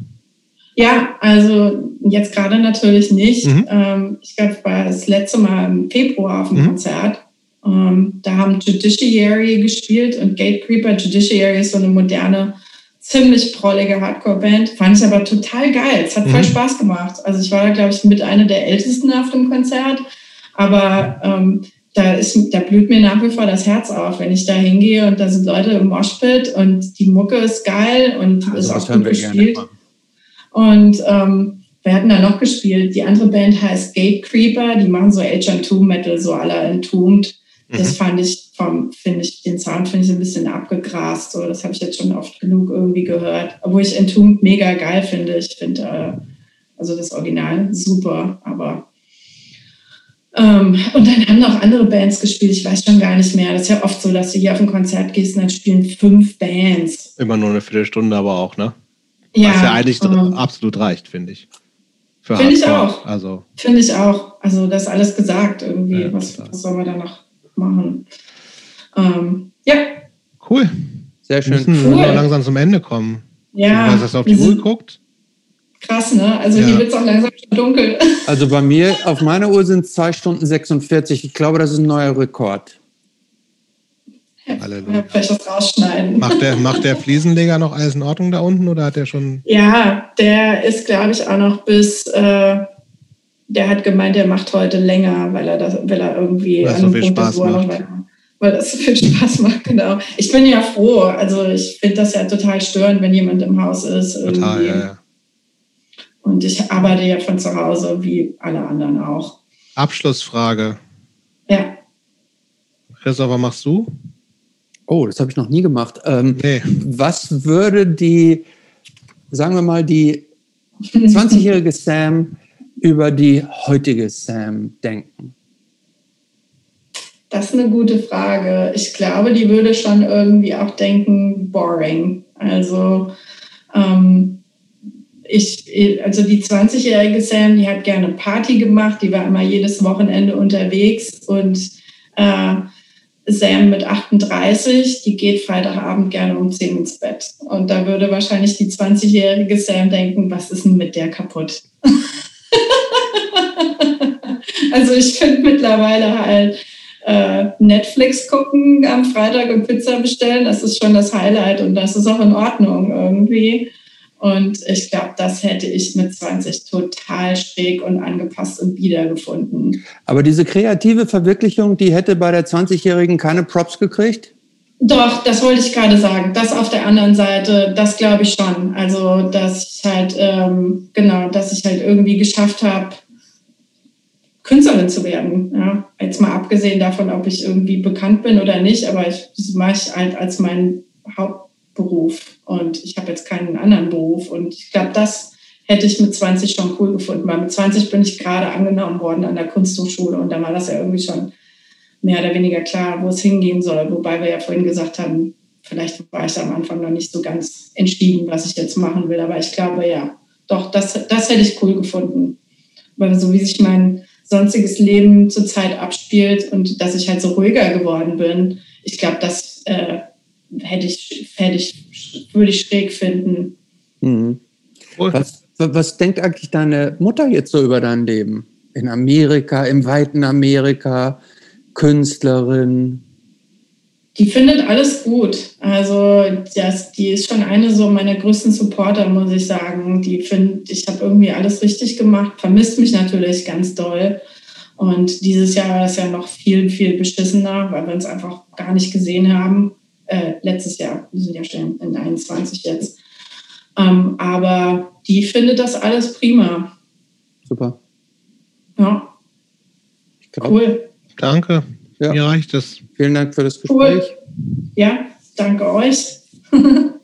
Ja, also jetzt gerade natürlich nicht. Mhm. Ähm, ich glaube, ich war das letzte Mal im Februar auf dem mhm. Konzert. Ähm, da haben Judiciary gespielt und Gatecreeper. Judiciary ist so eine moderne, ziemlich prollige Hardcore-Band. Fand ich aber total geil. Es hat mhm. voll Spaß gemacht. Also ich war da, glaube ich, mit einer der ältesten auf dem Konzert. Aber ähm, da, ist, da blüht mir nach wie vor das Herz auf, wenn ich da hingehe und da sind Leute im Moshpit und die Mucke ist geil und also ist auch gut gespielt. Und ähm, wir hatten da noch gespielt. Die andere Band heißt Gate Creeper. Die machen so H2 Metal, so aller Entombed. Das mhm. fand ich vom, finde ich, den Sound finde ich ein bisschen abgegrast. So, das habe ich jetzt schon oft genug irgendwie gehört. Obwohl ich Entombed mega geil finde. Ich finde, äh, also das Original super, aber ähm, und dann haben noch andere Bands gespielt, ich weiß schon gar nicht mehr. Das ist ja oft so, dass du hier auf ein Konzert gehst und dann spielen fünf Bands. Immer nur eine Viertelstunde, aber auch, ne? Ja. Was ja eigentlich ähm, absolut reicht, finde ich. Finde ich auch. Also. Finde ich auch. Also, das ist alles gesagt irgendwie. Ja, was, was soll man da noch machen? Ähm, ja. Cool. Sehr schön. Wir müssen cool. langsam zum Ende kommen. Ja. Du hast auf die Uhr geguckt. Krass, ne? Also ja. hier wird es auch langsam schon dunkel. Also bei mir, auf meiner Uhr sind es 2 Stunden 46. Ich glaube, das ist ein neuer Rekord. Halleluja. Vielleicht was rausschneiden. Macht der, macht der Fliesenleger noch alles in Ordnung da unten oder hat der schon. Ja, der ist, glaube ich, auch noch bis. Äh, der hat gemeint, der macht heute länger, weil er, das, weil er irgendwie. Weil so viel Punkt Spaß ist, macht. Noch, weil das so viel Spaß macht, genau. Ich bin ja froh. Also ich finde das ja total störend, wenn jemand im Haus ist. Total, ja, ja. Und ich arbeite ja von zu Hause, wie alle anderen auch. Abschlussfrage. Ja. Christopher, machst du? Oh, das habe ich noch nie gemacht. Ähm, nee. Was würde die, sagen wir mal, die 20-jährige Sam über die heutige Sam denken? Das ist eine gute Frage. Ich glaube, die würde schon irgendwie auch denken, boring. Also ähm, ich, also die 20-jährige Sam, die hat gerne Party gemacht, die war immer jedes Wochenende unterwegs und äh, Sam mit 38, die geht Freitagabend gerne um 10 ins Bett. Und da würde wahrscheinlich die 20-jährige Sam denken, was ist denn mit der kaputt? also ich finde mittlerweile halt äh, Netflix gucken am Freitag und Pizza bestellen, das ist schon das Highlight und das ist auch in Ordnung irgendwie. Und ich glaube, das hätte ich mit 20 total schräg und angepasst und wiedergefunden. Aber diese kreative Verwirklichung, die hätte bei der 20-Jährigen keine Props gekriegt? Doch, das wollte ich gerade sagen. Das auf der anderen Seite, das glaube ich schon. Also, dass ich halt, ähm, genau, dass ich halt irgendwie geschafft habe, Künstlerin zu werden. Ja. Jetzt mal abgesehen davon, ob ich irgendwie bekannt bin oder nicht, aber ich, das mache ich halt als mein Haupt Beruf und ich habe jetzt keinen anderen Beruf. Und ich glaube, das hätte ich mit 20 schon cool gefunden, weil mit 20 bin ich gerade angenommen worden an der Kunsthochschule und da war das ja irgendwie schon mehr oder weniger klar, wo es hingehen soll. Wobei wir ja vorhin gesagt haben, vielleicht war ich am Anfang noch nicht so ganz entschieden, was ich jetzt machen will. Aber ich glaube, ja, doch, das, das hätte ich cool gefunden. Weil so wie sich mein sonstiges Leben zurzeit abspielt und dass ich halt so ruhiger geworden bin, ich glaube, das äh, hätte ich, hätte ich, würde ich schräg finden. Mhm. Was, was denkt eigentlich deine Mutter jetzt so über dein Leben? In Amerika, im weiten Amerika, Künstlerin? Die findet alles gut. Also das, die ist schon eine so meiner größten Supporter, muss ich sagen. Die findet, ich habe irgendwie alles richtig gemacht, vermisst mich natürlich ganz doll. Und dieses Jahr war es ja noch viel, viel beschissener, weil wir uns einfach gar nicht gesehen haben. Äh, letztes Jahr, wir sind ja schon in 21 jetzt. Ähm, aber die findet das alles prima. Super. Ja. Cool. Danke. Ja. Mir reicht es. Vielen Dank für das Gespräch. Cool. Ja, danke euch.